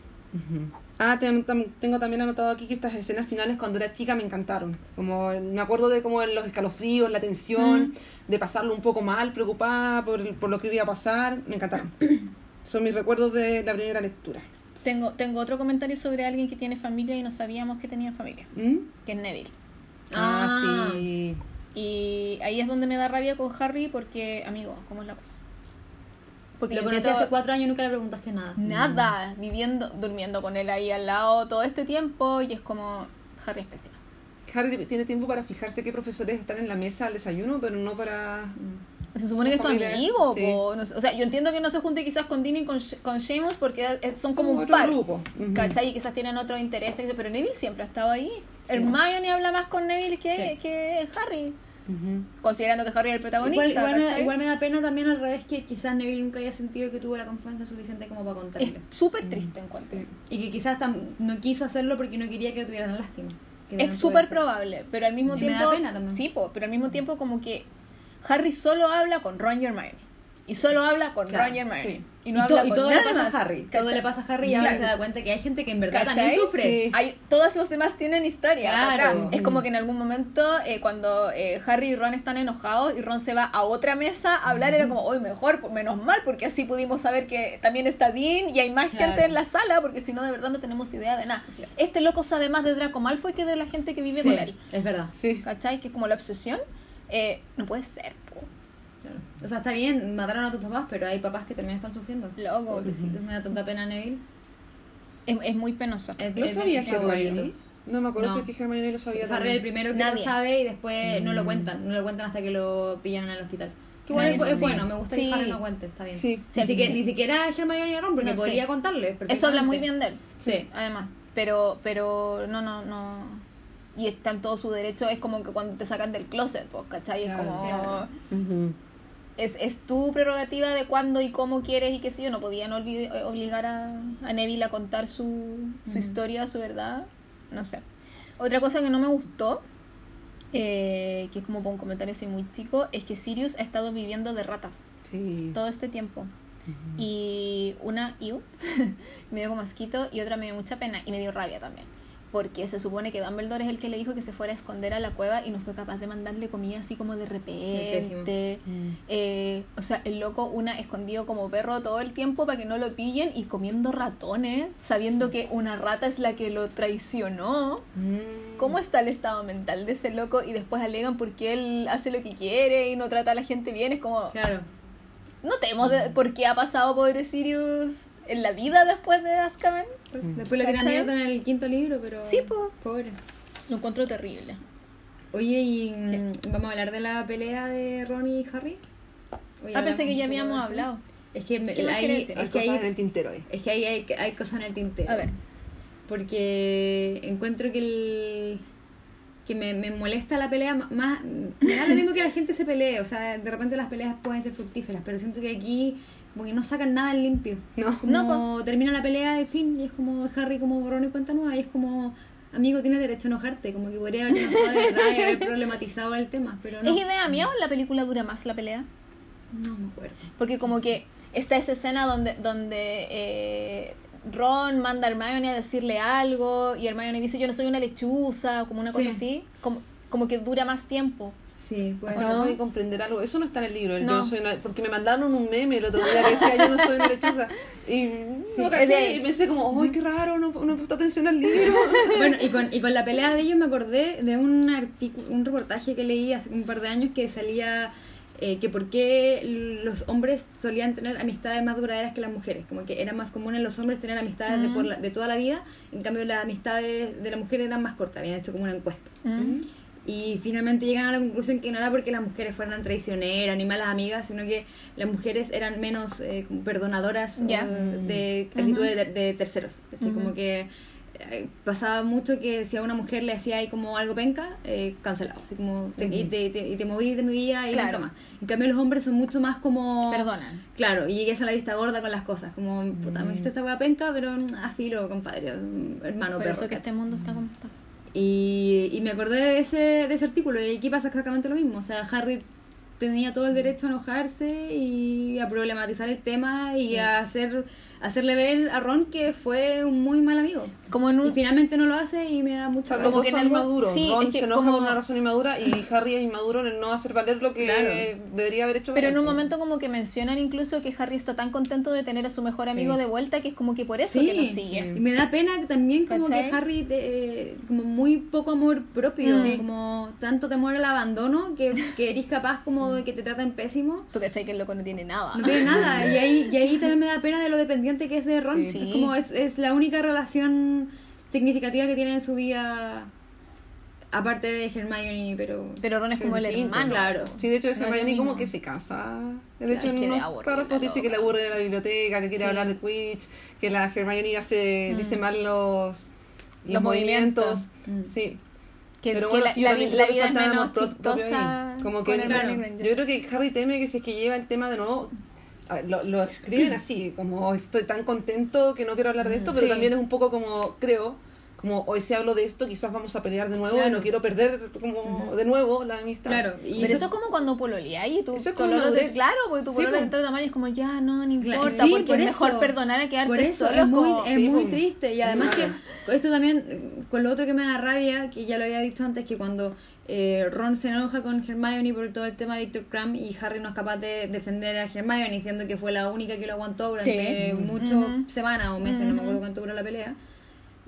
Ah, tam- tengo también anotado aquí que estas escenas finales cuando era chica me encantaron. Como me acuerdo de como los escalofríos, la tensión, de pasarlo un poco mal, preocupada por, por lo que iba a pasar. Me encantaron. Son mis recuerdos de la primera lectura. Tengo, tengo otro comentario sobre alguien que tiene familia y no sabíamos que tenía familia, ¿Mm? que es Neville. Ah, Ah. sí. Y ahí es donde me da rabia con Harry porque, amigo, ¿cómo es la cosa? Porque Lo conocí hace cuatro años y nunca le preguntaste nada. nada, viviendo, durmiendo con él ahí al lado todo este tiempo y es como Harry es pésimo. Harry tiene tiempo para fijarse qué profesores están en la mesa al desayuno, pero no para... Se supone que es tu amigo, sí. po, no sé, o sea, yo entiendo que no se junte quizás con Dean y con, con Seamus porque es- son como un otro par, grupo. Ujú. ¿cachai? Y quizás tienen otros intereses, pero Neville siempre ha estado ahí. Hermione habla más con Neville que, Sí. que Harry, Considerando que Harry es el protagonista. Igual, igual, me da, ¿cachai? igual me da pena también al revés que quizás Neville nunca haya sentido que tuvo la confianza suficiente como para Es contarle. súper triste en cuanto. Sí. Y que quizás tam- no quiso hacerlo porque no quería que le tuvieran lástima. Es súper probable, pero al mismo Y me da tiempo. pena también. Sí, po, pero al mismo tiempo, como que Harry solo habla con Ron y Hermione. Y solo habla con Claro, Ron y Hermione. sí. Y Y, no to- y con todo le nada pasa más, a Harry. Todo ¿cachai? le pasa a Harry y ahora Claro. se da cuenta que hay gente que en verdad ¿Cachai? también sufre. Sí. Hay, todos los demás tienen historia. Claro. Es como que en algún momento, eh, cuando eh, Harry y Ron están enojados y Ron se va a otra mesa a hablar, era como, hoy mejor, menos mal, porque así pudimos saber que también está Dean y hay más Claro. gente en la sala, porque si no, de verdad no tenemos idea de nada. Claro. Este loco sabe más de Draco Malfoy que de la gente que vive Sí, con él. es verdad. Sí. ¿Cachai? Que es como la obsesión. Eh, no puede ser. O sea, está bien, mataron a tus papás, pero hay papás que también están sufriendo. Loco. Pobrecitos, me da tanta pena Neville. Es, es muy penoso. Es- ¿Lo es sabía. Hermione? No me acuerdo No. si es que Hermione lo sabía Harry el primero que Nadie. lo sabe y después no lo Mm. cuentan. No lo cuentan hasta que lo pillan en el hospital. Que igual es, bueno, me gusta Sí. que Harry no cuente, está bien. Sí. Sí, ni, siquiera, sí. ni siquiera Hermione y Ron, porque No, podría contarle. Eso habla muy bien de él. Sí. Además. Pero, pero, no, no, no. Y está en todo su derecho. Es como que cuando te sacan del closet, pues, ¿cachai? Es como. Claro. Es, es tu prerrogativa de cuándo y cómo quieres y qué sé yo. No podían olvid- obligar a, a Neville a contar su, su Ujú. historia, su verdad. No sé. Otra cosa que no me gustó, eh, que es como por un comentario así muy chico, es que Sirius ha estado viviendo de ratas Sí. todo este tiempo. Y una iu me dio como asquito y otra me dio mucha pena y me dio rabia también. Porque se supone que Dumbledore es el que le dijo que se fuera a esconder a la cueva y no fue capaz de mandarle comida así como de repente. Mm. Eh, o sea, el loco, una escondido como perro todo el tiempo para que no lo pillen y comiendo ratones, sabiendo que una rata es la que lo traicionó. Mm. ¿Cómo está el estado mental de ese loco? Y después alegan porque él hace lo que quiere y no trata a la gente bien. Es como, Claro. Notemos de- por qué ha pasado pobre Sirius en la vida después de Azkaban. Después le tiran ¿Cachai? mierda en el quinto libro, pero. Sí, po. Pobre. Lo encuentro terrible. Oye, y mm, vamos a hablar de la pelea de Ron y Harry. Hoy Ah, pensé que ya habíamos hablado. Es que. Hay es que cosas en el tintero ahí. es que ahí hay, hay cosas en el tintero. A ver. Porque encuentro que el. que me, me molesta la pelea más... Me da lo mismo que la gente se pelee, o sea, de repente las peleas pueden ser fructíferas, pero siento que aquí como que no sacan nada en limpio. No. Como No, termina la pelea y fin, y es como Harry como borrón y cuenta nueva, y es como, amigo, tienes derecho a enojarte, como que podría haber enojado de verdad y haber problematizado el tema, pero no. ¿Es idea mía o la película dura más la pelea? No me acuerdo. Porque como que está esa escena donde, donde eh, Ron manda a Hermione a decirle algo y Hermione dice yo no soy una lechuza o como una cosa Sí. así, como, como que dura más tiempo. Sí, puede ser. voy a comprender algo. Eso no está en el libro. el No. Yo no soy una- porque me mandaron un meme el otro día que decía yo no soy una lechuza. Y, no es caché, de- y pensé como, ¡ay, qué raro! No, no he puesto atención al libro. Bueno, y con, y con la pelea de ellos me acordé de un artículo, un reportaje que leí hace un par de años que salía eh, que por qué los hombres solían tener amistades más duraderas que las mujeres, como que era más común en los hombres tener amistades de, Mm. por la- de toda la vida, en cambio las amistades de las mujeres eran más cortas, habían hecho como una encuesta. Mm. Y finalmente llegan a la conclusión que no era porque las mujeres fueran traicioneras ni malas amigas, sino que las mujeres eran menos eh, perdonadoras Ya. eh, de Ujú. actitudes de, de terceros. ¿cachai? Ujú. Como que eh, pasaba mucho que si a una mujer le hacía ahí como algo penca, eh, cancelado. Así como te, y, te, te- y te moví de mi vida y Claro. nunca más. En cambio los hombres son mucho más como... Perdonan. Claro, y llegues a la vista gorda con las cosas. Como, puta, me hiciste esta hueá penca, pero mm, a filo, compadre, mm, hermano, Por perro. eso que este mundo está como está. Y, y me acordé de ese, de ese artículo y aquí pasa exactamente lo mismo. O sea, Harry tenía todo el derecho a enojarse y a problematizar el tema y a hacer hacerle ver a Ron que fue un muy mal amigo. Como en Y un... finalmente no lo hace y me da mucha Como que son algún- inmaduros. sí, Ron es que se enoja como- por una razón inmadura y Harry es inmaduro en no hacer valer lo que Claro. debería haber hecho Pero en un momento como que mencionan incluso que Harry está tan contento de tener a su mejor amigo Sí. de vuelta que es como que por eso Sí, que lo sigue. y me da pena también como ¿Cachai? que Harry eh, como muy poco amor propio, Sí. como tanto temor al abandono que, que eres capaz como de que te traten pésimo. Tú cachai que el loco no tiene nada. No tiene nada. Y ahí, y ahí también me da pena de lo dependiente que es de Ron. Sí. Es como es, es la única relación significativa que tiene en su vida. Aparte de Hermione, pero. Pero Ron es como el hermano. claro. Sí, de hecho, No Hermione como mismo. que se casa. De hecho, es que en unos párrafos dice que le aburre de la biblioteca, que quiere Sí. hablar de Quidditch, que la Hermione hace, Mm. dice mal los, los, Los movimientos. movimientos. Sí. Que, Pero bueno, la, sí, la la vida es menos chistosa Como que claro, yo creo que Harry teme que si es que lleva el tema de nuevo ver, lo, lo escriben así, como "Hoy estoy tan contento que no quiero hablar de esto, pero Sí. también es un poco como, creo, como hoy si hablo de esto, quizás vamos a pelear de nuevo y no quiero perder como de nuevo la amistad. Claro. Y Pero eso es como cuando pololeas y tú Eso es como madurez. Claro, porque tu Sí, pololo po. de todo tamaño es como ya, no, no importa, sí, porque por es mejor eso. perdonar a quedarte Por eso solo. es muy, como- es sí, muy triste. Y además Claro. que esto también, con lo otro que me da rabia, que ya lo había dicho antes, que cuando eh, Ron se enoja con Hermione por todo el tema de Victor Crumb y Harry no es capaz de defender a Hermione diciendo que fue la única que lo aguantó durante Sí. muchas semanas o meses, no me acuerdo cuánto duró la pelea.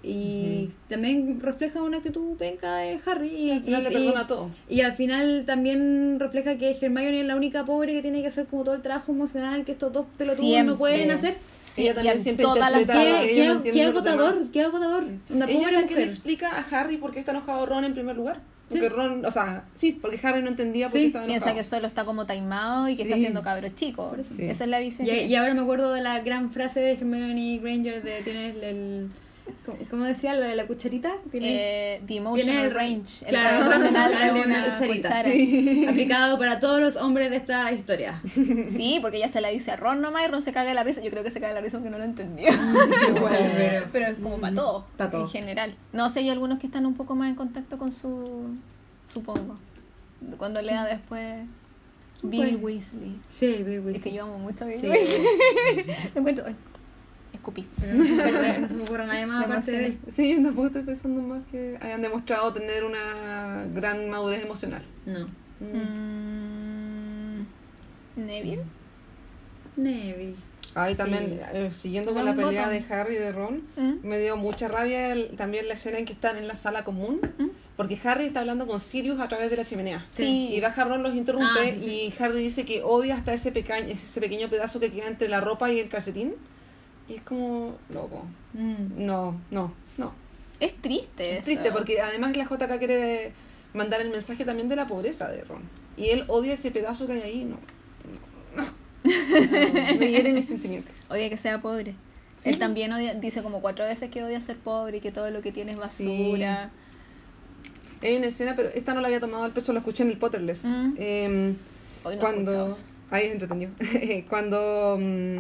Y también refleja una actitud penca de Harry. Y, Al final y- le y- perdona todo. y al final también refleja que Hermione es la única pobre que tiene que hacer como todo el trabajo emocional que estos dos pelotudos Siempre. no pueden hacer. Sí, Ella y también siempre las interpreta- Qué, ella agotador, qué agotador. Una Ella pobre es la que le mujer. explica a Harry por qué está enojado Ron en primer lugar. Sí. Porque Ron, o sea, sí, porque Harry no entendía por qué Sí, estaba enojado. Piensa que solo está como taimado y que está Sí. haciendo cabros chicos. Sí. Esa es la visión. Y, y ahora me acuerdo de la gran frase de Hermione Granger de tienes el, el- ¿cómo, decía? Lo de la cucharita. Tienes, Eh, the emotional el range. El claro, emocional de una, una cucharita. cuchara. Sí. aplicado para todos los hombres de esta historia. Sí, porque ella se la dice a Ron nomás y Ron se caga de la risa. Yo creo que se caga de la risa porque no lo entendió. Igual, pero- es como para todo, Pa' todo. en general. No sé, hay algunos que están un poco más en contacto con su. Supongo. Cuando lea después. Bill. Weasley. Sí, Bill Weasley. Es que yo amo mucho a Bill Sí. Weasley. Encuentro. Ay, escupí. Pero no se me ocurre nadie más aparte de él. Sí, yo tampoco estoy pensando más que hayan demostrado tener una gran madurez emocional. No. Mm, Neville. Neville. Ahí Sí. también, eh, siguiendo con la pelea de Harry y de Ron, Mm. me dio mucha rabia el- también la escena en que están en la sala común, Mm. porque Harry está hablando con Sirius a través de la chimenea. Sí. Y baja Ron los interrumpe Ah, sí, sí. y Harry dice que odia hasta ese, peca- ese pequeño pedazo que queda entre la ropa y el calcetín. Y es como, loco, Mm. no, no, no. Es triste Es triste eso. porque además la JK quiere mandar el mensaje también de la pobreza de Ron. Y él odia ese pedazo que hay ahí, no. no, no. Me hieren mis sentimientos. Odia que sea pobre. Sí. Él también odia, dice como cuatro veces que odia ser pobre y que todo lo que tiene es basura. Hay una escena, pero esta no la había tomado al peso, la escuché en el Potterless. Mm. Em, Hoy no cuando. Ahí es entretenido. cuando mm,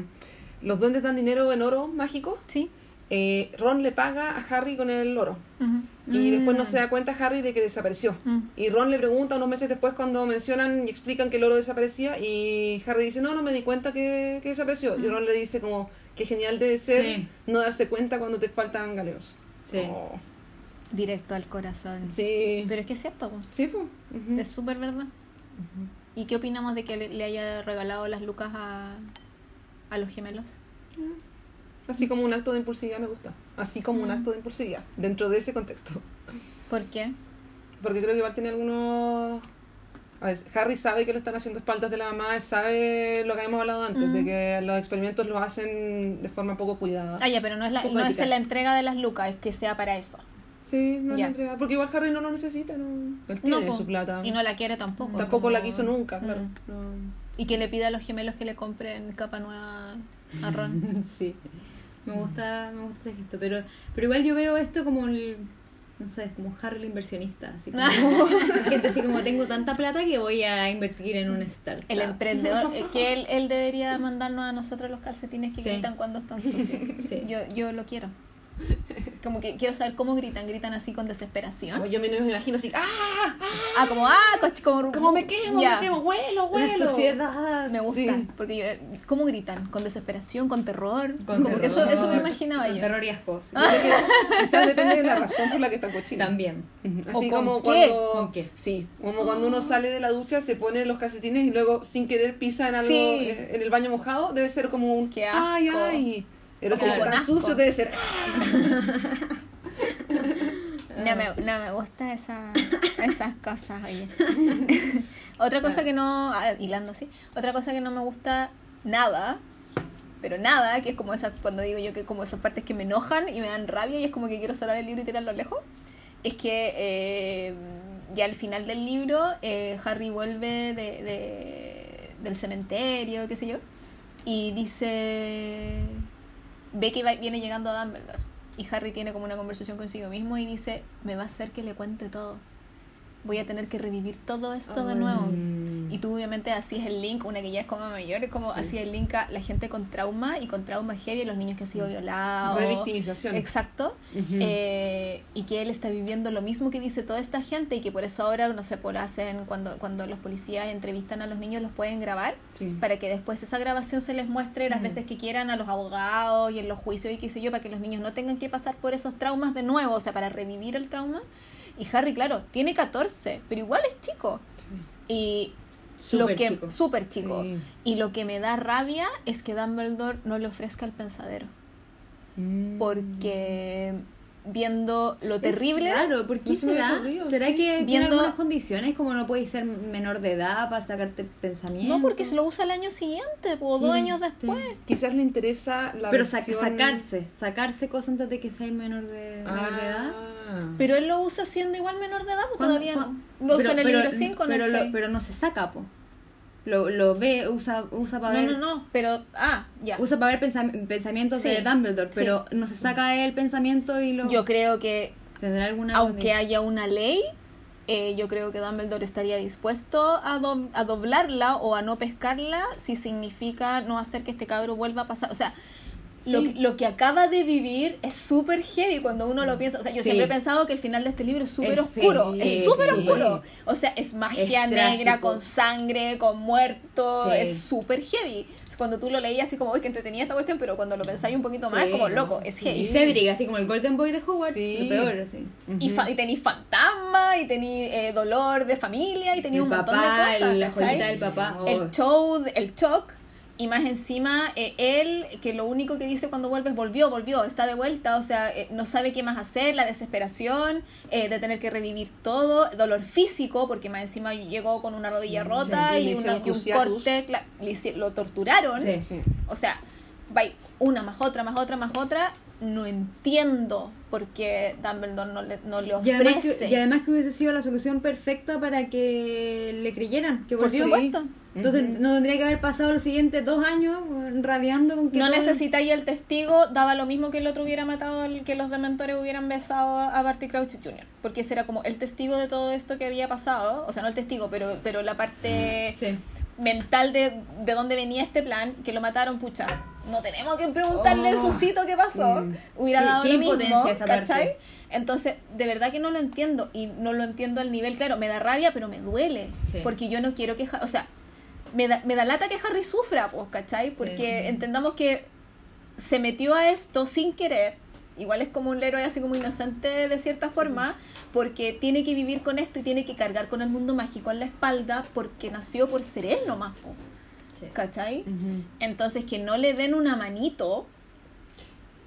los duendes dan dinero en oro mágico, Sí. eh, Ron le paga a Harry con el oro. Y Mm. después no se da cuenta Harry de que desapareció. Mm. Y Ron le pregunta unos meses después cuando mencionan y explican que el oro desaparecía y Harry dice, no, no me di cuenta que, que desapareció. Mm. Y Ron le dice como, qué genial debe ser Sí. no darse cuenta cuando te faltan galeos. Sí. Oh, Directo al corazón. sí. Pero es que es cierto. Sí, pues. ujú. es súper verdad. ¿Y qué opinamos de que le, le haya regalado las lucas a, a los gemelos? Así como un acto de impulsividad me gusta. Así como un Mm. acto de impulsividad. Dentro de ese contexto. ¿Por qué? Porque creo que igual tiene algunos... A ver, Harry sabe que lo están haciendo espaldas de la mamá, sabe lo que habíamos hablado antes, Mm. de que los experimentos los hacen de forma poco cuidada. Ah, ya, pero no es, la, no es la entrega de las lucas, es que sea para eso. Sí, no es Ya. la entrega. Porque igual Harry no lo necesita, no. Él tiene po. su plata. Y no la quiere tampoco. Tampoco la quiso nunca, claro. Mm. No. Y que le pida a los gemelos que le compren capa nueva a Ron. Sí. Me gusta, me gusta ese gesto, pero, pero igual yo veo esto como el, no sé, como Harry el inversionista, así como gente así como tengo tanta plata que voy a invertir en un startup. El emprendedor, eh, que él, él debería mandarnos a nosotros los calcetines que Sí. gritan cuando están sucios. Sí. Yo, yo lo quiero. Como que quiero saber cómo gritan. ¿Gritan así con desesperación? Ay, yo me, me imagino así, ¡ah! ¡ah! Ah, como, ah, como, Como me quemo, Ya. me quemo, huelo, La huelo. sociedad. Me gusta, Sí. porque yo, ¿cómo gritan? ¿Con desesperación? ¿Con terror? Con como que eso, terror, eso me imaginaba con yo. terror y asco. Que Quizás depende de la razón por la que están. También. Ujú. ¿O Así como cuando. ¿Con qué? Sí, como cuando uno sale de la ducha, se pone los calcetines y luego sin querer pisa en algo Sí. en el baño mojado, debe ser como un. Qué ¡Ay, asco. ay! Pero si Como está con tan sucio, debe ser. No me, no me gusta esa, esas cosas, oye. otra cosa que no, ah, hilando así, otra cosa que no me gusta nada, pero nada, que es como esa, cuando digo yo que como esas partes que me enojan y me dan rabia y es como que quiero cerrar el libro y tirarlo lejos, es que eh, ya al final del libro eh, Harry vuelve de, de- del cementerio, qué sé yo, y dice, ve que viene llegando a Dumbledore. Y Harry tiene como una conversación consigo mismo y dice, me va a hacer que le cuente todo. Voy a tener que revivir todo esto de nuevo. Y tú obviamente hacías el link, una que ya es como mayor, es como hacía el link a la gente con trauma y con trauma heavy, los niños que han sido violados. Revictimización. Exacto. Eh, y que él está viviendo lo mismo que dice toda esta gente y que por eso ahora, no sé, pues lo hacen cuando, cuando los policías entrevistan a los niños, los pueden grabar Sí. para que después esa grabación se les muestre las veces que quieran a los abogados y en los juicios y qué sé yo, para que los niños no tengan que pasar por esos traumas de nuevo, o sea, para revivir el trauma. Y Harry, claro, tiene 14, pero igual es chico. Y lo Súper que chico. súper chico. Sí. Y lo que me da rabia es que Dumbledore no le ofrezca el pensadero, Mm. porque viendo lo terrible, Claro, ¿por qué No será? ocurrido, ¿Será sí. que tiene Viendo- algunas condiciones como no puedes ser menor de edad para sacarte pensamientos? no porque se lo usa el año siguiente, o dos años después. Quizás le interesa la Pero versión- sacarse, sacarse cosas antes de que seas menor de, menor de edad. Ah. Pero él lo usa siendo igual menor de edad, pues ¿Cuándo- todavía no. Lo usa Pero- en el pero- libro 5, no pero, lo- pero no se saca, po. Lo, lo ve, usa, usa para No, ver, no, no, pero. Ah, ya. Usa para ver pensam- pensamientos Sí, de Dumbledore, sí. pero no se saca el pensamiento y lo... Yo creo que, ¿Tendrá alguna aunque condición? haya una ley, eh, yo creo que Dumbledore estaría dispuesto a, do- a doblarla o a no pescarla si significa no hacer que este cabro vuelva a pasar. O sea. Lo, Sí. lo que acaba de vivir es súper heavy cuando uno lo piensa. O sea, yo Sí. siempre he pensado que el final de este libro es súper oscuro. es súper oscuro. O sea, es magia Es negra, trágico. con sangre, con muertos. Es súper heavy. Cuando tú lo leías así como, uy, que entretenía esta cuestión, pero cuando lo pensáis un poquito más, Sí, como loco, es heavy. Y Cedric, así como el Golden Boy de Hogwarts, Sí. lo peor, así. Y, fa- y tenéis fantasma, y tenéis eh, dolor de familia, y tenéis un montón papá, de cosas. el- la joyita del papá. oh. El show, el shock, y más encima eh, él, que lo único que dice cuando vuelve es volvió, volvió, está de vuelta, o sea, eh, no sabe qué más hacer, la desesperación eh, de tener que revivir todo, dolor físico, porque más encima llegó con una rodilla Sí, rota sí, y, una- y un corte, le hici- lo torturaron. Sí. O sea, va una más otra, más otra, más otra. No entiendo por qué Dumbledore no le, no le Y además, ofrece. que, y además que hubiese sido la solución perfecta para que le creyeran, que Por volvió. supuesto. Entonces no tendría que haber pasado los siguientes dos años rabiando con que No necesitáis el testigo, daba lo mismo que el otro hubiera matado, al- que los dementores hubieran besado a Barty Crouch Jr. Porque ese era como el testigo de todo esto que había pasado. O sea, no el testigo, pero, pero la parte Sí. Mental de, de dónde venía este plan, que lo mataron, pucha. No tenemos que preguntarle Oh. Susito qué pasó. Mm. Hubiera dado lo mismo. ¿cachai? Entonces, de verdad que no lo entiendo. Y no lo entiendo al nivel, claro, me da rabia, pero me duele. Sí. Porque yo no quiero que... O sea, me da, me da lata que Harry sufra, pues, ¿cachai? Porque Sí. entendamos que se metió a esto sin querer. Igual es como un héroe así como inocente de cierta forma, porque tiene que vivir con esto y tiene que cargar con el mundo mágico en la espalda porque nació por ser él nomás, po, Sí. ¿cachai? Entonces que no le den una manito,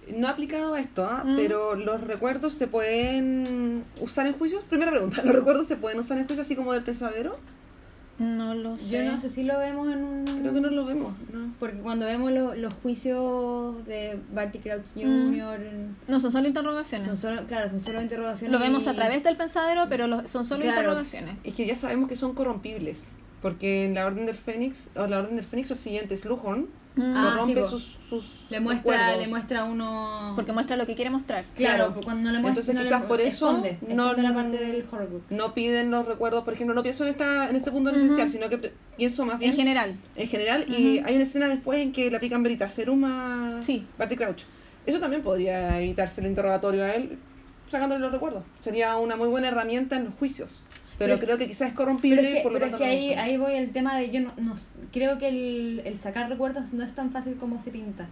No he aplicado esto, ¿ah? Mm. pero los recuerdos se pueden usar en juicios. Primera pregunta, ¿los recuerdos se pueden usar en juicios así como del pensadero? No lo sé. Yo no sé si lo vemos en un... Creo que no lo vemos, ¿no? Porque cuando vemos lo- los juicios de Barty Crouch Mm. Jr., No, son solo interrogaciones. son solo, claro, son solo interrogaciones. Lo vemos a través del pensadero, pero lo- son solo Claro. interrogaciones. Es que ya sabemos que son corrompibles. Porque en la Orden del Fénix, o la Orden del Fénix, el siguiente es Luhorn, Mm. Ah, sí, po. sus, sus Le muestra, recuerdos. le muestra uno... Porque muestra lo que quiere mostrar. Claro, cuando no le muestra... Entonces, no quizás por eso Esconde, no- esconde la parte del. No piden los recuerdos, por ejemplo, no pienso en esta en este punto en esencial, sino que pienso más bien En general. en general. Y hay una escena después en que le aplican Veritaserum a Sí. Barty Crouch. Eso también podría evitarse el interrogatorio a él sacándole los recuerdos. Sería una muy buena herramienta en los juicios. Pero, Pero- creo que quizás es corrompible, Pero es que, por lo pero es tanto que no lo ahí, ahí voy el tema de yo no, no creo que el, el sacar recuerdos no es tan fácil como se pinta.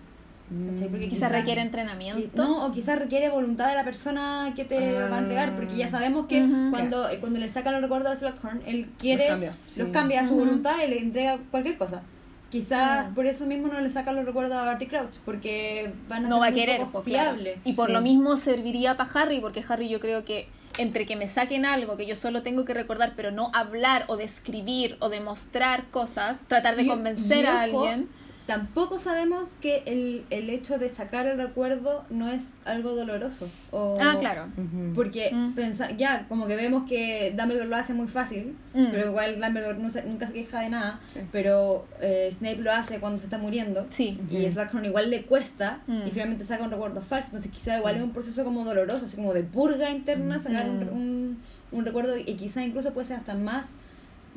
¿cachai? Porque Quizás quizá- requiere qui- entrenamiento. No, o quizás requiere voluntad de la persona que te Ah. va a entregar, porque ya sabemos que cuando, cuando le saca los recuerdos a Slughorn, él quiere, Los cambia, sí. los cambia a su voluntad y le entrega cualquier cosa. Quizás Mm. por eso mismo no le saca los recuerdos a Barty Crouch, porque van a no ser va a querer, poco claro. fiable. Y por Sí. lo mismo serviría para Harry, porque Harry yo creo que entre que me saquen algo que yo solo tengo que recordar, pero no hablar o describir o demostrar cosas, tratar de Y- convencer y a alguien. Tampoco sabemos que el, el hecho de sacar el recuerdo no es algo doloroso. O, Ah, claro. Porque Mm. pensa- ya, como que vemos que Dumbledore lo hace muy fácil, Mm. pero igual Dumbledore no se- nunca se queja de nada, Sí. pero eh, Snape lo hace cuando se está muriendo. Sí. Y. Slughorn igual le cuesta Mm. y finalmente saca un recuerdo falso. Entonces quizá igual es un proceso como doloroso, así como de purga interna, sacar un, Mm. un, un recuerdo y quizá incluso puede ser hasta más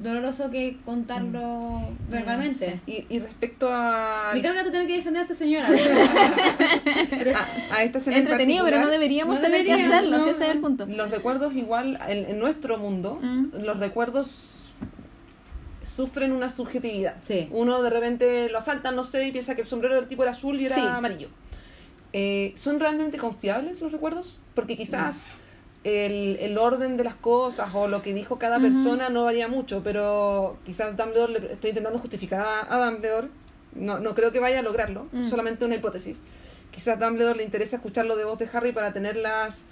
doloroso que contarlo verbalmente. Y, y respecto a, Me carga de tener que defender a esta señora. a, a esta en Entretenido, pero no deberíamos No tener que hacerlo, no, si ese es el punto. los recuerdos igual, en, en nuestro mundo, Mm. los recuerdos sufren una subjetividad. Sí. Uno de repente lo asaltan, no sé, y piensa que el sombrero del tipo era azul y era Sí. amarillo. Eh, ¿Son realmente confiables los recuerdos? Porque quizás el, el orden de las cosas o lo que dijo cada persona no varía mucho, pero quizás Dumbledore, le estoy intentando justificar a, a Dumbledore, no, no creo que vaya a lograrlo, Mm. solamente una hipótesis. Quizás Dumbledore le interesa escucharlo de voz de Harry para tener las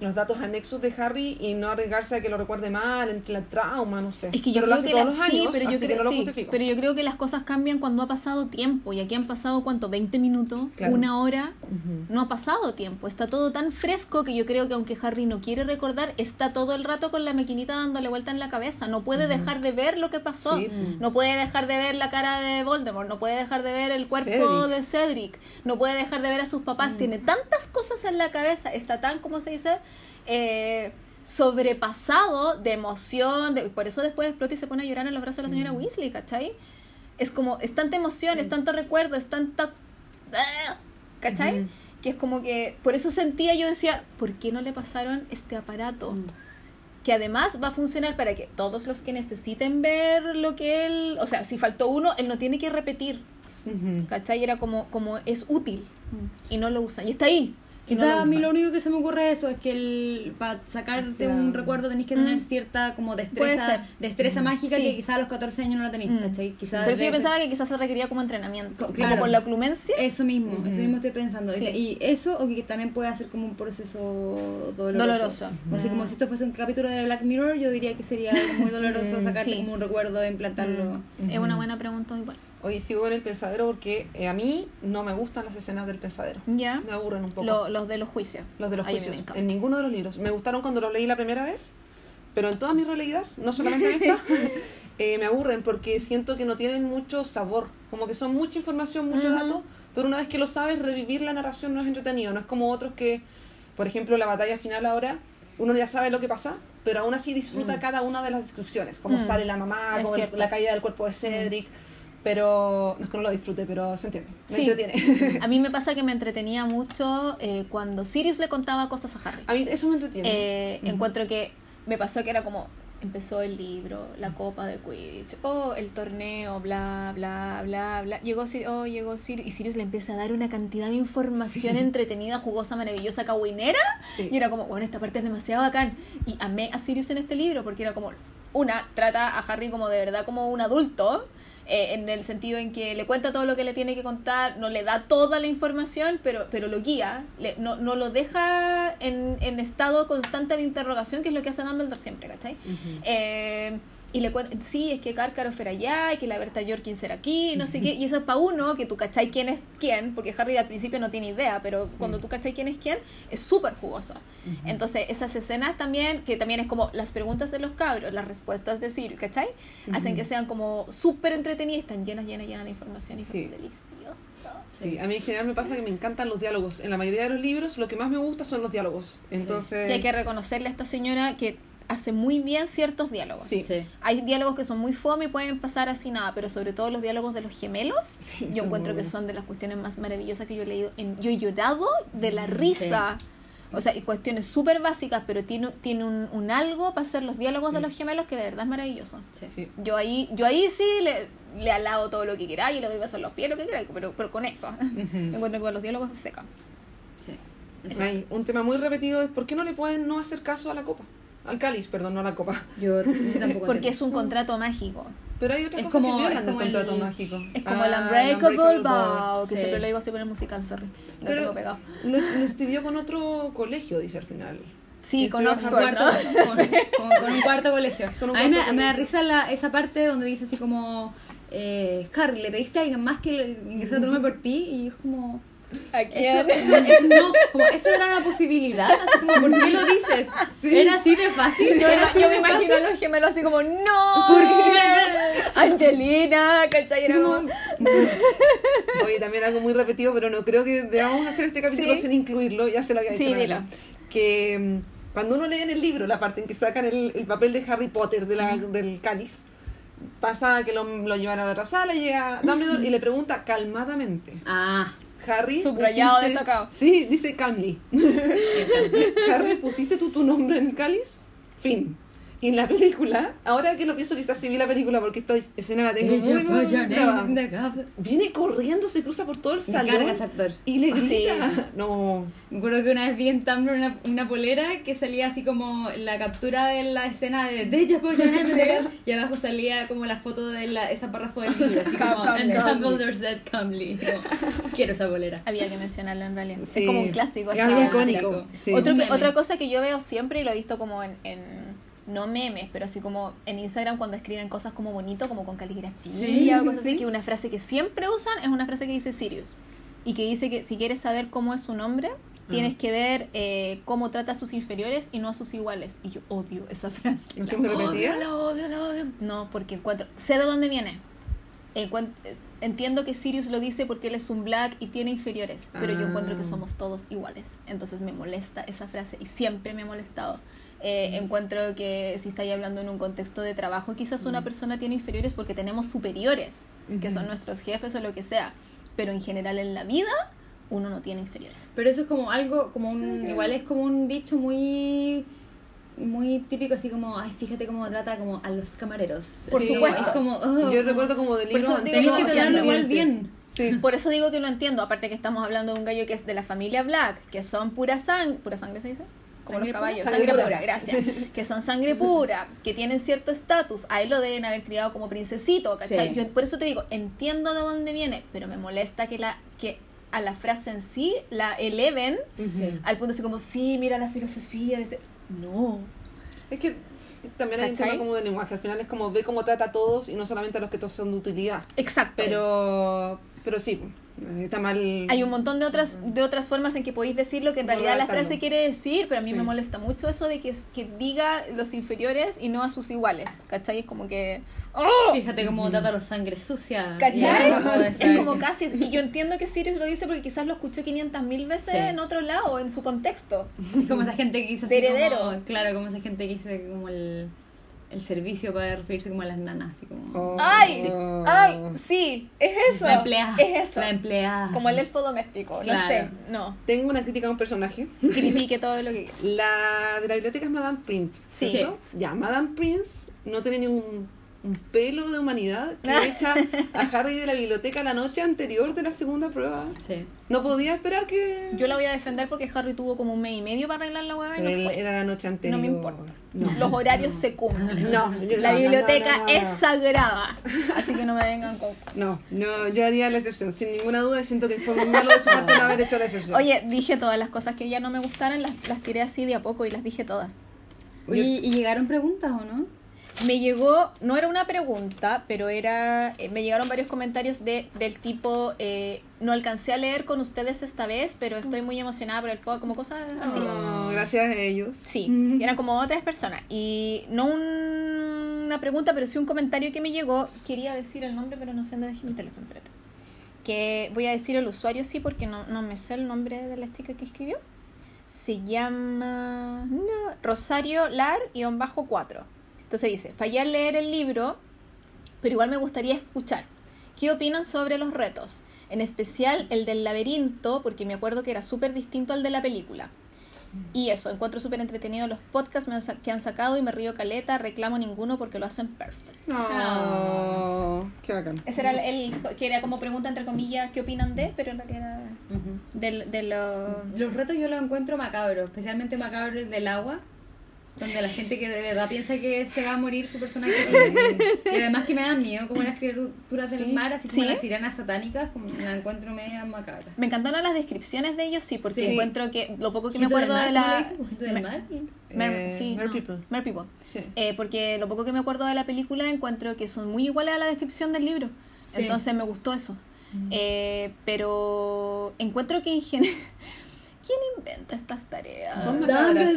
los datos anexos de Harry y no arriesgarse a que lo recuerde mal, entre el trauma, no sé. Es que yo pero lo creo hace que todos la- los sí, años, pero yo que creo, no lo sí, justifico. pero yo creo que las cosas cambian cuando ha pasado tiempo y aquí han pasado cuánto, 20 minutos, Claro. una hora, no ha pasado tiempo, está todo tan fresco que yo creo que aunque Harry no quiere recordar, está todo el rato con la maquinita dándole vuelta en la cabeza, no puede dejar de ver lo que pasó, Sí. no puede dejar de ver la cara de Voldemort, no puede dejar de ver el cuerpo Cedric. de Cedric, no puede dejar de ver a sus papás, tiene tantas cosas en la cabeza, está tan, como se dice? Eh, sobrepasado de emoción, de, por eso después explota y se pone a llorar en los brazos de la señora Weasley, ¿cachai? Es como, es tanta emoción, es tanto recuerdo, es tanta... ¡Ah! ¿Cachai? Que es como que, por eso sentía, yo decía, ¿por qué no le pasaron este aparato? Que además va a funcionar para que todos los que necesiten ver lo que él, o sea, si faltó uno, él no tiene que repetir. ¿cachai? Era como, como es útil y no lo usan. Y está ahí. Y no a mí lo único que se me ocurre es eso, es que el, para sacarte O sea, un recuerdo tenés que tener Mm. cierta como destreza, destreza mágica Sí. que quizá a los 14 años no la tenéis, Mm. ¿cachai? Quizá Por eso yo pensaba que quizás se requería como entrenamiento. Co- Como claro. con la oclumencia. Eso mismo, eso mismo estoy pensando. Sí. Y eso, o que también puede ser como un proceso doloroso. Mm. como si esto fuese un capítulo de Black Mirror, yo diría que sería muy doloroso Mm, sacarte sí. como un recuerdo e implantarlo. Mm. Es una buena pregunta igual. Oye, sigo con el pensadero porque eh, a mí no me gustan las escenas del pensadero. Ya. Me aburren un poco. Lo- los de los juicios. los de los Ay, a mí juicios. En ninguno de los libros. Me gustaron cuando los leí la primera vez, pero en todas mis releídas, no solamente en esta, eh, me aburren porque siento que no tienen mucho sabor. Como que son mucha información, muchos Ujú. datos, pero una vez que lo sabes, revivir la narración no es entretenido. No es como otros que, por ejemplo, la batalla final ahora, uno ya sabe lo que pasa, pero aún así disfruta Mm. cada una de las descripciones. Como Mm. sale la mamá, como la caída del cuerpo de Cedric. Pero no es que no lo disfrute, pero se entiende. Me Sí. entretiene. A mí me pasa que me entretenía mucho eh, cuando Sirius le contaba cosas a Harry. A mí eso me entretiene. Eh. Encuentro que me pasó que era como empezó el libro, la copa de Quidditch, oh, el torneo, bla, bla, bla, bla. Llegó, Sir- oh, llegó Sirius y Sirius le empieza a dar una cantidad de información Sí. entretenida, jugosa, maravillosa, cagüinera. Sí. Y era como, bueno, esta parte es demasiado bacán. Y amé a Sirius en este libro porque era como, una, trata a Harry como de verdad como un adulto. Eh, en el sentido en que le cuenta todo lo que le tiene que contar, no le da toda la información, pero, pero lo guía, le- no, no lo deja en, en estado constante de interrogación, que es lo que hace Dumbledore siempre, ¿cachai? Eh, y le cuenta, sí, es que Karkaroff era allá, y que la Berta Jorkins era aquí, no sé qué, y eso es para uno, que tú cachai quién es quién, porque Harry al principio no tiene idea, pero cuando tú cachai quién es quién, es súper jugoso. Ujú. Entonces, esas escenas también, que también es como las preguntas de los cabros, las respuestas de Sirius, ¿cachai? Hacen Ujú. que sean como súper entretenidas, están llenas, llenas, llenas de información y Sí. son deliciosas. Sí, a mí en general me pasa que me encantan los diálogos. En la mayoría de los libros lo que más me gusta son los diálogos. Entonces, Y hay que reconocerle a esta señora que hace muy bien ciertos diálogos. Sí. Sí. Hay diálogos que son muy fome y pueden pasar así nada, pero sobre todo los diálogos de los gemelos, Sí, yo encuentro que son de las cuestiones más maravillosas que yo he leído. En, yo he llorado de la risa. O sea, y cuestiones súper básicas, pero tiene, tiene un, un algo para hacer los diálogos Sí. de los gemelos que de verdad es maravilloso. Sí. sí. Yo ahí, yo ahí sí le, le alabo todo lo que queráis y le doy besos los pies, lo que queráis, pero, pero con eso. Encuentro que con los diálogos seca. Sí. Hay un tema muy repetido es ¿por qué no le pueden no hacer caso a la copa? Al cáliz, perdón, no a la copa. Yo, tampoco Porque es un contrato mágico. Pero hay otras Es cosas como- que violan es como el contrato el- mágico. Es como Ah, el Unbreakable Unbreakable Bow, que Sí. siempre lo digo así por el musical, sorry. Lo Pero tengo pegado. lo, lo escribió con otro colegio, dice al final. Sí, con Oxford. Cuarto- con, con- con un cuarto colegio. Con un a mí me, cuarto me da risa la, esa parte donde dice así como, eh, Harry, ¿le pediste a alguien más que ingresara tu nombre por ti? Y es como... ¿A Eso, quién? eso- eso no, como, eso era una posibilidad, así como, ¿por qué lo dices? Era así de fácil. Yo, era me imagino a los gemelos así como, ¡No! ¿Por qué? Angelina, ¿cachai? Era como- Oye, también algo muy repetido, pero no creo que debamos hacer este capítulo Sí. sin incluirlo, ya se lo había dicho. Sí, la verdad. Que mm, cuando uno lee en el libro la parte en que sacan el, el papel de Harry Potter de la, del cáliz, pasa que lo, lo llevan a la otra sala y llega Dumbledore y le pregunta calmadamente. Ah, Harry. Subrayado, pusiste- destacado. Sí, dice calmly. Harry, ¿pusiste tú tu nombre en el cáliz? Fin. En la película, ahora que lo pienso, quizás sí vi la película porque esta escena la tengo muy, muy Viene corriendo, se cruza por todo el salón actor. y le Sí. grita. No, Me acuerdo que una vez vi en Tumblr una, una polera que salía así como la captura de la escena de De hecho, ya no me dejan", y abajo salía como la foto de la, esa párrafo del libro, así como. And Dumbledore said calmly. Como, Quiero esa polera. Había que mencionarlo en realidad. Sí. Es como un clásico. Es algo icónico. Sí. Otro otra cosa que yo veo siempre y lo he visto como en, en- no memes, pero así como en Instagram cuando escriben cosas como bonito, como con caligrafía Sí, o cosas sí. así, que una frase que siempre usan es una frase que dice Sirius. Y que dice que si quieres saber cómo es su nombre, tienes Ah. que ver eh, cómo trata a sus inferiores y no a sus iguales. Y yo odio esa frase. ¿No La odio, la odio, la odio. No, porque encuentro... Sé de dónde viene. Entiendo que Sirius lo dice porque él es un black y tiene inferiores, pero yo encuentro que Ah. somos todos iguales. Entonces me molesta esa frase y siempre me ha molestado. Eh, encuentro que si estáis hablando en un contexto de trabajo, quizás una persona tiene inferiores porque tenemos superiores, que son nuestros jefes o lo que sea, pero en general en la vida uno no tiene inferiores. Pero eso es como algo, como un, igual es como un dicho muy muy típico así como, ay, fíjate cómo trata como a los camareros. Por Así supuesto. Es como, oh, Yo recuerdo como de libros no, que tratarlo igual bien. Sí. Por eso digo que lo entiendo, aparte que estamos hablando de un gallo que es de la familia Black, que son pura sangre, pura sangre se dice, como los caballos, pura. sangre, Sangre pura, pura. gracias, que son sangre pura, que tienen cierto estatus, a él lo deben haber criado como princesito, ¿cachai? Sí. Yo por eso te digo, entiendo de dónde viene, pero me molesta que la que a la frase en sí la eleven Sí. al punto así como, sí, mira la filosofía, de ese- no, Es que también hay un ¿Cachai? tema como de lenguaje. Al final es como ve cómo trata a todos y no solamente a los que todos son de utilidad. exacto. Pero, pero sí, Está mal. Hay un montón de otras de otras formas en que podéis decirlo que en realidad la frase quiere decir, pero a mí Sí. me molesta mucho eso de que, que diga los inferiores y no a sus iguales, ¿cachai? Es como que... ¡Oh! Fíjate cómo trata los sangre sucia. ¿Cachai? Es como casi... Y yo entiendo que Sirius lo dice porque quizás lo escuché 500 mil veces Sí. en otro lado, en su contexto. Como esa gente que hizo De heredero. Como, claro, como esa gente que hizo como el, el servicio para referirse como a las nanas. Así como, Oh. ¡Ay! ¡Ay! Sí, es eso. La empleada. Es eso. La empleada. Como el elfo doméstico, Claro. no sé. No. Tengo una crítica a un personaje. Critique todo lo que... La de la biblioteca es Madame Prince. Sí. Ya, Madame Prince no tiene ni un, pelo de humanidad que echa a Harry de la biblioteca la noche anterior de la segunda prueba. Sí. No podía esperar que. Yo la voy a defender porque Harry tuvo como un mes y medio para arreglar la hueá y no él- fue. era la noche anterior. No me importa. No. Los horarios se cumplen. No, yo- La biblioteca no, no, no, es sagrada. Así que no me vengan con cosas. No, no, yo haría la excepción. Sin ninguna duda, siento que fue muy malo de su parte no haber hecho la excepción. Oye, dije todas las cosas que ya no me gustaran, las, las tiré así de a poco y las dije todas. Oye, ¿y llegaron preguntas o no? Me llegó, no era una pregunta, pero era, eh, me llegaron varios comentarios de, del tipo, eh, no alcancé a leer con ustedes esta vez, pero estoy muy emocionada por el podcast, como cosas así. Oh, gracias a ellos. Sí, Mm. eran como otras personas. Y no un- una pregunta, pero sí un comentario que me llegó. Quería decir el nombre, pero no sé dónde dejé mi teléfono. Espérate. Que voy a decir el usuario, sí, porque no, no me sé el nombre de la chica que escribió. Se llama no, Rosario Lar-4. Entonces dice, fallé al leer el libro, pero igual me gustaría escuchar. ¿Qué opinan sobre los retos? En especial el del laberinto, porque me acuerdo que era súper distinto al de la película. Y eso, encuentro súper entretenido los podcasts me han sa- que han sacado y me río caleta, reclamo ninguno porque lo hacen perfecto. Oh, qué bacán. Ese era el, el- que era como pregunta entre comillas, ¿qué opinan de? Pero en realidad era del, de lo... Los retos yo los encuentro macabros, especialmente macabros el del agua, donde la gente que de verdad piensa que se va a morir su personaje. y, y además que me dan miedo, como las criaturas del Sí. mar, así como ¿Sí? las sirenas satánicas, como la encuentro media macabra. Me encantaron las descripciones de ellos, sí, porque Sí. encuentro que lo poco que me acuerdo de mar, ¿cómo la... Gente del Mer- mar. Mer- Eh, sí, Mer no, People. Mer People. Sí. Eh, porque lo poco que me acuerdo de la película encuentro que son muy iguales a la descripción del libro. Sí. Entonces me gustó eso. Eh, pero encuentro que en general... ¿Quién inventa estas tareas? Son macabras.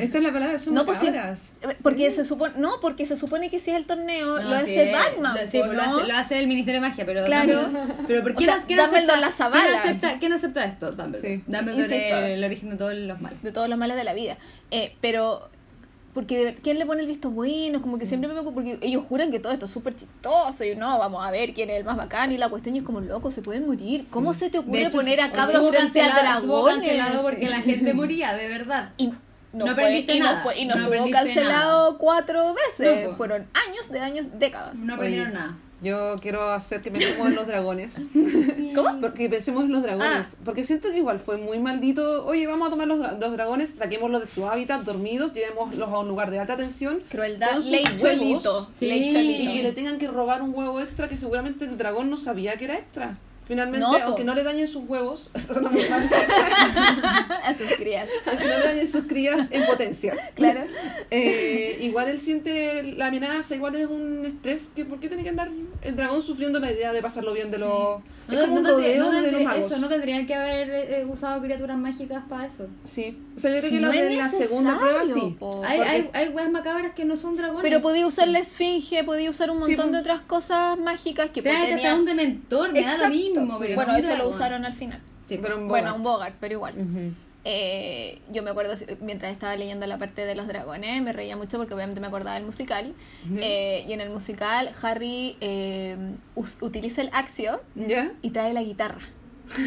Esa es la palabra, son No, pues sí. macabras. Porque se supone, no, porque se supone que si es el torneo, No, lo sí, hace Batman. lo- sí, pues ¿no? lo, hace, lo hace el Ministerio de Magia, pero. Claro. Dumbledore- pero ¿por O qué sea, no, quién acepta, la zavala. ¿quién acepta, quién acepta esto? Dumbledore. Dumbledore es el origen de todos los males. de todos los males de la vida. Eh, pero, porque de ver- ¿quién le pone el visto bueno? Como que siempre me preocupo, porque ellos juran que todo esto es súper chistoso y no, vamos a ver quién es el más bacán y la cuestión es como loco, se pueden morir. ¿Cómo se te ocurre hecho, poner a sí, cabros frente al dragón? porque la gente moría, de verdad. Y no, No fue, aprendiste y no nada. fue, y no, No cancelado cuatro veces. No. Fueron años de años, décadas. No aprendieron Oye, nada. Yo quiero hacer que pensemos en los dragones. ¿Cómo? Porque pensemos en los dragones. Ah. Porque siento que igual fue muy maldito. Oye, vamos a tomar los, los dragones, saquémoslos de su hábitat, dormidos, llevémoslos a un lugar de alta tensión. Crueldad, con sus ley huevos, cholito. Sí. ley Y que le tengan que robar un huevo extra que seguramente el dragón no sabía que era extra. Finalmente, No, po. aunque no le dañen sus huevos, esto suena muy mal, a sus crías. aunque no le dañen sus crías en potencia. Claro. Eh, igual él siente la amenaza, igual es un estrés que ¿por qué tiene que andar el dragón sufriendo la idea de pasarlo bien de los es No, no tendría- no tendría- eso, no tendrían que haber eh, usado criaturas mágicas para eso. Sí. O sea, yo creo Si que no la de la segunda prueba sí. po. Hay, porque- hay, hay weas macabras que no son dragones. Pero podía usar la esfinge, podía usar un Sí, montón po. de otras cosas mágicas que tenía- hasta un dementor, me da lo Exacto. Mismo. Sí. Bueno, eso lo usaron al final. Sí, Pero un Bueno, Bogart. un Bogart, pero igual. Ujú. Eh, yo me acuerdo, mientras estaba leyendo la parte de los dragones, me reía mucho porque obviamente me acordaba del musical. Eh, y en el musical, Harry eh, utiliza el axio ¿Ya? y trae la guitarra.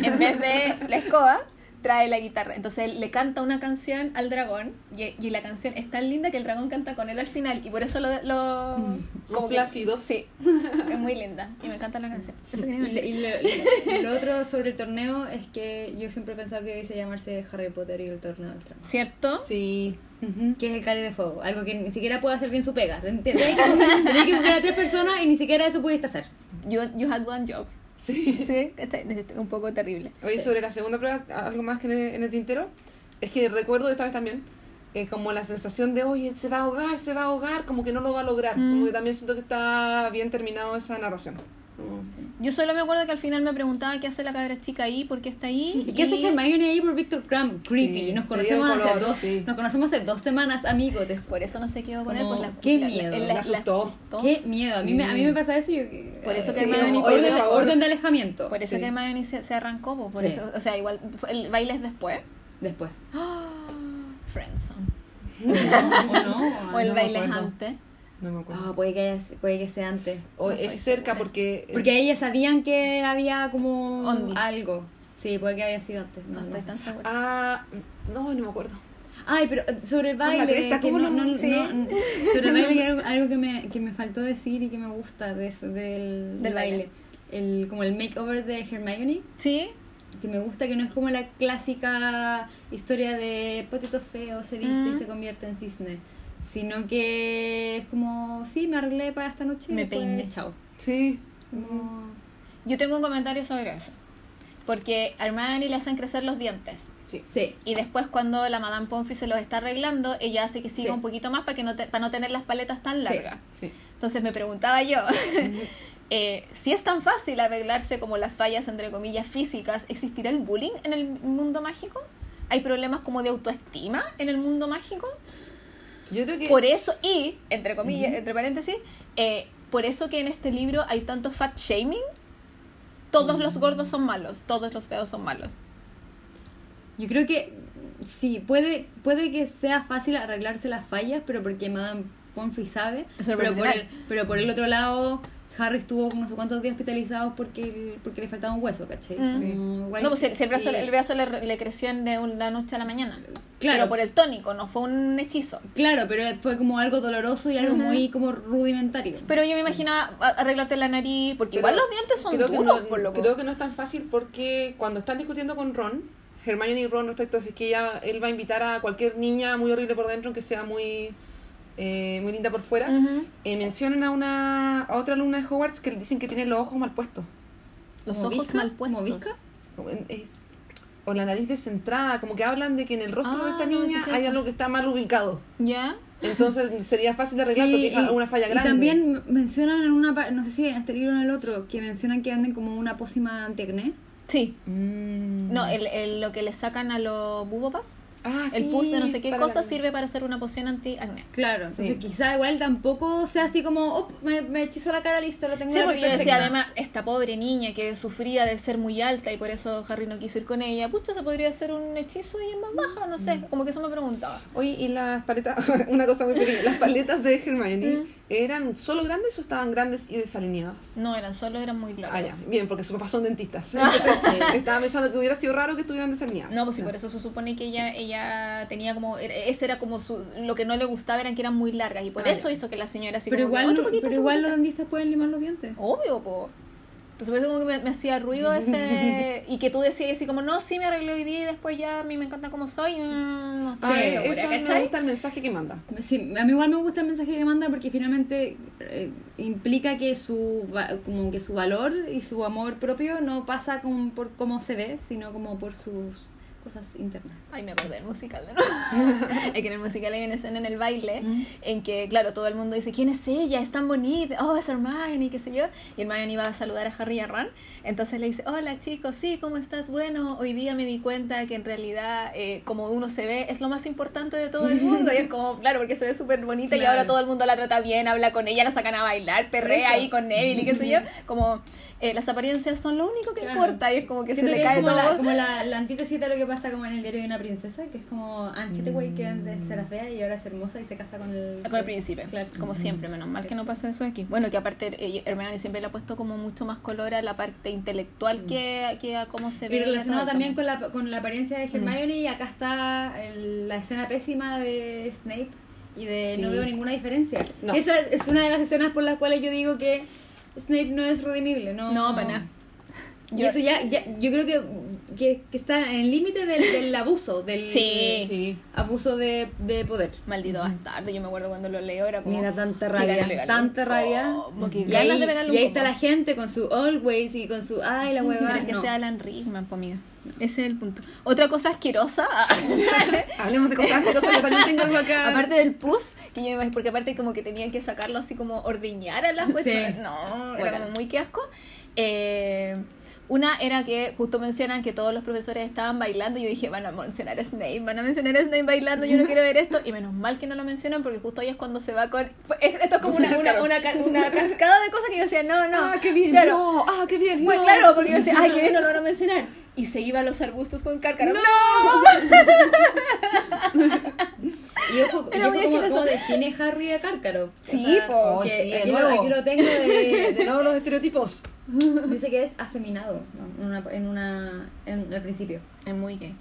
En vez de la escoba, trae la guitarra. Entonces él le canta una canción al dragón y, y la canción es tan linda que el dragón canta con él al final y por eso lo... lo que- Fluffy dos. Sí, es muy linda y me encanta la canción. Eso Y, lo- y lo, y lo otro sobre el torneo es que yo siempre he pensado que debiese llamarse Harry Potter y el torneo del trono. ¿Cierto? Sí. Ujú. Que es el cáliz de fuego, algo que ni siquiera puede hacer bien su pega. Tenés que buscar a tres personas y ni siquiera eso pudiste hacer. You, you had one job. Sí. Sí, un poco terrible. Oye, sobre la segunda prueba, algo más que en el, en el tintero, es que recuerdo esta vez también, eh, como la sensación de, oye, se va a ahogar, se va a ahogar, como que no lo va a lograr. Mm. Como que también siento que está bien terminado esa narración. Como- Yo solo me acuerdo que al final me preguntaba qué hace la cabra chica ahí, por qué está ahí. ¿Y qué hace Hermione ahí por Victor Crumb? Creepy. Sí, nos, conocemos hace dos, sí. nos conocemos hace dos semanas, amigos. Por eso no se quedó con él. Pues la, qué la- miedo, la- me la- la asustó. Qué miedo. A mí, me, a mí me pasa eso y yo... Por eso que sí, Hermione orden, por orden de alejamiento. Por eso Sí. que Hermione se, se arrancó, pues, por Sí. eso, o sea, igual el baile es después. Después. Friendzone. ¿O no? O el no baile es antes. No me acuerdo. Ah, puede que, haya- puede que sea antes. o no es cerca segura. porque. Porque ellas sabían que había como Ondis. algo. Sí, puede que haya sido antes. No, No, estoy no. tan segura. Ah, no, no me acuerdo. Ay, pero eh, sobre el baile, cresta, que ¿cómo no, no? no- Sí. no- sobre el baile que algo, que me, que me faltó decir y que me gusta de del, del baile. baile. El, como el makeover de Hermione, Sí, que me gusta que no es como la clásica historia de potito feo, se viste Mm. y se convierte en cisne, sino que es como, sí, me arreglé para esta noche y Me después, peiné. chao. Sí. Como- yo tengo un comentario sobre eso. Porque a Hermione le hacen crecer los dientes. Sí. Sí, Y después cuando la Madame Pomfrey se los está arreglando, ella hace que siga Sí. un poquito más para que no te- para no tener las paletas tan Sí. largas. Sí. Entonces me preguntaba yo, eh, si es tan fácil arreglarse como las fallas, entre comillas, físicas, ¿existirá el bullying en el mundo mágico? ¿Hay problemas como de autoestima en el mundo mágico? Yo creo que. Por eso, y, entre comillas, entre paréntesis, eh, por eso que en este libro hay tanto fat shaming. Todos los gordos son malos, todos los feos son malos. Yo creo que sí, puede, puede que sea fácil arreglarse las fallas, pero porque Madame Pomfrey sabe. Por el, pero por el otro lado, Harry estuvo con no sé cuántos días hospitalizados porque, porque le faltaba un hueso, ¿cachai? Mm. Igual- No, pues el, el brazo, y- el brazo le, le creció en de una noche a la mañana. Claro. Pero por el tónico, no fue un hechizo. Claro, pero fue como algo doloroso y algo muy como rudimentario. Pero yo me imaginaba arreglarte la nariz, porque Pero igual los dientes son creo que duros, no, por loco. Creo que no es tan fácil porque cuando están discutiendo con Ron, Hermione y Ron respecto a si es que ella, él va a invitar a cualquier niña muy horrible por dentro, aunque sea muy, eh, muy linda por fuera, eh, mencionan a una a otra alumna de Hogwarts que le dicen que tiene los ojos mal puestos. Los ¿Como ojos visca? mal puestos. Eh, o la nariz descentrada, como que hablan de que en el rostro Ah, de esta no, niña sí, sí, hay algo que está mal ubicado. ¿Ya? Entonces sería fácil de arreglar porque es y- una falla y grande. también mencionan en una no sé si en este libro o en el otro, que mencionan que venden como una pócima antiacné. Sí. Mm. No, el, el- lo que le sacan a los bubopas, Ah, el sí, pus de no sé qué cosa, sirve para hacer una poción anti-acné. Claro, entonces Sí. quizá igual tampoco sea así como, oh, me, me hechizó la cara, listo, lo tengo Sí, porque yo decía, además, esta pobre niña que sufría de ser muy alta y por eso Harry no quiso ir con ella, pucha, se podría hacer un hechizo y es más baja, no sé, como que eso me preguntaba. Oye, y las paletas, una cosa muy pequeña, las paletas de Hermione, Mm. ¿eran solo grandes o estaban grandes y desalineadas? No, eran solo, eran muy Ah, largas. ya, bien, porque sus papás son dentistas. Entonces, estaba pensando que hubiera sido raro que estuvieran desalineadas. No, pues sí, por eso se supone que ella, ella tenía como, era- ese era como su, lo que no le gustaba eran que eran muy largas y por Ah, eso hizo que la señora así Pero como que, igual, otro poquito, pero igual los poquito. dentistas pueden limar los dientes. Obvio, po. Entonces por eso como que me, me hacía ruido ese... y que tú decías así como, no, sí me arreglé hoy día y después ya a mí me encanta como soy. mm, no Ah, estoy segura, eso me gusta el mensaje que manda. Sí, a mí igual me gusta el mensaje que manda porque finalmente eh, implica que su como que su valor y su amor propio no pasa como por cómo se ve, sino como por sus cosas internas. Ay, me acordé del musical de nuevo. es que en el musical hay una escena en el baile Mm. en que, claro, todo el mundo dice, ¿quién es ella? Es tan bonita. Oh, es Hermione, qué sé yo. Y Hermione iba a saludar a Harry y a Ron. Entonces le dice, hola chicos, sí, ¿cómo estás? Bueno, hoy día me di cuenta que en realidad, eh, como uno se ve, es lo más importante de todo el mundo. y es como, claro, porque se ve súper bonita y ahora todo el mundo la trata bien, habla con ella, la sacan a bailar, perrea ahí con Neville y qué sé yo. Como, eh, las apariencias son lo único que Claro. importa y es como que Siento se le cae como, todo. la, como la, la antítesis de lo que pasa como en el diario de una princesa, que es como Anne Hathaway que antes era fea y ahora es hermosa y se casa con el... Con el príncipe, Claro. como siempre, menos mal que no pasó eso aquí. Bueno, que aparte eh, Hermione siempre le ha puesto como mucho más color a la parte intelectual que, que a cómo se ve. Y relacionado también con la, con la apariencia de Hermione, y acá está el- la escena pésima de Snape y de Sí. no veo ninguna diferencia. No. Esa es, es una de las escenas por las cuales yo digo que Snape no es redimible, no. No, para nada. Y Yo- eso ya, ya, yo creo que que, que está en el límite del, del abuso, del Sí. Sí. abuso de, de poder. Maldito bastardo, yo me acuerdo cuando lo leo, era como... Me da tanta rabia, tanta rabia. que Y ahí, y ahí está la gente con su always y con su ay la hueva. Pero que no. sea Alan Rickman, pues amiga. Ese es el punto. Otra cosa asquerosa, Hablemos de cosas asquerosas, yo también tengo algo acá. aparte del pus, que yo me imagino, porque aparte como que tenían que sacarlo así como ordeñar a las cuestiones. Sí. No, Fuera. era como muy que asco. Eh, una era que justo mencionan que todos los profesores estaban bailando. y Yo dije, van a mencionar a Snape, van a mencionar a Snape bailando. Yo no quiero ver esto. Y menos mal que no lo mencionan porque justo ahí es cuando se va con. es- Esto es como una, una, una, ca- una cascada de cosas que yo decía, no, no. ah, qué bien, Claro, no, ah, qué bien, no. claro, porque yo decía, ay, qué bien, no lo van a mencionar. Y se iba a los arbustos con cárcaro. ¡No! Y ojo, y ojo asqueroso. cómo define Harry a Cárcaro. Sí. Oh, de aquí, lo, nuevo. aquí lo tengo de, De nuevo los estereotipos. Dice que es afeminado ¿no? en, una, en, una, en el principio. Es muy gay.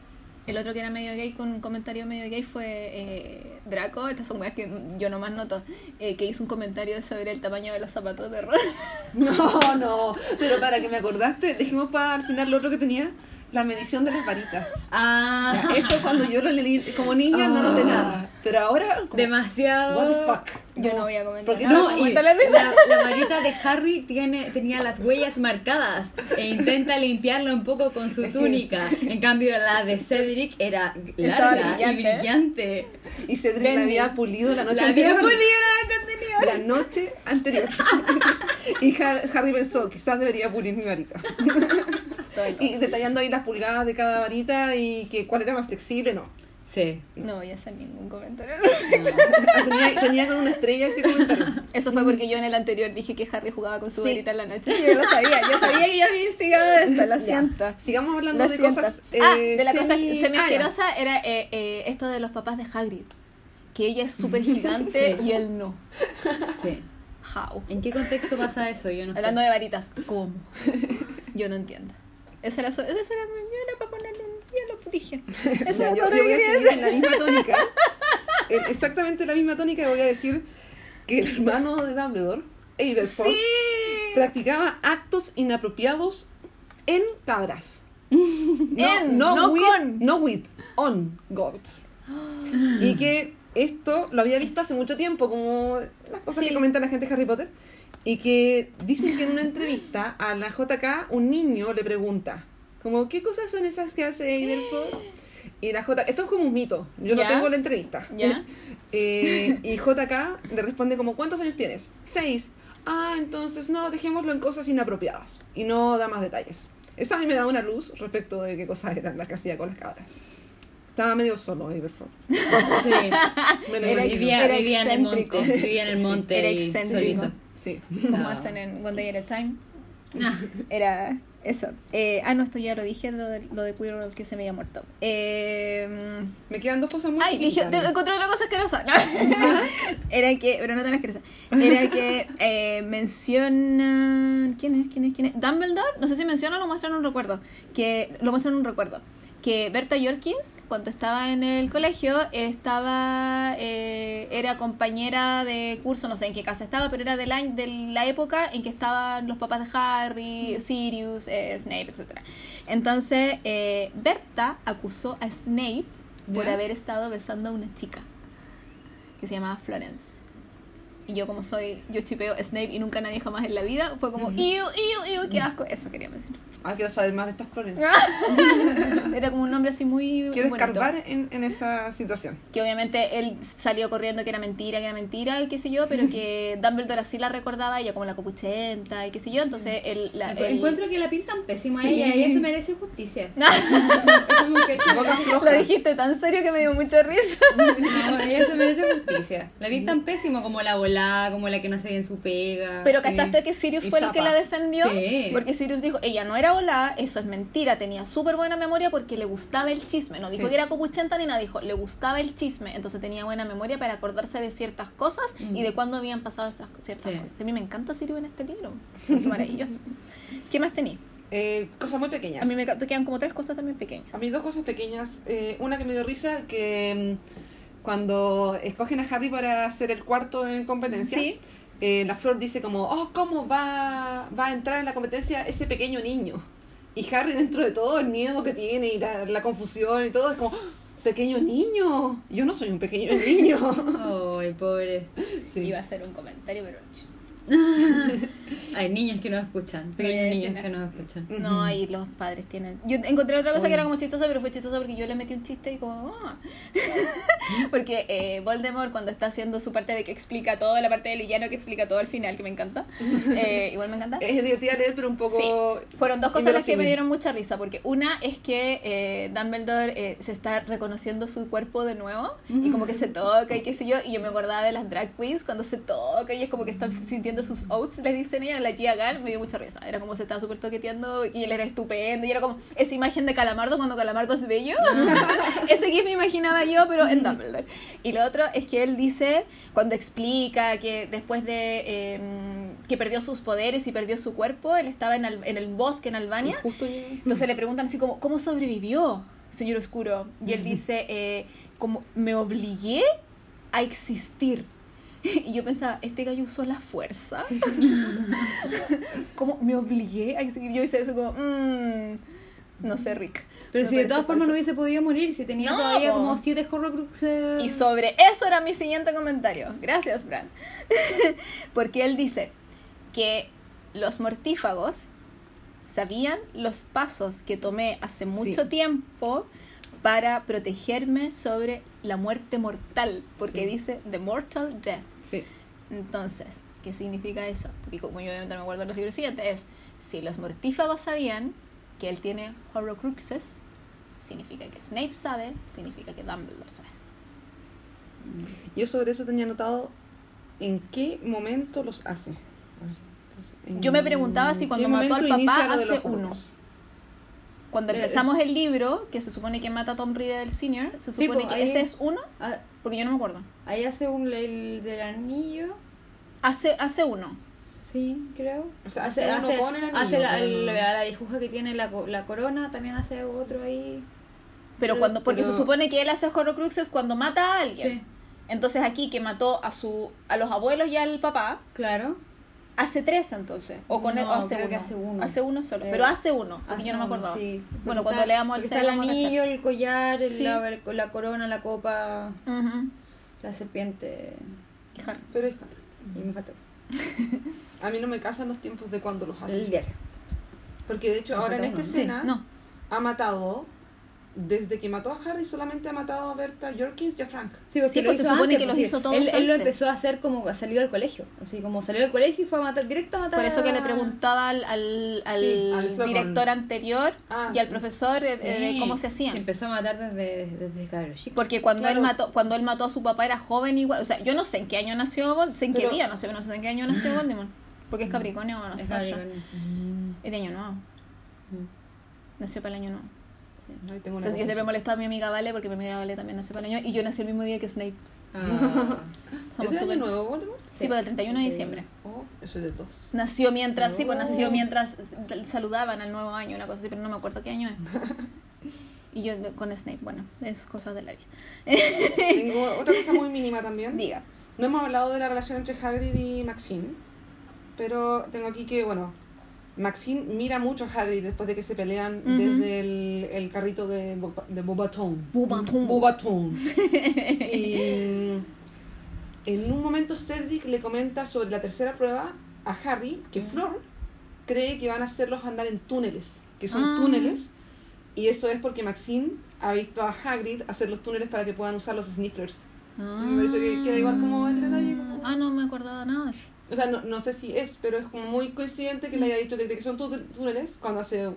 El otro que era medio gay con un comentario medio gay fue eh, Draco. Estas son weas que yo nomás noto. eh, que hizo un comentario sobre el tamaño de los zapatos de Ron. No, no. Pero para que me acordaste, dijimos para al final lo otro que tenía, la medición de las varitas. Ah, Eso cuando yo lo leí como niña no noté nada. Pero ahora, como, demasiado. what the fuck. Yo no voy a comentar. Porque No, y la la, la varita de Harry tiene, tenía las huellas marcadas e intenta limpiarlo un poco con su túnica. En cambio, la de Cedric era larga y brillante. brillante. Y Cedric la había pulido la noche La había anterior. pulido La noche anterior. y Har- Harry pensó, quizás debería pulir mi varita. Y detallando ahí las pulgadas de cada varita y que cuál era más flexible, no. Sí. No voy a hacer ningún comentario. Tenía, tenía con una estrella ese comentario. Eso fue porque yo en el anterior dije que Harry jugaba con su Sí. varita en la noche. Sí, yo lo sabía. Yo sabía que yo había instigado esto. Lo Ya. siento. Sigamos hablando Lo de siento. cosas. ah, eh, de la cosa semi- semi ah, era eh, eh, esto de los papás de Hagrid. Que ella es súper gigante Sí. y él no. Sí. How? ¿En qué contexto pasa eso? Yo no Hablando sé. de varitas, ¿cómo? Yo no entiendo. Esa era, so- esa era, yo era para ponerle un... Ya lo dije. Eso Ya, yo, yo voy a seguir en la misma tónica. En exactamente la misma tónica y voy a decir que el hermano de Dumbledore, Aberforth, Sí. practicaba actos inapropiados en cabras. No, En, no with, con. No with, on goats. Y que esto lo había visto hace mucho tiempo, como las cosas Sí. que comenta la gente de Harry Potter. Y que dicen que en una entrevista a la JK un niño le pregunta, como, ¿qué cosas son esas que hace Aberforth? Y la JK, esto es como un mito, yo ¿Ya? no tengo la entrevista. ¿Ya? Eh, y JK le responde como, ¿cuántos años tienes? Seis. Ah, entonces no, dejémoslo en cosas inapropiadas. Y no da más detalles. Eso a mí me da una luz respecto de qué cosas eran las que hacía con las cabras. Estaba medio solo Aberforth. Sí. Lo Era imagino. Vivía, Era vivía en el monte. Vivía en el monte. Era y excéntrico. solito. Sí. Como No. hacen en One Day at a Time. Ah, Era eso. Eh, ah, no, esto ya lo dije, lo de, lo de Queer World que se me había muerto. Eh, Me quedan dos cosas muy Ay, dije, chiquitas. te- encontré otra cosa asquerosa. No. Era que, pero no tan asquerosa. Era que eh, mencionan. ¿Quién es? ¿Quién es? ¿Quién es? Dumbledore, no sé si menciona o lo muestran en un recuerdo. Que lo muestran en un recuerdo. Que Berta Jorkins, cuando estaba en el colegio, estaba. eh, era compañera de curso, no sé en qué casa estaba, pero era de la, de la época en que estaban los papás de Harry, Sirius, eh, Snape, etc. Entonces, eh, Berta acusó a Snape por haber estado besando a una chica que se llamaba Florence. Y yo como soy, yo chipeo Snape y nunca nadie jamás en la vida, fue como, iu, iu, iu, qué asco. Eso quería decir. Ah, quiero saber más de estas flores. Era como un nombre así muy Quiero bonito. escarbar en, en esa situación. Que obviamente él salió corriendo que era mentira, que era mentira, y qué sé yo, pero que Dumbledore así la recordaba, ella como la copuchenta y qué sé yo, entonces él... La, él- Encuentro que la pintan pésimo a Sí. ella. Ella se merece justicia. Mujer floja. Lo dijiste tan serio que me dio mucha risa. No, ella se merece justicia. La pintan pésimo como la volada, como la que no se ve en su pega. Pero Sí. ¿cachaste que Sirius Y fue el que la defendió? Sí. Porque Sirius dijo, ella no era volada, eso es mentira, tenía súper buena memoria porque le gustaba el chisme. No dijo Sí. que era copuchenta ni nada, dijo, le gustaba el chisme. Entonces tenía buena memoria para acordarse de ciertas cosas y de cuándo habían pasado esas ciertas Sí. cosas. A mí me encanta Sirius en este libro. Es maravilloso. ¿Qué más tenía? Eh, cosas muy pequeñas. A mí me quedan como tres cosas también pequeñas. A mí dos cosas pequeñas. Eh, una que me dio risa, que mm, cuando escogen a Harry para hacer el cuarto en competencia, Sí. eh, la Flor dice como, oh, ¿cómo va, va a entrar en la competencia ese pequeño niño? Y Harry dentro de todo el miedo que tiene y la, la confusión y todo es como, "¡Ah! pequeño niño, yo no soy un pequeño niño. Ay, pobre. Sí. Iba a hacer un comentario, pero Hay niños que nos escuchan, pequeños niños que nos escuchan. no, ahí los padres tienen. Yo encontré otra cosa que era como chistosa, pero fue chistosa porque yo le metí un chiste y como. "Ah". porque eh, Voldemort, cuando está haciendo su parte de que explica todo, la parte del villano que explica todo al final, que me encanta. eh, igual me encanta. Es divertida leer, pero un poco... Sí, fueron dos cosas las que me dieron mucha risa, porque una es que eh, Dumbledore eh, se está reconociendo su cuerpo de nuevo y como que se toca y qué sé yo, y yo me acordaba de las drag queens cuando se toca y es como que están sintiendo sus oats, les dicen ella, la Gia Gal, me dio mucha risa, era como se estaba súper toqueteando y él era estupendo y era como esa imagen de Calamardo cuando Calamardo es bello, ese gif me imaginaba yo, pero en Dumbledore. Y lo otro es que él dice, cuando explica que después de eh, que perdió sus poderes y perdió su cuerpo, él estaba en, Al- en el bosque en Albania. Justo Entonces le preguntan así como, ¿cómo sobrevivió, señor Oscuro? Y él dice, eh, como, me obligué a existir. Y yo pensaba, ¿este gallo usó la fuerza? ¿Cómo me obligué a? Yo hice eso como, mmm, no sé, Rick. Pero Me si de todas formas no hubiese podido morir, si tenía No, todavía como siete horrocruxes. Y sobre eso era mi siguiente comentario. Gracias, Fran. Porque él dice que los mortífagos sabían los pasos que tomé hace mucho Sí. tiempo para protegerme sobre la muerte mortal. Porque Sí. dice The Mortal Death. Sí. Entonces, ¿qué significa eso? Porque como yo obviamente no me acuerdo los libros siguientes, es si los mortífagos sabían que él tiene Horrocruxes, significa que Snape sabe, significa que Dumbledore sabe. Yo sobre eso tenía anotado en qué momento los hace. Entonces, en Yo me preguntaba si cuando mató al papá hace uno. Cuando Eh, empezamos el libro, que se supone que mata a Tom Riddle Sr., se Sí, supone po, que ahí- ese es uno, Ah, porque yo no me acuerdo. ahí hace un el del anillo. Hace, hace uno. Sí, creo. O sea, hace uno con el anillo, hace la, el- no- la viejuja que tiene la, co- la corona, también hace otro ahí. Pero Pero- cuando, porque pero- se supone que él hace Horrocruxes cuando mata a alguien. Sí, Entonces aquí que mató a su a los abuelos y al papá, claro. Hace tres entonces. O con No, él, o hace creo uno. que hace uno. Hace uno solo. Eh, Pero hace uno, porque Hace yo no me acordaba. sí. Bueno, Porque cuando está- leamos el Está el anillo, el collar, el- Sí. la, el- la corona, la copa, Ujú. la serpiente. Y Harry. Pero es Harry. Y me faltó. A mí no me casan los tiempos de cuando los hace. El diario. Porque de hecho, Me ahora en esta uno. escena No. ha matado, desde que mató a Harry, solamente ha matado a Berta Jorkins y a Frank. Sí, porque, Sí, lo pues se supone antes, que los pues, hizo todos él, él lo empezó a hacer como ha salido del colegio. Así como salió del colegio y fue a matar, directo a matar Por eso que le preguntaba al, al, al Sí, al Slughorn. director anterior Ah, y al profesor eh, Sí. de cómo se hacían. Se empezó a matar desde, desde cabros chicos. Porque cuando Claro. él mató, cuando él mató a su papá era joven igual, o sea, yo no sé en qué año nació Voldemort, sé en qué día nació, no sé en qué año nació Voldemort, porque es Capricornio o no Es sé. Es de año nuevo, Mm. nació para el año nuevo. Tengo una Entonces yo siempre molestaba a mi amiga Vale porque mi amiga Vale también nació para el año y yo nací el mismo día que Snape. Ah. ¿Es Somos de año súper- nuevo, Voldemort? Sí, para el 31 de diciembre. Oh, eso es de dos. Nació mientras, sí, pues Oh. nació mientras saludaban al nuevo año, una cosa así, pero no me acuerdo qué año es. Y yo con Snape, bueno, es cosa de la vida. Tengo otra cosa muy mínima también. Diga. No hemos hablado de la relación entre Hagrid y Maxine, pero tengo aquí que, bueno, Maxine mira mucho a Hagrid después de que se pelean desde el, el carrito de, Boba- de Bobaton. Bobaton. Bobaton. y en un momento Cedric le comenta sobre la tercera prueba a Harry que Flor cree que van a hacerlos andar en túneles, que son Ah. túneles, y eso es porque Maxine ha visto a Hagrid hacer los túneles para que puedan usar los snifflers. Me parece que queda igual como el detalle, como- Ah, no me acordaba nada. O sea, no, no sé si es, pero es como muy coincidente que le haya dicho que, que son tú- túneles cuando hace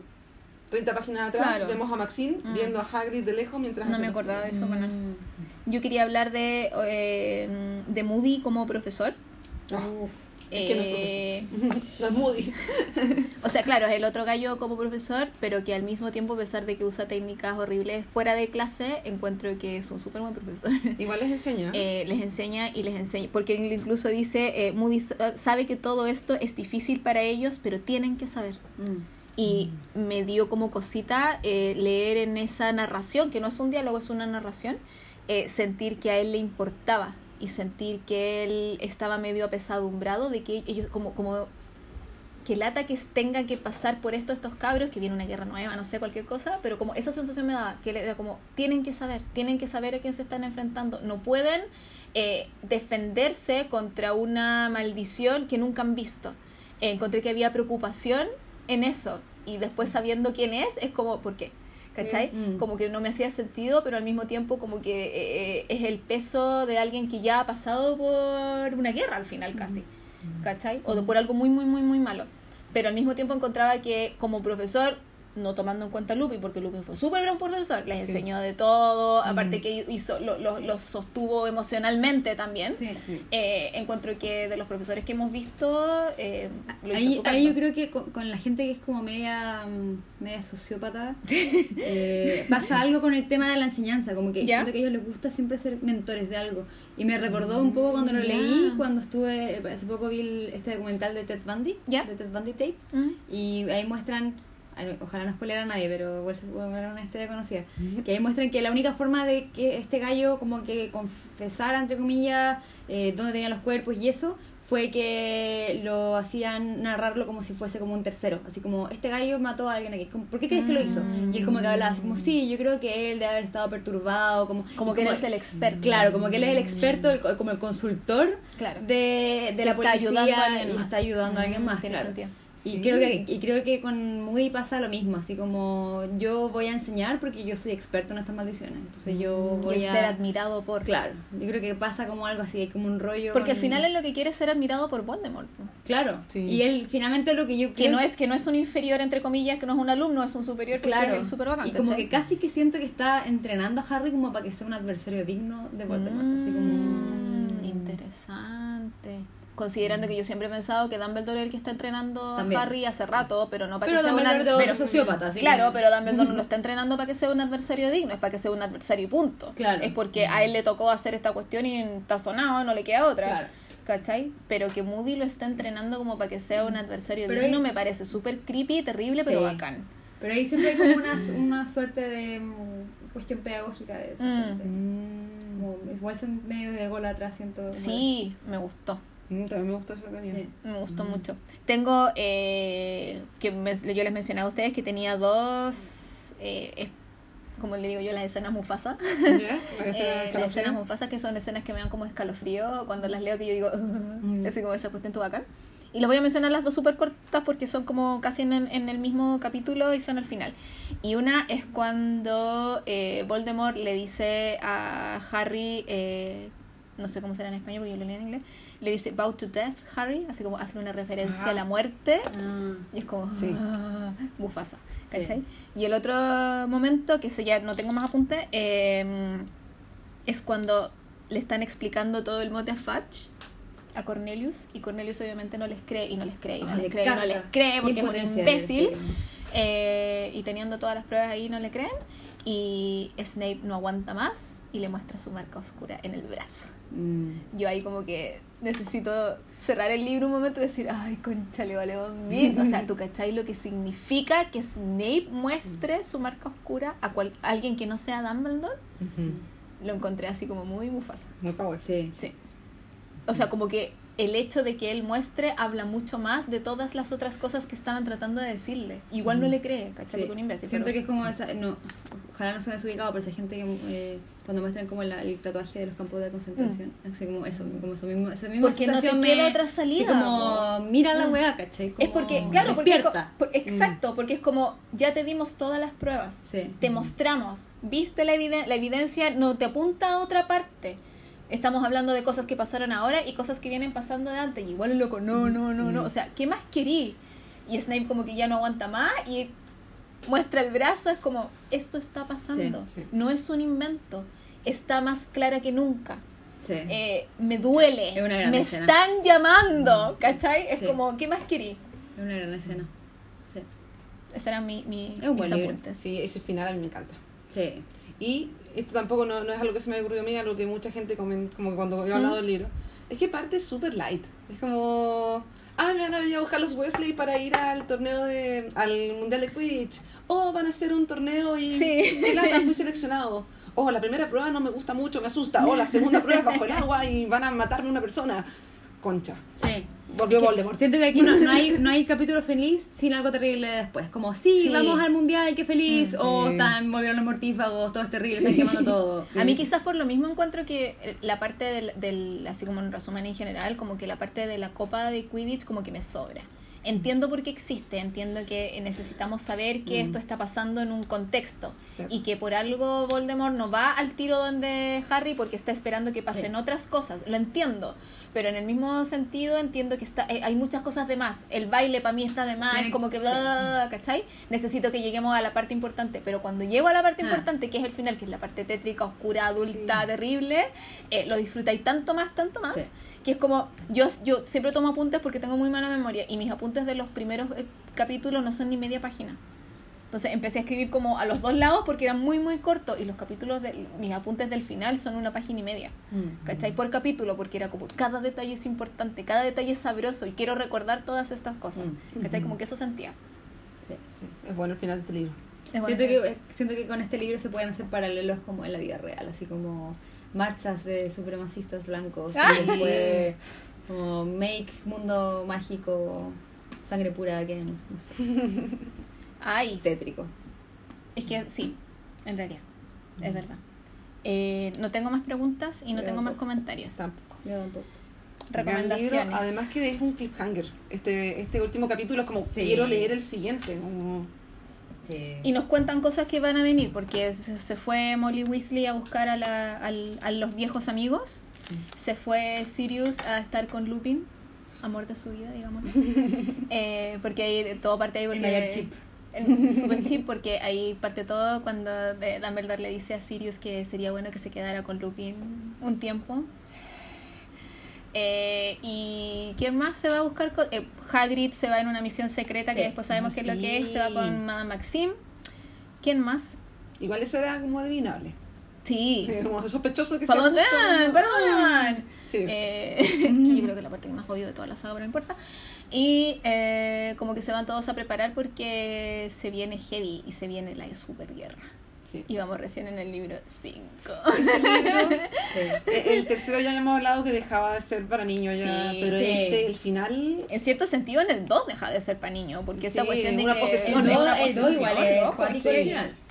30 páginas atrás Claro. vemos a Maxine Mm. viendo a Hagrid de lejos mientras No me acordaba de eso, bueno. Mm. Yo quería hablar de, eh, de Moody como profesor. Uf. Es que no es Eh, profesor. no es Moody. o sea, claro, es el otro gallo como profesor, pero que al mismo tiempo, a pesar de que usa técnicas horribles fuera de clase, encuentro que es un súper buen profesor. Igual les enseña. Eh, les enseña y les enseña, porque incluso dice, eh, Moody sa- sabe que todo esto es difícil para ellos, pero tienen que saber. Mm. Y me dio como cosita eh, leer en esa narración, que no es un diálogo, es una narración, eh, sentir que a él le importaba y sentir que él estaba medio apesadumbrado de que ellos, como, como que lata que tengan que pasar por esto estos cabros, que viene una guerra nueva, no sé, cualquier cosa, pero como esa sensación me daba, que era como, tienen que saber, tienen que saber a quién se están enfrentando, no pueden eh, defenderse contra una maldición que nunca han visto. Encontré que había preocupación en eso, y después sabiendo quién es, es como, ¿por qué? ¿Cachai? Mm. Como que no me hacía sentido, pero al mismo tiempo como que eh, es el peso de alguien que ya ha pasado por una guerra al final casi. ¿cachai? O de por algo muy, muy, muy, muy malo. Pero al mismo tiempo encontraba que como profesor, no tomando en cuenta a Lupin, porque Lupin fue súper gran profesor, les Sí. enseñó de todo, aparte que hizo, lo, lo, lo sostuvo emocionalmente también. Sí. Eh, encuentro que de los profesores que hemos visto, eh, lo Ahí, yo creo que con, con la gente que es como media, mm, media sociópata, eh, pasa algo con el tema de la enseñanza, como que ¿Ya? siento que a ellos les gusta siempre ser mentores de algo. Y me recordó un poco cuando lo leí, cuando estuve, hace poco vi el- este documental de Ted Bundy, ¿Ya? de Ted Bundy Tapes, Mm. y ahí muestran, ojalá no spoiler a nadie, pero igual se puede ver una historia conocida, que ahí muestran que la única forma de que este gallo como que confesara, entre comillas, eh, dónde tenía los cuerpos y eso, fue que lo hacían narrarlo como si fuese como un tercero, así como, este gallo mató a alguien aquí, ¿por qué crees que lo hizo? Y él como que hablaba así como, sí, yo creo que él debe haber estado perturbado, como, Como que él es el experto. Claro, como que él es el experto, el co- como el consultor Claro. de, de Que la está policía ayudando a alguien y más. está ayudando a alguien Mm, más, tiene claro. sentido. Y Sí. creo que y creo que con Moody pasa lo mismo, así como yo voy a enseñar porque yo soy experto en estas maldiciones, entonces yo Y voy el a ser admirado por... Claro, yo creo que pasa como algo así, hay como un rollo Porque al final es lo que quiere es ser admirado por Voldemort. Claro, Sí. y él finalmente lo que yo Que creo no es que no es un inferior entre comillas, que no es un alumno, es un superior claro, es el super bacán, y como ¿cachai? que casi que siento que está entrenando a Harry como para que sea un adversario digno de Voldemort, así como Mm, interesante. Considerando que yo siempre he pensado que Dumbledore es el que está entrenando También. a Harry hace rato, pero no para Pero que sea un pero- sociópata, así Claro, pero Dumbledore no lo está entrenando para que sea un adversario digno, es para que sea un adversario y punto. Claro. Es porque a él le tocó hacer esta cuestión y está sonado, no le queda otra. Claro. ¿Cachai? Pero que Moody lo está entrenando como para que sea un adversario Pero digno ahí- me parece súper creepy, terrible, pero Sí. bacán. Pero ahí siempre hay como una, una suerte de mm, cuestión pedagógica de esa Mm. gente. Como, igual son medio de gol atrás, siento. Sí, me gustó. Mm, También me gustó esa teoría. Sí. Me gustó mucho. Tengo, eh, que me- yo les mencionaba a ustedes que tenía dos, eh, es- como le digo yo, las escenas Mufasa. Escena Eh, las escenas Mufasa que son escenas que me dan como escalofrío cuando las leo que yo digo, "Ugh", así como esa cuestión tu bacán. Y les voy a mencionar las dos súper cortas porque son como casi en en el mismo capítulo y son al final. Y una es cuando eh, Voldemort le dice a Harry, eh, no sé cómo será en español porque yo lo leí en inglés, le dice bow to death, Harry, así como hace una referencia Ajá. a la muerte. Ah, Y es como Sí. ah, Mufasa, ¿cachai? Y el otro momento, que eso ya no tengo más apunte, eh, es cuando le están explicando todo el mote a Fudge a Cornelius y Cornelius obviamente no les cree y no les cree y no ah, les le cree y no les cree porque es un imbécil eh, y teniendo todas las pruebas ahí no le creen y Snape no aguanta más y le muestra su marca oscura en el brazo Mm. yo ahí como que necesito cerrar el libro un momento y decir, ay, concha, le vale bien. O sea, ¿tú cachai lo que significa que Snape muestre su marca oscura a, cual- a alguien que no sea Dumbledore? Lo encontré así como muy mufasa. Muy power. Sí. Sí. O sea, como que el hecho de que él muestre habla mucho más de todas las otras cosas que estaban tratando de decirle. Igual no le cree, ¿cachai? Sí. Es un imbécil. Siento pero- que es como esa, no, ojalá no suene desubicado, pero esa gente que eh, cuando muestran como la- el tatuaje de los campos de concentración, así como eso, como eso mismo, esa misma Mm. Porque no te sensación queda me- otra salida, como, mira la Mm. weá, ¿cachai? Es Como porque, claro, porque es por- exacto, porque es como, ya te dimos todas las pruebas. Sí. te mostramos, viste la, eviden- la evidencia, no te apunta a otra parte. Estamos hablando de cosas que pasaron ahora y cosas que vienen pasando de antes. Y igual el loco, no, no, no, no. O sea, ¿qué más querí? Y Snape como que ya no aguanta más y muestra el brazo, es como, esto está pasando. Sí, sí. No es un invento. Está más clara que nunca. Sí. Eh, me duele. Es una gran me escena. están llamando. ¿Cachai? Es Sí. como, ¿qué más querí? Es una gran escena. Sí. Ese era mi, mi, Es un mis buen libro. apuntes. Sí, ese final a mí me encanta. Sí. Y esto tampoco no, no es algo que se me haya ocurrido a mí, algo que mucha gente comen, como cuando yo he hablado ¿Mm? del libro. Es que parte súper light. Es como, ah, me van a venir a buscar los Wesley para ir al torneo de, al mundial de Quidditch. Oh, van a hacer un torneo y Sí. lata, fui seleccionado. Oh, la primera prueba no me gusta mucho, me asusta. Oh, la segunda prueba es bajo el agua y van a matarme una persona. Concha. Sí. Volvió Es que Voldemort. Siento que aquí no, no hay, no hay capítulo feliz sin algo terrible después. Como, sí, Sí. vamos al mundial, qué feliz. Mm, o están, volvieron los mortífagos, todo es terrible, Sí. están quemando todo. Sí. A mí quizás por lo mismo encuentro que la parte del, del, así como en resumen en general, como que la parte de la copa de Quidditch como que me sobra. Entiendo por qué existe, entiendo que necesitamos saber que Mm. esto está pasando en un contexto Claro. y que por algo Voldemort no va al tiro donde Harry porque está esperando que pasen Sí. otras cosas, lo entiendo, pero en el mismo sentido entiendo que está eh, hay muchas cosas de más, el baile para mí está de más, Tiene- como que bla, bla, bla, bla, ¿cachai? Necesito que lleguemos a la parte importante, pero cuando llego a la parte Ah. importante, que es el final, que es la parte tétrica, oscura, adulta, terrible, eh, lo disfrutáis tanto más, tanto más, Sí. Que es como, yo, yo siempre tomo apuntes porque tengo muy mala memoria y mis apuntes de los primeros eh, capítulos no son ni media página. Entonces empecé a escribir como a los dos lados porque eran muy, muy cortos y los capítulos de mis apuntes del final son una página y media. Mm. ¿Cachai? Por capítulo, porque era como cada detalle es importante, cada detalle es sabroso y quiero recordar todas estas cosas. Mm. ¿Cachai? Como que eso sentía. Sí. Es bueno el final de este libro. Es bueno. Siento, que, siento que con este libro se pueden hacer paralelos como en la vida real, así como marchas de supremacistas blancos, y después como make mundo mágico, sangre pura again, no sé, Ay, tétrico. es que sí, en realidad, es verdad. Eh, no tengo más preguntas y no Yo tengo más comentarios. Tampoco. Yo tampoco. Libro, Recomendaciones. además que es un cliffhanger. Este, este último capítulo es como, Sí. quiero leer el siguiente. como- Sí. Y nos cuentan cosas que van a venir, porque se fue Molly Weasley a buscar a, la- al- a los viejos amigos. Sí. Se fue Sirius a estar con Lupin, amor de su vida, digamos. eh, porque ahí todo parte ahí porque... mayor chip. El super chip, porque ahí parte todo cuando eh, Dumbledore le dice a Sirius que sería bueno que se quedara con Lupin un tiempo. Eh, y ¿quién más se va a buscar? co- eh, Hagrid se va en una misión secreta Sí. que después sabemos qué es lo que es. Se va con Madame Maxim. ¿Quién más? Igual eso era como adivinable. Sí. Sí, Como sospechoso que ¿Para sea dónde van? ¿Para dónde van? Sí. Eh, que yo creo que es la parte que más jodido de toda la saga, pero no importa. Y eh, como que se van todos a preparar porque se viene heavy y se viene la superguerra. Sí. Y vamos recién en el libro 5. Sí. Eh, El tercero ya habíamos hablado que dejaba de ser para niños ya, Sí, pero este, el final... En cierto sentido, en el 2 deja de ser para niño, porque esta cuestión de una que posesión, El dos posesión, igual es cuático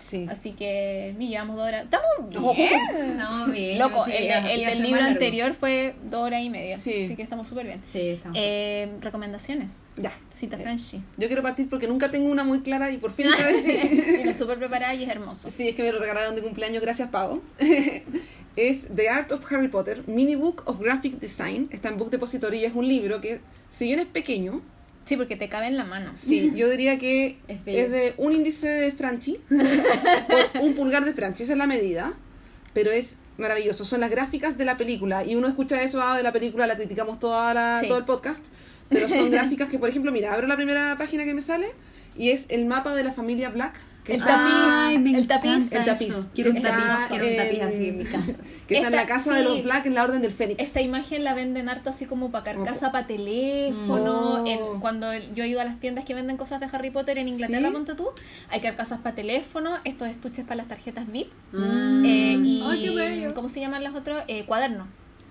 sí. Así que, mi, llevamos dos horas. Estamos bien. Estamos bien. Loco, sí, el, el libro anterior fue dos horas y media. Sí. Así que estamos súper bien. Sí, estamos. Eh, recomendaciones. Ya. Cita Eh, Frenchy. Yo quiero partir porque nunca tengo una muy clara y por fin vez sí. Viene súper preparada y es hermoso. Sí, es que me lo regalaron de cumpleaños, gracias Pau. es The Art of Harry Potter, Mini Book of Graphic Design. Está en Book Depository y es un libro que, si bien es pequeño, Sí, porque te cabe en la mano. sí, yo diría que Es de un índice de Franchi por un pulgar de Franchi, esa es la medida, pero es maravilloso. Son las gráficas de la película y uno escucha eso ah, de la película, la criticamos toda la, Sí. todo el podcast, pero son gráficas que, por ejemplo, mira, abro la primera página que me sale y es el mapa de la familia Black. El tapiz. Ay, me el tapiz, el tapiz. eso. Quiero un tapiz, quiero un tapiz así en mi casa. que está en la casa de sí. los Black en la Orden del Fénix. Esta imagen la venden harto así como para carcasa, para teléfono. Oh. En, cuando yo he ido a las tiendas que venden cosas de Harry Potter en Inglaterra, ¿Sí? ponte tú, hay carcasas para teléfono, estos estuches para las tarjetas VIP. Mm. eh, y, Ay, qué bello. ¿cómo se llaman las otras? Eh, cuaderno,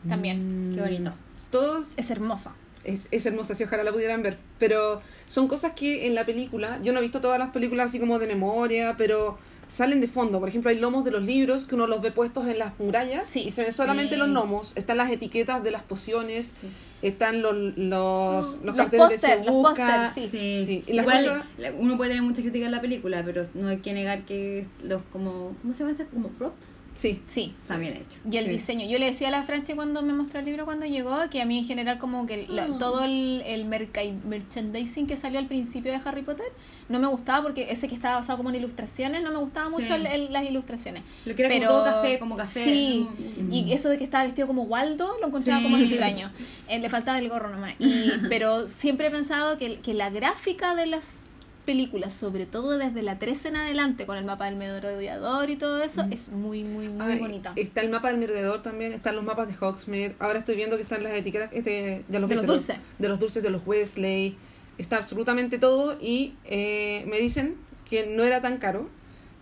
también. Qué bonito. Todos Es hermosa. Es, es hermosa, si ojalá la pudieran ver. Pero son cosas que en la película, yo no he visto todas las películas así como de memoria, pero salen de fondo. Por ejemplo, hay lomos de los libros que uno los ve puestos en las murallas Sí. y se ven solamente Sí. los lomos. Están las etiquetas de las pociones, están los, los, los, Los carteles de póster, se los busca. póster, sí. Sí, Sí, y la igual uno puede tener mucha crítica en la película, pero no hay que negar que los como ¿cómo se llama esta? como props Sí, Sí. están bien hechos. Y el Sí. diseño. Yo le decía a la Franchi cuando me mostró el libro cuando llegó que a mí en general como que la- Mm. todo el, el merchandising que salió al principio de Harry Potter no me gustaba porque ese que estaba basado como en ilustraciones no me gustaba Sí. mucho el- el- las ilustraciones. Lo que era Pero- como todo café, como café. Sí, Mm. y eso de que estaba vestido como Waldo lo encontraba Sí. como extraño. Eh, le faltaba el gorro nomás. Y, pero siempre he pensado que, que la gráfica de las películas, sobre todo desde la 13 en adelante, con el mapa del merodeador y todo eso, es muy, muy, muy Ay, bonita. Está el mapa del mirador también, están los mapas de Hogsmeade. Ahora estoy viendo que están las etiquetas este, ya los De vi, los dulces. De los dulces de los Wesley. Está absolutamente todo y eh, me dicen que no era tan caro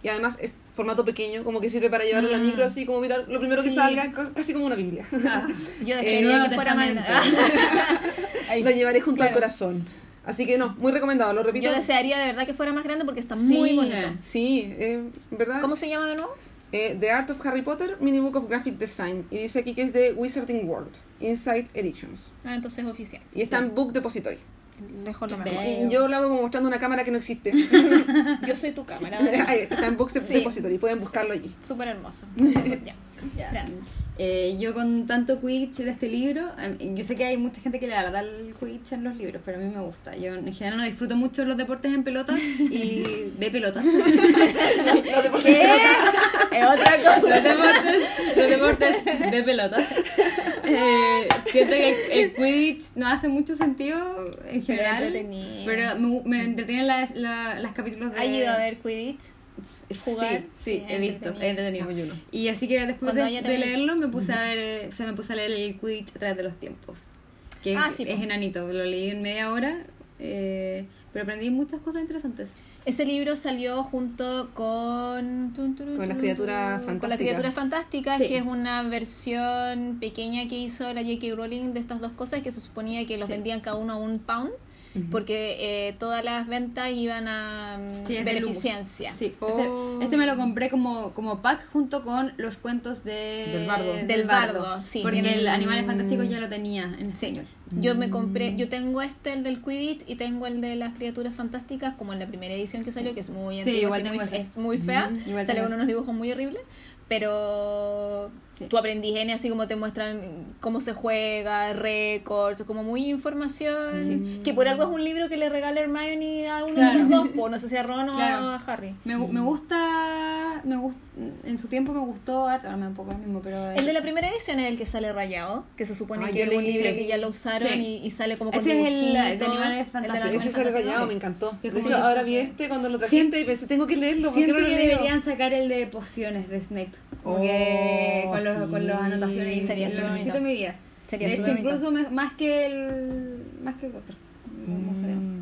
Y además es formato pequeño, como que sirve para llevarlo a la micro así, como mirar lo primero que salga, casi- como una Biblia. Yo Eh, desearía Nuevo que fuera lo llevaré junto al corazón. Así que no, muy recomendado, lo repito. Yo desearía de verdad que fuera más grande porque está Sí, muy bonito. Sí, eh, ¿verdad? ¿Cómo se llama de nuevo? Eh, The Art of Harry Potter, Mini Book of Graphic Design. Y dice aquí que es de Wizarding World, Inside Editions. Ah, entonces es oficial. Y está en Book Depository. Lo mejor. Eh. Y yo lo hago como mostrando una cámara que no existe. Yo soy tu cámara. Está en Book Sí. Depository, pueden buscarlo allí. Súper hermoso. ya. Ya. Eh, yo con tanto Quidditch de este libro, em, yo sé que hay mucha gente que le da el Quidditch en los libros, pero a mí me gusta. Yo en general no disfruto mucho los deportes en pelota y de pelotas. ¿Qué? Es otra cosa. los deportes, los deportes de pelotas. Eh, siento que el, el Quidditch no hace mucho sentido en general. Pero me, me entretienen las, la- las capítulos de. ¿Has ido a ver Quidditch? Sí, jugar? sí, Sí, he visto, entretenido. he entretenido. Yo no. Y así que después de, de leerlo me puse a ver, o sea, me puse a leer el Quidditch a través de los tiempos. Que Ah, es, sí, es enanito, lo leí en media hora, eh, pero aprendí muchas cosas interesantes. Ese libro salió junto con... Con las criaturas Con las fantásticas. criaturas fantásticas, Sí. que es una versión pequeña que hizo la J.K. Rowling de estas dos cosas, que se suponía que los Sí. vendían cada uno a un pound, porque eh, todas las ventas iban a mm, Sí, beneficencia. Sí, Oh. este, este me lo compré como, como pack junto con los cuentos de, Del bardo. Del bardo, sí. Porque el Animales Fantásticos ya lo tenía en español. Yo me compré, yo tengo este, el del Quidditch, y tengo el de las criaturas fantásticas, como en la primera edición que salió, que es muy Sí, antigua, igual tengo muy, ese. es muy fea, igual sale con unos dibujos muy horribles, pero Sí. tu aprendiz N así como te muestran cómo se juega, récords, como muy información, que por algo es un libro que le regala Hermione a uno Claro. de los dos, pues no sé si a Ron o Claro. a Harry. Me, me gusta, me gust, en su tiempo me gustó, ahora me da un poco lo mismo, pero... El de la primera edición es el que sale rayado, que se supone Ah, que es un libro que ya lo usaron Sí. y, y sale como con Ese es el de Animales Fantásticos. Ese sale rayado, Sí. me encantó. De hecho, ahora vi este cuando lo trajiste y pensé, tengo que leerlo, ¿por qué Siento no lo que leo? deberían sacar el de pociones de Snape. Como Oh, con, los, con las sí. anotaciones y Sería lo necesito en mi vida. Sería de hecho, incluso me- más que el más que el otro. Mm.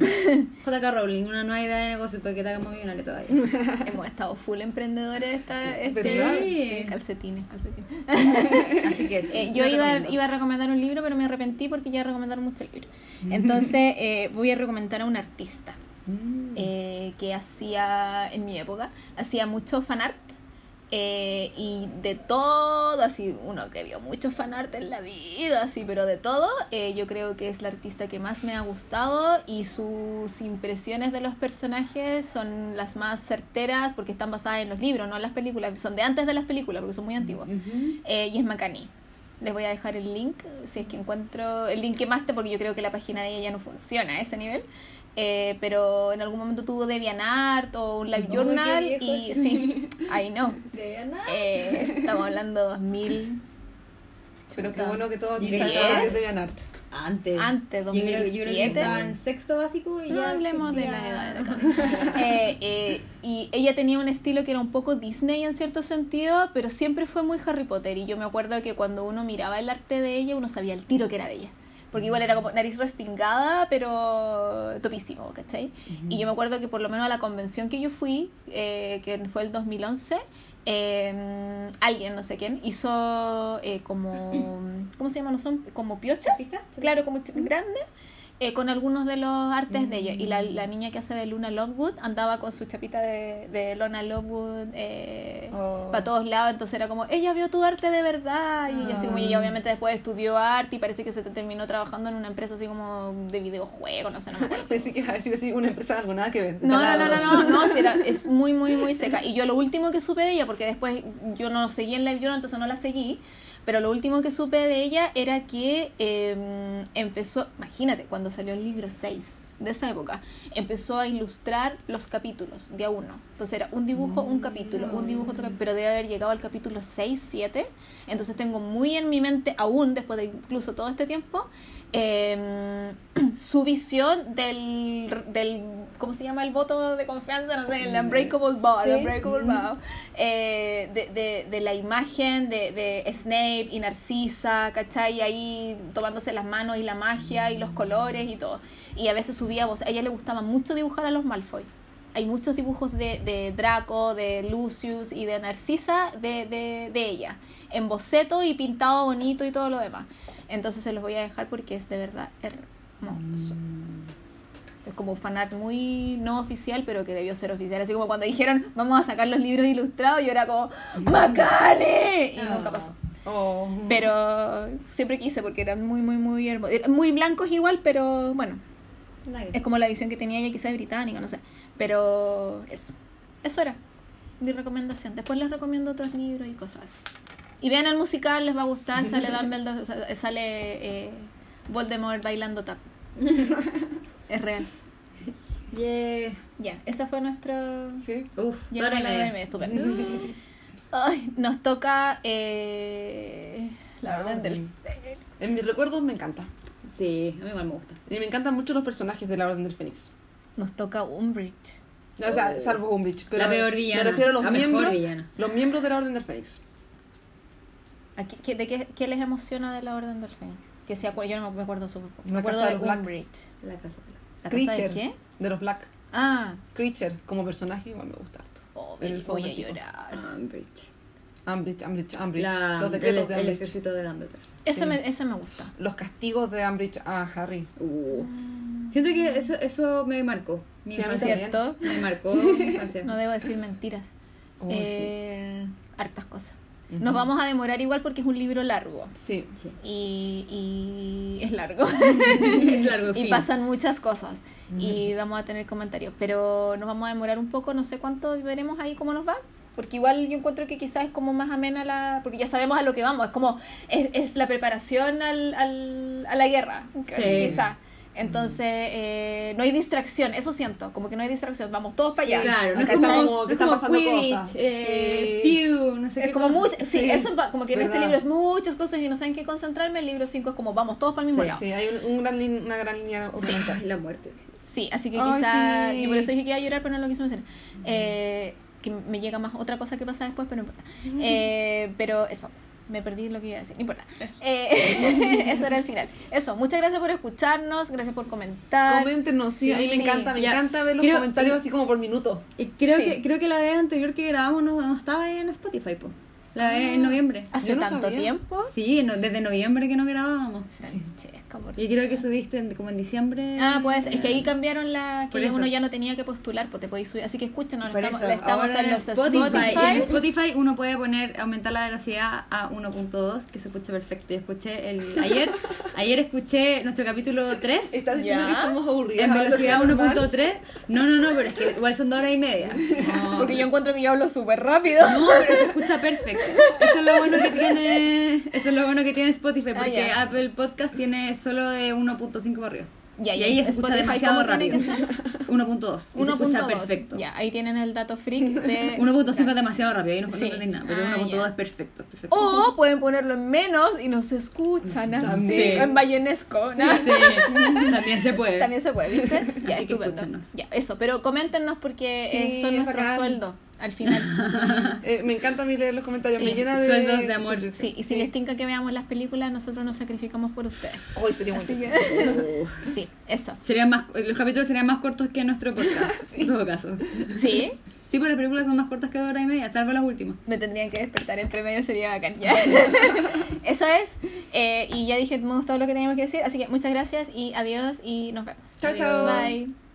JK Rowling, una nueva idea de negocio para que te hagamos millonario todavía. Hemos estado full emprendedores esta, este sí. calcetines, calcetines. Así que eso, Eh, yo iba, iba a recomendar un libro, pero me arrepentí porque ya recomendaron mucho el libro. Entonces eh, voy a recomendar a un artista Mm. eh, que hacía, en mi época, hacía mucho fanart. Eh, y de todo, así, uno que vio mucho fanart en la vida, así, pero de todo, eh, yo creo que es la artista que más me ha gustado y sus impresiones de los personajes son las más certeras porque están basadas en los libros, no en las películas, son de antes de las películas porque son muy antiguas. Eh, y es Macani. Les voy a dejar el link, si es que encuentro el link que más te, porque yo creo que la página de ella ya no funciona a ese nivel. Eh, pero en algún momento tuvo DeviantArt o un Live Journal y sí, I know. De nada. Eh, estamos hablando 2000 Pero qué bueno que todo Ganart. Antes. Antes, Yo creo, yo creo que 2007. estaba en sexto básico y No ya. hablemos de las edades de. Eh, eh, y ella tenía un estilo que era un poco Disney en cierto sentido, pero siempre fue muy Harry Potter. Y yo me acuerdo que cuando uno miraba el arte de ella, uno sabía el tiro que era de ella. Porque igual era como nariz respingada, pero topísimo, ¿cachai? Y yo me acuerdo que por lo menos a la convención que yo fui, eh, que fue el 2011, eh, alguien, no sé quién, hizo eh, como, ¿cómo se llama? ¿No son como piochas? ¿Chapita? ¿Chapita? Claro, como ch- grandes. Eh, con algunos de los artes de ella. Y la, la niña que hace de Luna Lovewood andaba con su chapita de, de Luna Lovewood eh, Oh. para todos lados. Entonces era como, ella vio tu arte de verdad. Y así como ella obviamente después estudió arte y parece que se terminó trabajando en una empresa así como de videojuegos, no sé, no. Pensé que decir así una empresa de algo, nada que ver. No, no, no, no, no, no, sí era- es muy, muy, muy seca. Y yo lo último que supe de ella, porque después yo no seguí en Live Journal, entonces no la seguí, pero lo último que supe de ella era que eh, empezó, imagínate, cuando salió el libro 6 de esa época, empezó a ilustrar los capítulos de a uno. Entonces era un dibujo, un capítulo, un dibujo, otro capítulo, pero debe haber llegado al capítulo 6, 7. Entonces tengo muy en mi mente, aún después de incluso todo este tiempo, eh, su visión del, del, ¿cómo se llama el voto de confianza? No sé, el Unbreakable Bow, el Sí. Unbreakable Bow, eh, de, de, de la imagen de, de Snape y Narcisa, ¿cachai? Ahí tomándose las manos y la magia y los colores y todo. Y a veces subía voz, a ella le gustaba mucho dibujar a los Malfoy. hay muchos dibujos de, de Draco, de Lucius y de Narcisa de, de, de ella, en boceto y pintado bonito y todo lo demás. Entonces se los voy a dejar porque es de verdad hermoso. Es como fanart muy no oficial, pero que debió ser oficial. Así como cuando dijeron, vamos a sacar los libros ilustrados, yo era como, ¡Macane! Y nunca pasó. Oh. Pero siempre quise porque eran muy, muy, muy hermosos. Muy blancos igual, pero bueno, es como la visión que tenía ella, quizás británica, no sé. Pero eso, eso era mi recomendación. Después les recomiendo otros libros y cosas así. Y vean el musical, les va a gustar. Sale Dumbledore, sale eh, Voldemort bailando tap. es real. Yeah. Ya, esa fue nuestra. Sí. Uf, Ya hora y media. estupendo. Ay, nos toca eh, la orden del. En mis recuerdos me encanta. Sí, a mí igual me gusta. Y me encantan mucho los personajes de la Orden del Fénix. Nos toca Umbridge. O sea, salvo Umbridge. Pero La peor villana, Me refiero a los la mejor miembros. villana. Los miembros de la Orden del Fénix. ¿A qué, de qué, qué les emociona de la Orden del Fénix? Que se acuer- yo no me acuerdo súper poco. Me La acuerdo Casa de de los Black. Umbridge. La casa de la- ¿La casa de Creature. qué? De los Black. Ah, Creature, como personaje, igual me gusta harto. oh, El voy a llorar. Umbridge. Umbridge, Umbridge, Umbridge. La- los decretos el, de el Umbridge. ejército de Dumbledore. Ese, Sí. me, ese me gusta. Los castigos de Umbridge a Harry. Uh. Siento que eso, eso me marcó. Mi Sí. ¿Cierto? Me marcó mi infancia. No debo decir mentiras. Oh, Eh, Hartas cosas. Nos vamos a demorar igual porque es un libro largo. Sí. Sí. Y, y es largo. es largo. y fin. pasan muchas cosas. Y vamos a tener comentarios. Pero nos vamos a demorar un poco, no sé cuánto veremos ahí cómo nos va. Porque igual yo encuentro que quizás es como más amena la... Porque ya sabemos a lo que vamos. Es como... Es, es la preparación al, al, a la guerra. Sí. Quizás. Entonces, eh, no hay distracción. Eso siento. Como que no hay distracción. Vamos todos para Sí, allá. Claro, no es como, estamos- no que es están como pasando Quidditch, cosas. eh, Sí. Spew, no sé Es qué como mucho, sí, Sí, eso va- como que en este libro es muchas cosas y no saben qué concentrarme. El libro 5 es como vamos todos para el mismo Sí, lado. Sí, hay un, un gran una gran línea la muerte. Sí, así que Ay, quizá. sí. Yo por eso dije que iba a llorar, pero no lo quise mencionar. Eh, que me llega más otra cosa que pasa después, pero no importa. Eh, pero eso, me perdí lo que iba a decir, no importa. Eh, eso era el final. Eso, muchas gracias por escucharnos, gracias por comentar. Coméntenos, sí, Sí, a mí me encanta, me ya. encanta ver los Creo- comentarios así como por minuto. Y creo, Sí. que, creo que la vez anterior que grabamos no, no estaba ahí en Spotify, po. La vez en noviembre. Hace no tanto sabía. tiempo. Sí, no, desde noviembre que no grabábamos. Francesca, por Y creo que subiste en- como en diciembre. Ah, pues es que ahí cambiaron la que uno ya no tenía que postular, pues te podéis subir. Así que escúchenos, Por estamos, eso, le estamos ahora en los Spotify. Spotify. En Spotify uno puede poner, aumentar la velocidad a 1.2, que se escucha perfecto. Yo escuché el ayer, ayer escuché nuestro capítulo 3 Estás diciendo Ya. que somos aburridas. en velocidad normal? 1.3. No, no, no, pero es que igual son dos horas y media. No, Porque yo encuentro que yo hablo súper rápido. no, pero se escucha perfecto. Eso es lo bueno que tiene, eso es lo bueno que tiene Spotify, Ah, porque ya. Apple Podcast tiene solo de 1.5 para arriba. Ya, y ahí se escucha demasiado ¿cómo tiene rápido. que ser? 1.2. y se escucha 1.2. perfecto. Ya, ahí tienen el dato freak de 1.5 es demasiado rápido, ahí no, no Sí. nada, pero Ah, 1.2 ya. es perfecto. perfecto. O pueden ponerlo en menos y nos escuchan así, en bayonesco. ¿no? Sí, también se puede. También se puede, ¿viste? Ya, Así que estupendo. escúchenos. Ya, eso, pero coméntenos porque eh, son es nuestro bacán. sueldo al final. Eh, me encanta a mí leer los comentarios, Sí, me llena de... sueldos de amor. Sí, y si les tinca que veamos las películas, nosotros nos sacrificamos por ustedes. Hoy sería muy que, Oh. sí, eso. Serían más, los capítulos serían más cortos que nuestro podcast, en todo caso. Sí, Sí, pero las películas son más cortas que dos horas y media, salvo las últimas. me tendrían que despertar entre medio, sería bacán. Ya. Eso es. eh, y ya dije, me gustó lo que teníamos que decir. Así que muchas gracias y adiós y nos vemos. Chao, chao. Bye.